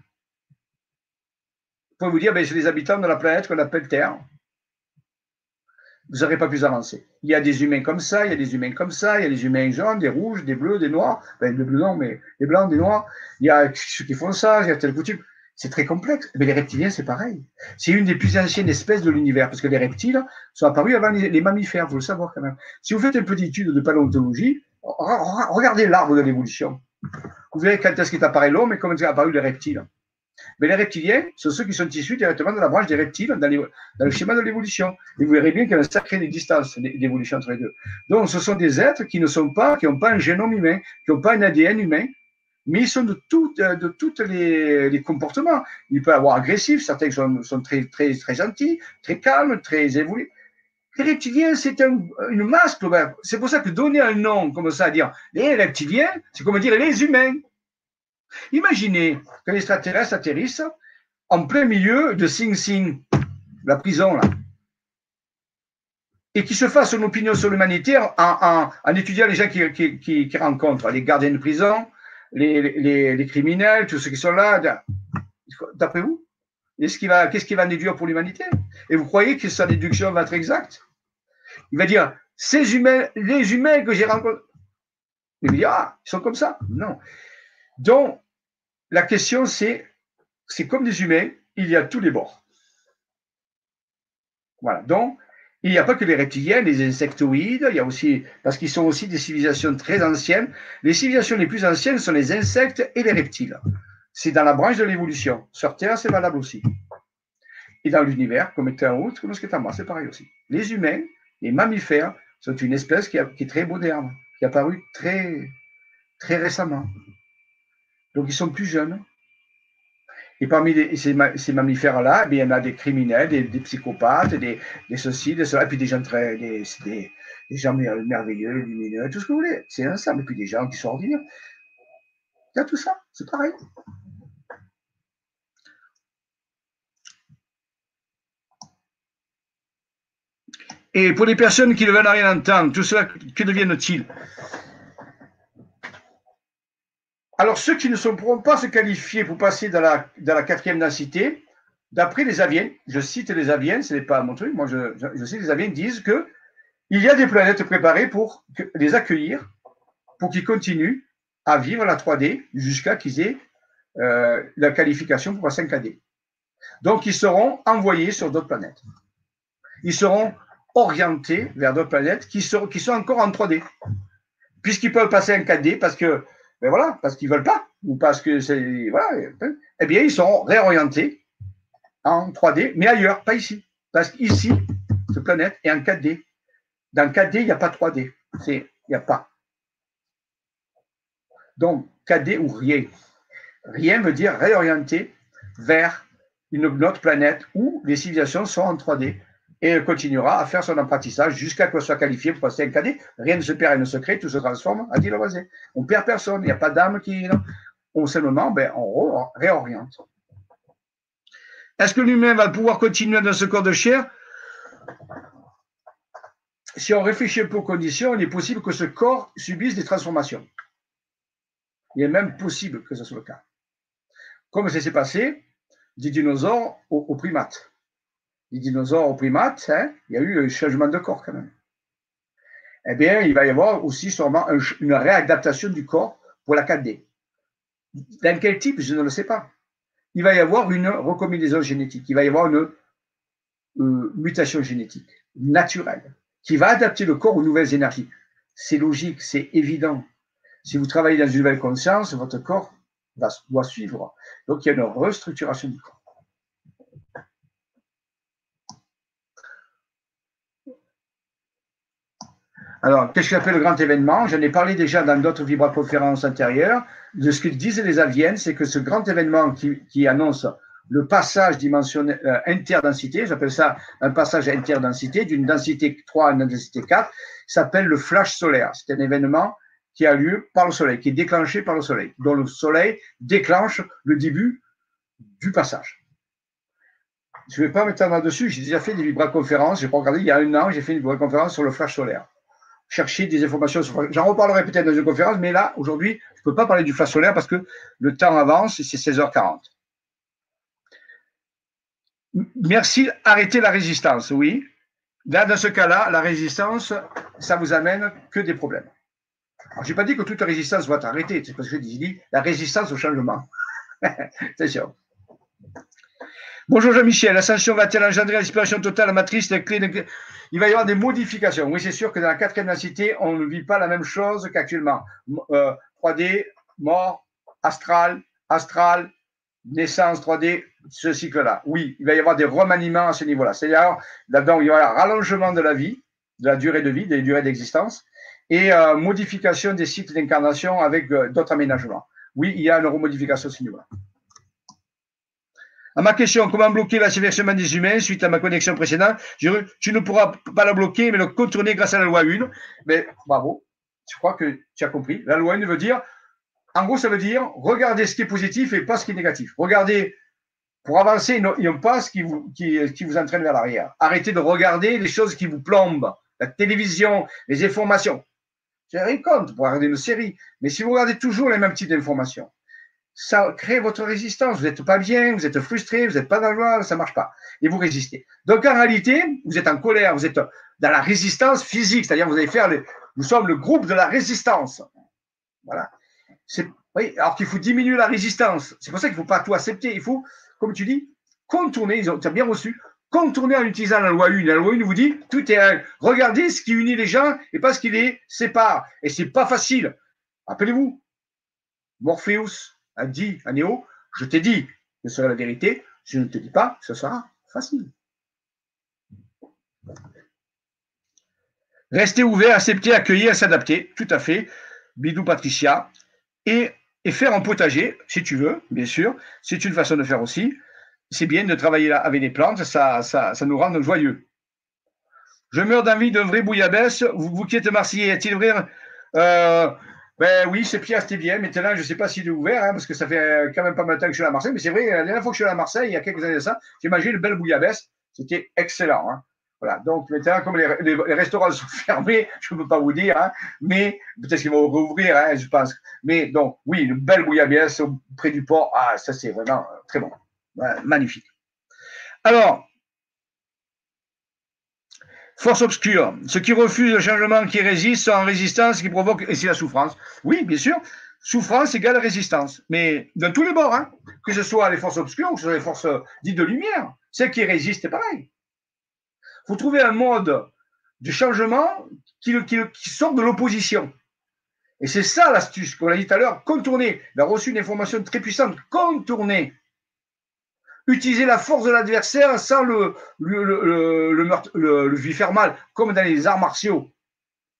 Vous pouvez vous dire, ben, c'est les habitants de la planète qu'on appelle Terre. Vous n'aurez pas plus avancé. Il y a des humains comme ça, il y a des humains comme ça, il y a des humains jaunes, des rouges, des bleus, des noirs. Ben, des bleus non, mais des blancs, des noirs. Il y a ceux qui font ça, il y a telle coutume. C'est très complexe. Mais les reptiliens, c'est pareil. C'est une des plus anciennes espèces de l'univers, parce que les reptiles sont apparus avant les, mammifères, vous le savez quand même. Si vous faites une petite étude de paléontologie, regardez l'arbre de l'évolution. Vous verrez quand est-ce qu'est apparu l'homme et comment est apparu les reptiles. Mais les reptiliens sont ceux qui sont issus directement de la branche des reptiles dans, dans le schéma de l'évolution. Et vous verrez bien qu'il y a une sacrée distance d'évolution entre les deux. Donc, ce sont des êtres qui ne sont pas, qui n'ont pas un génome humain, qui n'ont pas un ADN humain, mais ils sont de tous euh, toutes les, comportements. Il peut avoir agressif, certains sont, très, très, très gentils, très calmes, très évolués. Les reptiliens, c'est un, une masse C'est pour ça que donner un nom comme ça, dire les reptiliens, c'est comme dire les humains. Imaginez que les extraterrestres atterrissent en plein milieu de Sing Sing, la prison là, et qu'ils se fassent une opinion sur l'humanité en, étudiant les gens qui, qui, qui, qui rencontrent, les gardiens de prison, les, les, criminels, tous ceux qui sont là, d'après vous Qu'est-ce qui va, qu'est-ce va déduire pour l'humanité? Et vous croyez que sa déduction va être exacte? Il va dire, ces humains, les humains que j'ai rencontrés, il va ah, ils sont comme ça. Non. Donc, la question, c'est, c'est comme des humains, il y a tous les bords. Voilà. Donc, il n'y a pas que les reptiliens, les insectoïdes, il parce qu'ils sont aussi des civilisations très anciennes. Les civilisations les plus anciennes sont les insectes et les reptiles. C'est dans la branche de l'évolution. Sur Terre, c'est valable aussi. Et dans l'univers, comme est un autre, comme ce est moi, c'est pareil aussi. Les humains, les mammifères, sont une espèce qui, qui est très moderne, qui est apparue très récemment. Donc, ils sont plus jeunes. Et parmi ces, mammifères-là, eh il y en a des criminels, des, psychopathes, des, des ceci, des cela, et puis des gens très, des, des, gens merveilleux, lumineux, tout ce que vous voulez. C'est ça, et puis des gens qui sont ordinaires. Il y a tout ça, c'est pareil. Et pour les personnes qui ne veulent rien entendre, tout cela, que deviennent-ils? Alors, ceux qui ne pourront pas se qualifier pour passer dans la, la quatrième densité, d'après les aviens, je cite les aviens, ce n'est pas mon truc, moi je, je, cite les aviens, disent que il y a des planètes préparées pour les accueillir, pour qu'ils continuent à vivre la 3D jusqu'à qu'ils aient euh, la qualification pour passer 5D. Donc, ils seront envoyés sur d'autres planètes. Ils seront orientés vers d'autres planètes qui sont, qui sont encore en 3D. Puisqu'ils peuvent passer en 4D parce que mais voilà, parce qu'ils veulent pas, ou parce que c'est. Voilà, eh bien, ils seront réorientés en 3D, mais ailleurs, pas ici. Parce qu'ici, cette planète est en 4D. Dans 4D, il n'y a pas 3D. Il n'y a pas. Donc, 4D ou rien. Rien veut dire réorienter vers une autre planète où les civilisations sont en 3D et continuera à faire son apprentissage jusqu'à ce qu'elle soit qualifiée pour passer un cadet. Rien ne se perd et ne se crée, tout se transforme, a dit le voisin. On perd personne, il n'y a pas d'âme qui. On seulement, ben, on réoriente. Est-ce que l'humain va pouvoir continuer dans ce corps de chair? Si on réfléchit aux conditions, il est possible que ce corps subisse des transformations. Il est même possible que ce soit le cas. Comme ça s'est passé? Des dinosaures aux primates dinosaures aux primates, hein, il y a eu un changement de corps quand même. Eh bien, il va y avoir aussi sûrement une réadaptation du corps pour la 4D. Dans quel type, je ne le sais pas. Il va y avoir une recombinaison génétique, il va y avoir une euh, mutation génétique naturelle qui va adapter le corps aux nouvelles énergies. C'est logique, c'est évident. Si vous travaillez dans une nouvelle conscience, votre corps doit suivre. Donc, il y a une restructuration du corps. Alors, qu'est-ce que j'appelle le grand événement? J'en ai parlé déjà dans d'autres vibra-conférences antérieures. De ce que disent les aliens, c'est que ce grand événement qui, annonce le passage dimensionnel euh, interdensité, j'appelle ça un passage interdensité, d'une densité 3 à une densité 4, s'appelle le flash solaire. C'est un événement qui a lieu par le soleil, qui est déclenché par le soleil, dont le soleil déclenche le début du passage. Je ne vais pas m'étendre là-dessus, j'ai déjà fait des vibra-conférences, j'ai pas regardé, il y a un an, j'ai fait une vibra-conférence sur le flash solaire chercher des informations. J'en reparlerai peut-être dans une conférence, mais là, aujourd'hui, je ne peux pas parler du flash solaire parce que le temps avance et c'est 16h40. Merci, arrêtez la résistance, oui. Là, dans ce cas-là, la résistance, ça vous amène que des problèmes. Je n'ai pas dit que toute résistance va être arrêtée, c'est parce que je dis la résistance au changement. [LAUGHS] Attention. Bonjour Jean-Michel, l'ascension va-t-elle engendrer l'inspiration totale, la matrice, la clé, Il va y avoir des modifications. Oui, c'est sûr que dans la quatrième densité, on ne vit pas la même chose qu'actuellement. 3D, euh, mort, astral, astral, naissance 3D, ce cycle-là. Oui, il va y avoir des remaniements à ce niveau-là. C'est-à-dire, là-dedans, il y aura rallongement de la vie, de la durée de vie, des durées d'existence, et euh, modification des cycles d'incarnation avec euh, d'autres aménagements. Oui, il y a une remodification à ce niveau-là. À ma question, comment bloquer l'assévèrement des humains suite à ma connexion précédente, tu ne pourras pas la bloquer, mais le contourner grâce à la loi 1. Mais bravo, je crois que tu as compris. La loi 1 veut dire, en gros, ça veut dire, regardez ce qui est positif et pas ce qui est négatif. Regardez, pour avancer, non pas ce qui vous, qui, qui vous entraîne vers l'arrière. Arrêtez de regarder les choses qui vous plombent. La télévision, les informations. J'ai rien contre pour regarder une série. Mais si vous regardez toujours les mêmes types d'informations, ça crée votre résistance. Vous n'êtes pas bien, vous êtes frustré, vous n'êtes pas dans la joie, ça marche pas. Et vous résistez. Donc en réalité, vous êtes en colère, vous êtes dans la résistance physique, c'est-à-dire vous allez faire le, nous sommes le groupe de la résistance. Voilà. Alors qu'il faut diminuer la résistance. C'est pour ça qu'il ne faut pas tout accepter. Il faut, comme tu dis, contourner, tu as bien reçu, contourner en utilisant la loi 1. La loi 1 vous dit, tout est un, regardez ce qui unit les gens et pas ce qui les sépare. Et c'est pas facile. Rappelez-vous, Morpheus, a dit à Néo, je t'ai dit ce sera la vérité, je ne te dis pas ce sera facile. Rester ouvert, accepter, accueillir, s'adapter, tout à fait. Bidou Patricia. Et, et, faire un potager, si tu veux, bien sûr. C'est une façon de faire aussi. C'est bien de travailler avec les plantes, ça, nous rend joyeux. Je meurs d'envie d'un vrai bouillabaisse. Vous, vous qui êtes marseillais, est-il vrai euh, ben oui, c'est Pierre, bien. Maintenant, je ne sais pas s'il est ouvert, hein, parce que ça fait quand même pas mal de temps que je suis à Marseille. Mais c'est vrai, la dernière fois que je suis à Marseille, il y a quelques années de ça, j'ai mangé une belle bouillabaisse. C'était excellent. Hein. Voilà. Donc maintenant, comme les, restaurants sont [LAUGHS] fermés, je ne peux pas vous dire, hein, mais peut-être qu'ils vont rouvrir, hein, je pense. Mais donc, oui, une belle bouillabaisse près du port. Ah, ça c'est vraiment très bon. magnifique. Alors, Force obscure, ceux qui refusent le changement, qui résistent, sont en résistance, qui provoquent, et c'est la souffrance. Oui, bien sûr, souffrance égale résistance, mais dans tous les bords, hein, que ce soit les forces obscures ou que ce soit les forces dites de lumière, celles qui résistent, c'est pareil. Il faut trouver un mode de changement qui, sort de l'opposition. Et c'est ça l'astuce, comme on l'a dit tout à l'heure, contourner. Il a reçu une information très puissante, contourner utiliser la force de l'adversaire sans le, lui faire mal, comme dans les arts martiaux.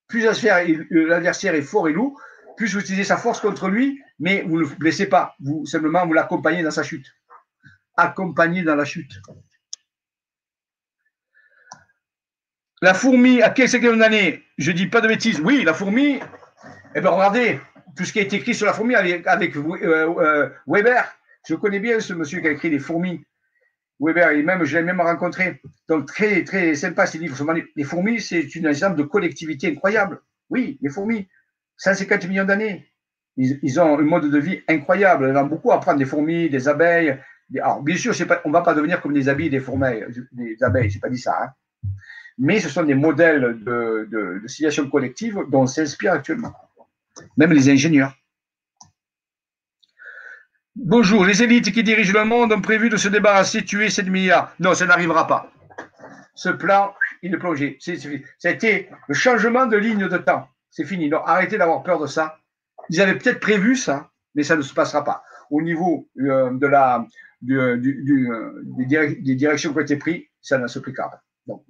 Plus l'adversaire est fort et lourd, plus vous utilisez sa force contre lui, mais vous ne le blessez pas. Vous simplement vous l'accompagnez dans sa chute. Accompagné dans la chute. La fourmi, à quel cinquième d'année Je dis pas de bêtises. Oui, la fourmi, eh bien regardez, tout ce qui a été écrit sur la fourmi avec, avec euh, euh, Weber, je connais bien ce monsieur qui a écrit Les fourmis. Weber, et même, je l'ai même rencontré. Donc, très, très sympa ces livres. Les fourmis, c'est une exemple de collectivité incroyable. Oui, les fourmis, 150 millions d'années. Ils, ont un mode de vie incroyable. Ils ont beaucoup à apprendre des fourmis, des abeilles. Alors, bien sûr, on ne va pas devenir comme des abeilles, des fourmis, des abeilles, je n'ai pas dit ça. Hein. Mais ce sont des modèles de, de, de collective dont on s'inspire actuellement. Même les ingénieurs. Bonjour, les élites qui dirigent le monde ont prévu de se débarrasser, tuer 7 milliards. Non, ça n'arrivera pas. Ce plan, il est plongé. Été le changement de ligne de temps. C'est fini. Donc, arrêtez d'avoir peur de ça. Ils avaient peut-être prévu ça, mais ça ne se passera pas. Au niveau euh, de la, euh, des, directions qui ont été prises, ça ne se pas. Donc,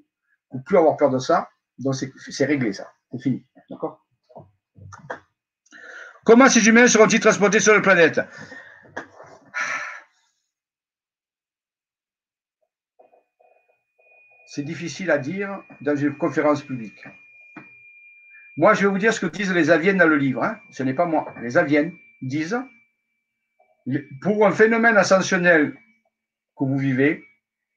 il ne plus avoir peur de ça. Donc, c'est, réglé ça. C'est fini. D'accord? Comment ces humains seront-ils transportés sur la planète? C'est difficile à dire dans une conférence publique. Moi, je vais vous dire ce que disent les aviennes dans le livre. Hein. Ce n'est pas moi. Les aviennes disent, pour un phénomène ascensionnel que vous vivez,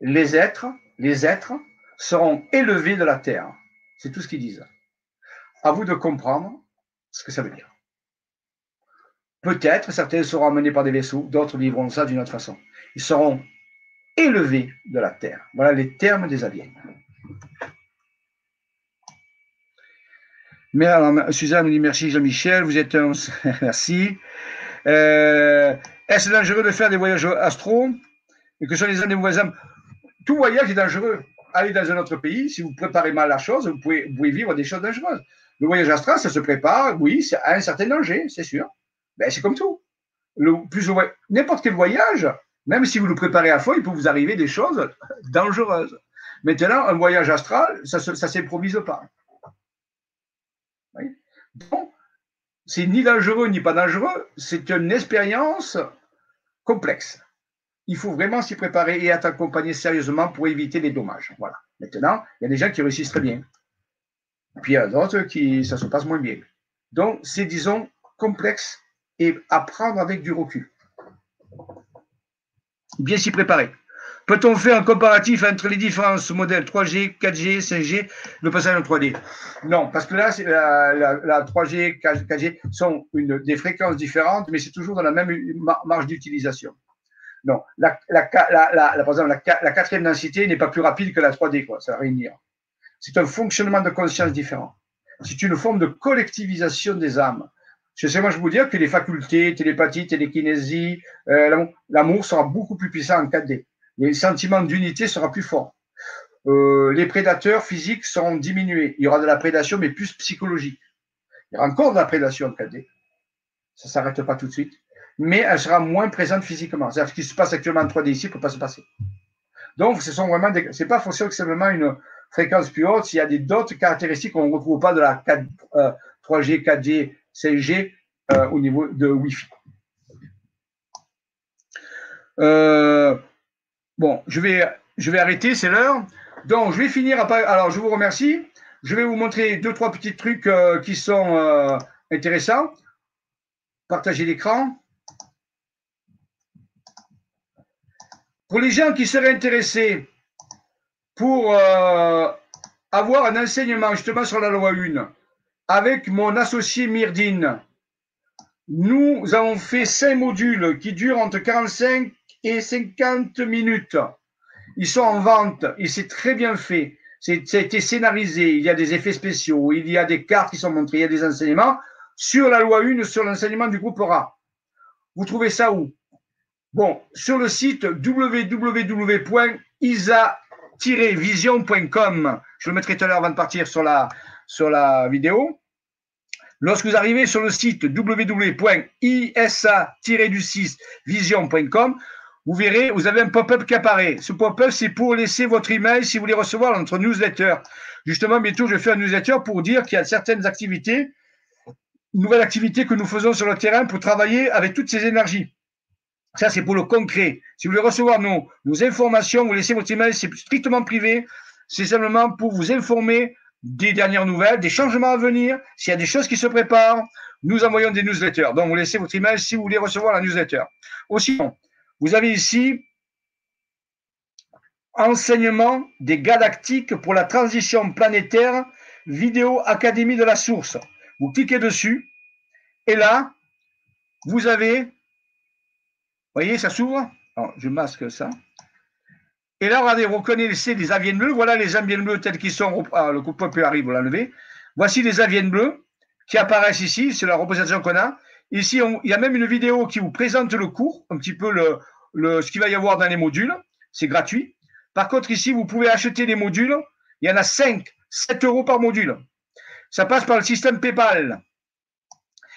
les êtres, les êtres seront élevés de la terre. C'est tout ce qu'ils disent. À vous de comprendre ce que ça veut dire. Peut-être certains seront amenés par des vaisseaux, d'autres vivront ça d'une autre façon. Ils seront élevés de la terre. Voilà les termes des aviennes. Mais alors, Suzanne me dit merci Jean-Michel, vous êtes un. [LAUGHS] merci. Euh, est-ce dangereux de faire des voyages astro? Et que sont les des voisins Tout voyage est dangereux. Aller dans un autre pays, si vous préparez mal la chose, vous pouvez, vivre des choses dangereuses. Le voyage astral, ça se prépare, oui, à un certain danger, c'est sûr. Ben, c'est comme tout. N'importe quel voyage, même si vous le préparez à fond, il peut vous arriver des choses [LAUGHS] dangereuses. Maintenant, un voyage astral, ça ne s'improvise pas. Donc, c'est ni dangereux ni pas dangereux, c'est une expérience complexe. Il faut vraiment s'y préparer et être accompagné sérieusement pour éviter les dommages. Voilà. Maintenant, il y a des gens qui réussissent très bien. Puis il y a d'autres qui ça se passe moins bien. Donc, c'est, disons, complexe et à prendre avec du recul. Bien s'y préparer. Peut-on faire un comparatif entre les différents modèles 3G, 4G, 5G, le passage en 3D Non, parce que là, la, 3G, 4G sont des fréquences différentes, mais c'est toujours dans la même marge d'utilisation. Non, la, par exemple, la, quatrième densité n'est pas plus rapide que la 3D, quoi, ça va rien dire. C'est un fonctionnement de conscience différent. C'est une forme de collectivisation des âmes. Sais, moi, je vous dire que les facultés, télépathie, télékinésie, euh, l'amour sera beaucoup plus puissant en 4D les sentiments d'unité sera plus fort. Euh, les prédateurs physiques seront diminués. Il y aura de la prédation, mais plus psychologique. Il y aura encore de la prédation en 4D. Ça ne s'arrête pas tout de suite. Mais elle sera moins présente physiquement. C'est-à-dire ce qui se passe actuellement en 3D ici ne peut pas se passer. Donc, ce sont vraiment des, c'est pas forcément c'est une fréquence plus haute. S'il y a d'autres caractéristiques qu'on ne retrouve pas de la 4, 3G, 4G, 5G au niveau de Wi-Fi. Euh, Bon, je vais, je vais arrêter, c'est l'heure. Donc, je vais finir. Alors, je vous remercie. Je vais vous montrer deux, trois petits trucs euh, qui sont euh, intéressants. Partager l'écran. Pour les gens qui seraient intéressés pour euh, avoir un enseignement justement sur la loi 1 avec mon associé Myrdine, nous avons fait cinq modules qui durent entre 45 et 50 minutes. Ils sont en vente et c'est très bien fait. C'est, ça a été scénarisé. Il y a des effets spéciaux, il y a des cartes qui sont montrées, il y a des enseignements sur la loi 1, sur l'enseignement du groupe RA. Vous trouvez ça où? Bon, sur le site www.isa-vision.com. Je le mettrai tout à l'heure avant de partir sur la, sur la vidéo. Lorsque vous arrivez sur le site www.isa-vision.com, vous verrez, vous avez un pop-up qui apparaît. Ce pop-up, c'est pour laisser votre email si vous voulez recevoir notre newsletter. Justement, bientôt, je faire un newsletter pour dire qu'il y a certaines activités, nouvelles activités que nous faisons sur le terrain pour travailler avec toutes ces énergies. Ça, c'est pour le concret. Si vous voulez recevoir nos, nos informations, vous laissez votre email, c'est strictement privé. C'est simplement pour vous informer des dernières nouvelles, des changements à venir. S'il y a des choses qui se préparent, nous envoyons des newsletters. Donc, vous laissez votre email si vous voulez recevoir la newsletter. Aussi, vous avez ici enseignement des galactiques pour la transition planétaire, vidéo Académie de la Source. Vous cliquez dessus et là, vous avez, voyez, ça s'ouvre. Je masque ça. Et là, regardez, vous connaissez les aviens bleus. Voilà les aviens bleus tels qu'ils sont. Ah, le coup de arrive, vous l'enlevez. Voici les aviens bleus qui apparaissent ici. C'est la représentation qu'on a. Ici, il y a même une vidéo qui vous présente le cours, un petit peu le, ce qu'il va y avoir dans les modules. C'est gratuit. Par contre, ici, vous pouvez acheter des modules. Il y en a 5, 7 euros par module. Ça passe par le système PayPal.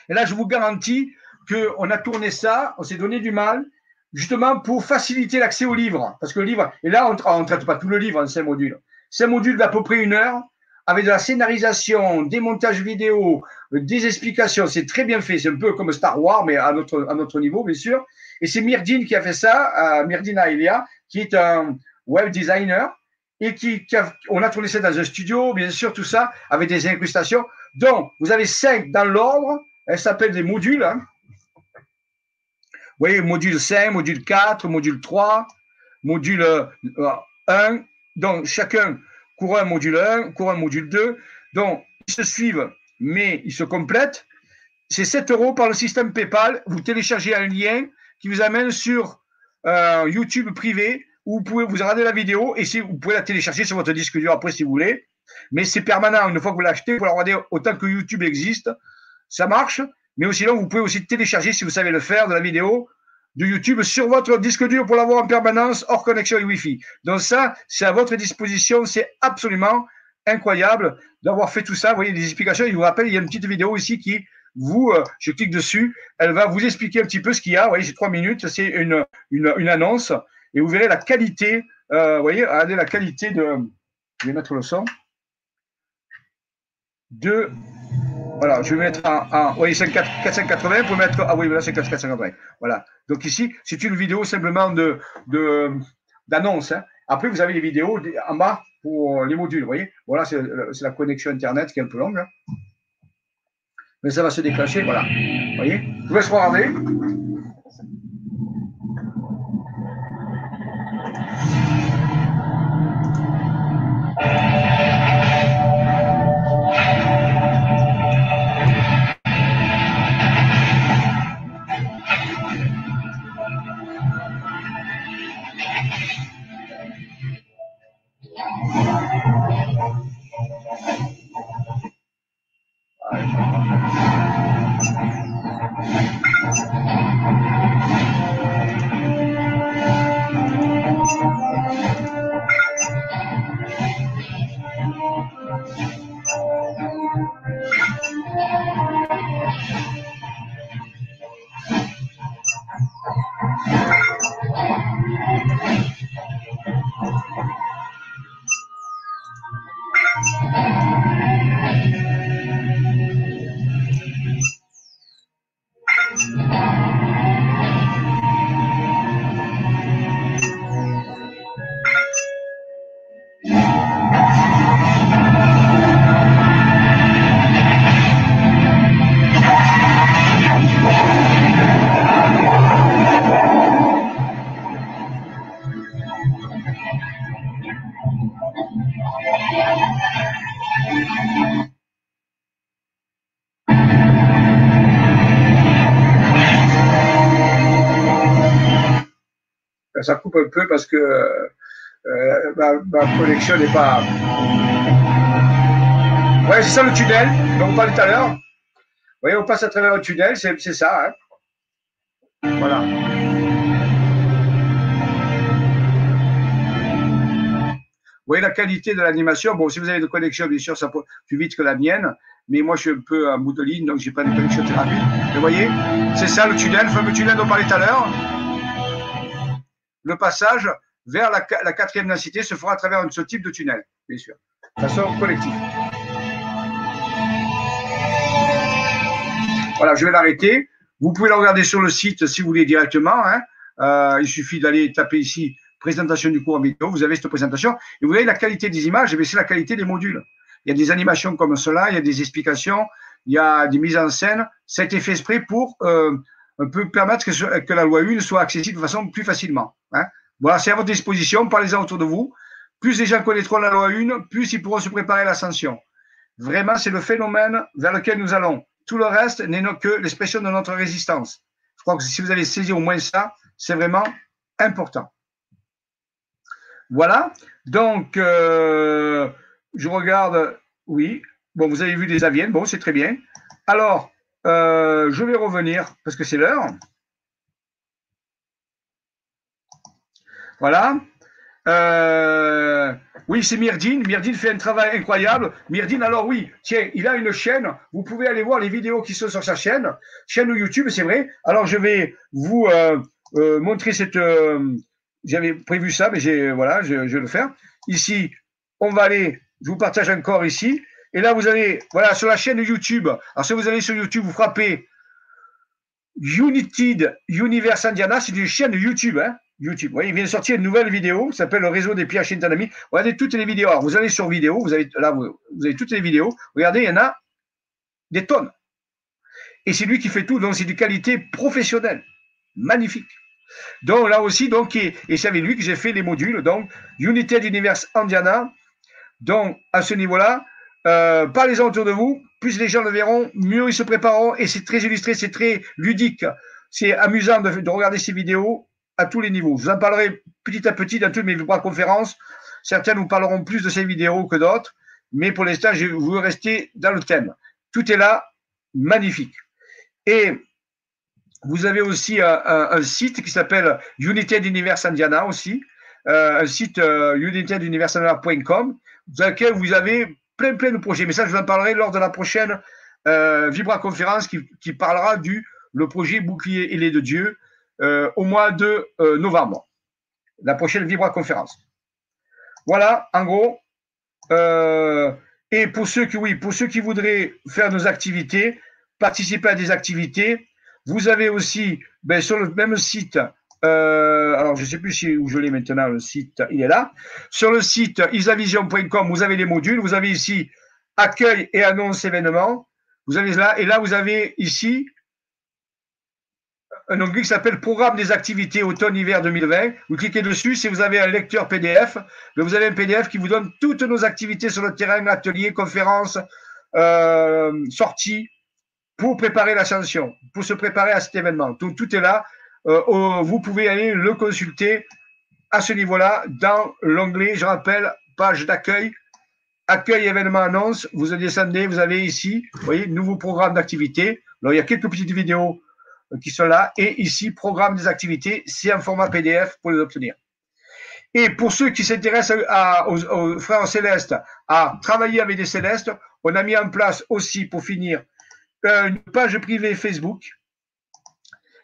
Et là, je vous garantis qu'on a tourné ça, on s'est donné du mal, justement pour faciliter l'accès au livre. Parce que le livre, et là, on ne traite pas tout le livre en 5 modules. 5 modules d'à peu près une heure avec de la scénarisation, des montages vidéo, des explications. C'est très bien fait. C'est un peu comme Star Wars, mais à notre, à notre niveau, bien sûr. Et c'est Myrdine qui a fait ça, Myrdine Aelia, qui est un web designer et qui, on a tourné ça dans un studio, bien sûr, tout ça, avec des incrustations. Donc, vous avez cinq dans l'ordre. Elles s'appellent des modules. Hein. Vous voyez, module 5, module 4, module 3, module 1. Euh, Donc, chacun courant module 1, courant module 2. Donc, ils se suivent, mais ils se complètent. C'est 7 euros par le système PayPal. Vous téléchargez un lien qui vous amène sur euh, YouTube privé où vous pouvez vous regarder la vidéo et si vous pouvez la télécharger sur votre disque dur après si vous voulez. Mais c'est permanent. Une fois que vous l'achetez, vous la regarder autant que YouTube existe. Ça marche. Mais sinon, vous pouvez aussi télécharger, si vous savez le faire, de la vidéo de YouTube sur votre disque dur pour l'avoir en permanence hors connexion et Wi-Fi. Donc ça, c'est à votre disposition. C'est absolument incroyable d'avoir fait tout ça. Vous voyez les explications. Je vous rappelle, il y a une petite vidéo ici qui vous, euh, je clique dessus, elle va vous expliquer un petit peu ce qu'il y a. Vous voyez, c'est trois minutes, c'est une, une, une, annonce et vous verrez la qualité. Euh, vous voyez, regardez la qualité de. Je vais mettre le son. De voilà, je vais mettre en, oui, 480, vous pouvez mettre, ah oui, là c'est 480. Voilà. Donc ici, c'est une vidéo simplement de, d'annonce. Hein. Après, vous avez les vidéos en bas pour les modules, vous voyez. Voilà, c'est, la connexion Internet qui est un peu longue. Hein. Mais ça va se déclencher, voilà. Vous voyez? Je vous laisse regarder. Ça coupe un peu parce que euh, ma, connexion n'est pas. Ouais, c'est ça le tunnel dont on parlait tout à l'heure. Vous voyez, on passe à travers le tunnel, c'est ça. Hein. voilà. Vous voyez la qualité de l'animation? Bon, si vous avez de connexion, bien sûr, ça peut plus vite que la mienne. Mais moi, je suis un peu à bout de ligne, donc j'ai pas de connexion très rapide. Mais vous voyez, c'est ça le tunnel, le fameux tunnel dont on parlait tout à l'heure le passage vers la, quatrième densité se fera à travers ce type de tunnel, bien sûr, de façon collective. Voilà, je vais l'arrêter. Vous pouvez le regarder sur le site si vous voulez directement. Hein. Euh, il suffit d'aller taper ici présentation du cours en vidéo. Vous avez cette présentation et vous voyez la qualité des images. Et c'est la qualité des modules. Il y a des animations comme cela, il y a des explications, il y a des mises en scène. Ça a été fait exprès pour euh, peut permettre que, la loi 1 soit accessible de façon plus facilement. Hein. Voilà, c'est à votre disposition, parlez-en autour de vous. Plus les gens connaîtront la loi 1, plus ils pourront se préparer à l'ascension. Vraiment, c'est le phénomène vers lequel nous allons. Tout le reste n'est que l'expression de notre résistance. Je crois que si vous avez saisi au moins ça, c'est vraiment important. Voilà. Donc, euh, je regarde. Oui. Bon, vous avez vu des aviens. Bon, c'est très bien. Alors, euh, je vais revenir parce que c'est l'heure. Voilà. Euh, oui, c'est Myrdine. Myrdine fait un travail incroyable. Myrdine, alors oui, tiens, il a une chaîne. Vous pouvez aller voir les vidéos qui sont sur sa chaîne, chaîne YouTube, c'est vrai. Alors, je vais vous euh, montrer cette. J'avais prévu ça, mais j'ai voilà, je, je, vais le faire. Ici, on va aller je vous partage encore ici. Et là, vous allez, voilà, sur la chaîne YouTube. Alors, si vous allez sur YouTube, vous frappez United Universe Indiana, c'est une chaîne YouTube. Hein, YouTube. Voyez, il vient de sortir une nouvelle vidéo qui s'appelle le réseau des PH Tanami. Regardez toutes les vidéos. Alors, vous allez sur vidéo, vous avez là, vous, avez toutes les vidéos. Regardez, il y en a des tonnes. Et c'est lui qui fait tout, donc c'est de qualité professionnelle. Magnifique. Donc là aussi, donc, et, c'est avec lui que j'ai fait les modules. Donc, United Universe Indiana. Donc, à ce niveau-là, euh, parlez-en autour de vous. Plus les gens le verront, mieux ils se prépareront. Et c'est très illustré, c'est très ludique. C'est amusant de, regarder ces vidéos à tous les niveaux. Je vous en parlerai petit à petit dans toutes mes conférences. Certains nous parleront plus de ces vidéos que d'autres. Mais pour l'instant, je veux rester dans le thème. Tout est là, magnifique. Et vous avez aussi un, site qui s'appelle United Universe Indiana aussi, euh, un site euh, dans lequel vous avez plein, plein de projets. Mais ça, je vous en parlerai lors de la prochaine euh, Vibra conférence qui, qui, parlera du le projet Bouclier et les de Dieu euh, au mois de euh, novembre. La prochaine Vibra conférence. Voilà, en gros. Et pour ceux qui, oui, pour ceux qui voudraient faire nos activités, participer à des activités, vous avez aussi, ben, sur le même site, euh, alors je ne sais plus si, où je l'ai maintenant, le site, il est là. Sur le site isavision.com, vous avez les modules, vous avez ici accueil et annonce événements. Vous avez là, et là vous avez ici un onglet qui s'appelle Programme des activités automne-hiver 2020. Vous cliquez dessus. Si vous avez un lecteur PDF, vous avez un PDF qui vous donne toutes nos activités sur le terrain, ateliers, conférences, euh, sorties, pour préparer l'ascension, pour se préparer à cet événement. Donc, tout est là. Euh, vous pouvez aller le consulter à ce niveau-là dans l'onglet, je rappelle, page d'accueil, accueil événement annonce. Vous descendez, vous avez ici, vous voyez, nouveau programme d'activité. Alors, il y a quelques petites vidéos euh, qui sont là. Et ici, programme des activités, c'est un format PDF pour les obtenir. Et pour ceux qui s'intéressent aux, aux, frères célestes, à travailler avec des célestes, on a mis en place aussi, pour finir, une page privée Facebook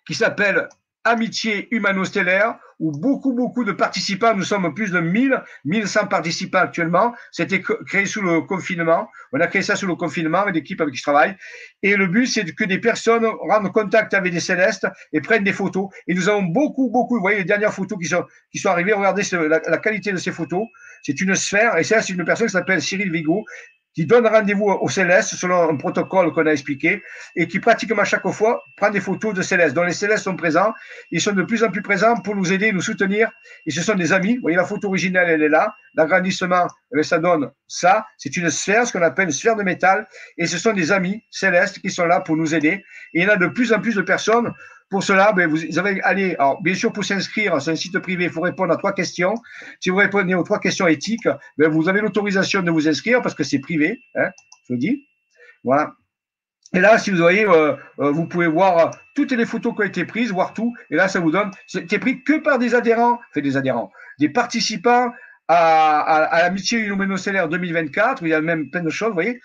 qui s'appelle Amitié Humano-Stellaire, où beaucoup, beaucoup de participants, nous sommes plus de 1000, 1100 participants actuellement. C'était créé sous le confinement. On a créé ça sous le confinement avec l'équipe avec qui je travaille. Et le but, c'est que des personnes rendent contact avec des célestes et prennent des photos. Et nous avons beaucoup, beaucoup, vous voyez les dernières photos qui sont, arrivées. Regardez la, la qualité de ces photos. C'est une sphère. Et ça, c'est une personne qui s'appelle Cyril Vigo, qui donne rendez-vous au Céleste selon un protocole qu'on a expliqué et qui pratiquement chaque fois prend des photos de Céleste. dont les Célestes sont présents. Ils sont de plus en plus présents pour nous aider, nous soutenir. Et ce sont des amis. Vous voyez, la photo originale, elle est là. L'agrandissement, eh ça donne ça. C'est une sphère, ce qu'on appelle une sphère de métal. Et ce sont des amis célestes qui sont là pour nous aider. Et il y en a de plus en plus de personnes pour cela, ben, vous avez allez, alors bien sûr pour s'inscrire, c'est un site privé, il faut répondre à trois questions. Si vous répondez aux trois questions éthiques, ben, vous avez l'autorisation de vous inscrire parce que c'est privé, hein, je vous dis. Voilà. Et là, si vous voyez, euh, euh, vous pouvez voir euh, toutes les photos qui ont été prises, voir tout. Et là, ça vous donne, c'est pris que par des adhérents, fait des adhérents, des participants à, à, à l'amitié Illuminostellaire 2024, où il y a même plein de choses, vous voyez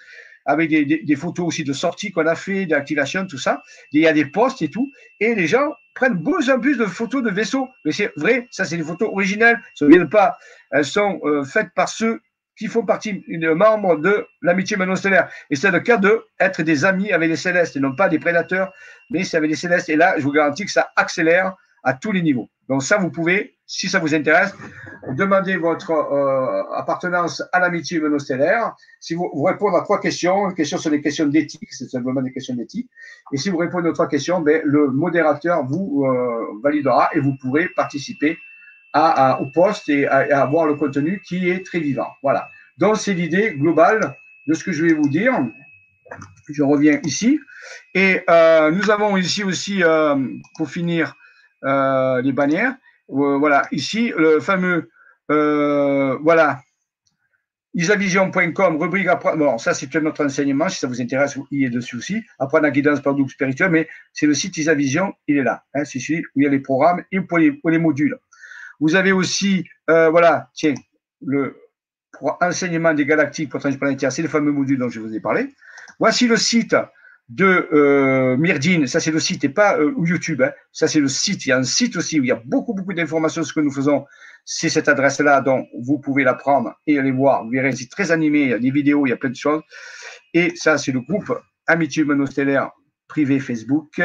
avec des, photos aussi de sorties qu'on a fait, d'activation, tout ça. il y a des posts et tout. Et les gens prennent beaucoup plus de photos de vaisseaux. Mais c'est vrai, ça c'est des photos originales. Ça ne viennent pas. Elles sont euh, faites par ceux qui font partie des membres de l'amitié stellaire. Et c'est le cas de être des amis avec les célestes et non pas des prédateurs, mais c'est avec les célestes. Et là, je vous garantis que ça accélère à tous les niveaux. Donc ça, vous pouvez, si ça vous intéresse, demander votre euh, appartenance à l'amitié humano-stellaire. Si vous, vous, répondez à trois questions, les questions sont des questions d'éthique, c'est simplement des questions d'éthique. Et si vous répondez aux trois questions, ben, le modérateur vous euh, validera et vous pourrez participer à, au poste et à, à, avoir le contenu qui est très vivant. Voilà. Donc c'est l'idée globale de ce que je vais vous dire. Je reviens ici. Et euh, nous avons ici aussi, euh, pour finir, les bannières. Euh, voilà, ici, le fameux, euh, voilà, isavision.com, rubrique apprendre. Bon, ça, c'est un autre enseignement. Si ça vous intéresse, il est dessus aussi. Apprendre la guidance par double spirituel, mais c'est le site Isavision, il est là. Hein, c'est celui où il y a les programmes et pour les, les modules. Vous avez aussi, voilà, tiens, le enseignement des galactiques pour transplanétaire, c'est le fameux module dont je vous ai parlé. Voici le site de euh, Myrdine, ça c'est le site et pas euh, YouTube, hein. ça c'est le site, il y a un site aussi où il y a beaucoup beaucoup d'informations. Ce que nous faisons, c'est cette adresse-là dont vous pouvez la prendre et aller voir, vous verrez site très animé, il y a des vidéos, il y a plein de choses, et ça c'est le groupe Amitié Humano-Stellaire privé Facebook,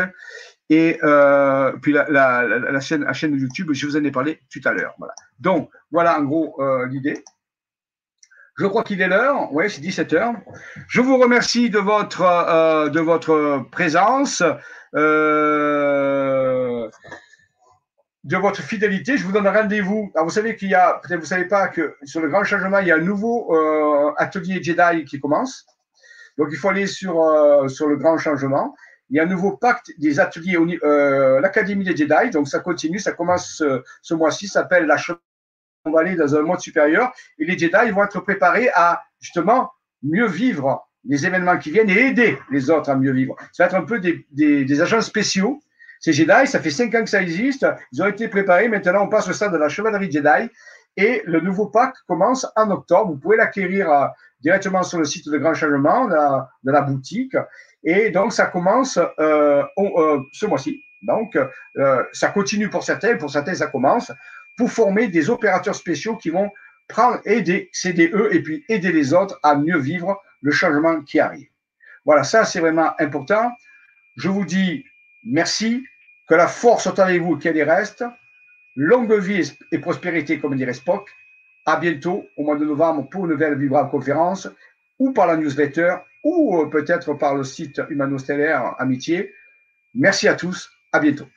et euh, puis la, chaîne, la chaîne YouTube, je vous en ai parlé tout à l'heure. Donc, voilà en gros euh, l'idée. Je crois qu'il est l'heure, oui, c'est 17 heures. Je vous remercie de votre, euh, de votre présence, euh, de votre fidélité. Je vous donne rendez-vous. vous savez qu'il y a, peut-être vous savez pas que sur le grand changement, il y a un nouveau euh, atelier Jedi qui commence. Donc, il faut aller sur, sur le grand changement. Il y a un nouveau pacte des ateliers, l'Académie des Jedi. Donc, ça continue, ça commence ce, ce mois-ci, ça s'appelle la on va aller dans un monde supérieur et les Jedi vont être préparés à justement mieux vivre les événements qui viennent et aider les autres à mieux vivre. Ça va être un peu des, agents spéciaux. Ces Jedi, ça fait cinq ans que ça existe. Ils ont été préparés. Maintenant, on passe au stade de la chevalerie Jedi. Et le nouveau pack commence en octobre. Vous pouvez l'acquérir euh, directement sur le site de Grand Changement, de la, boutique. Et donc, ça commence euh, euh, ce mois-ci. Donc, ça continue pour certains. Pour certains, ça commence pour former des opérateurs spéciaux qui vont prendre, aider CDE et puis aider les autres à mieux vivre le changement qui arrive. Voilà, ça c'est vraiment important. Je vous dis merci, que la force soit avec vous, qu'elle y reste. Longue vie et prospérité, comme dirait Spock. À bientôt au mois de novembre pour une nouvelle Vibra conférence ou par la newsletter ou euh, peut-être par le site Humano-Stellaire Amitié. Merci à tous. À bientôt.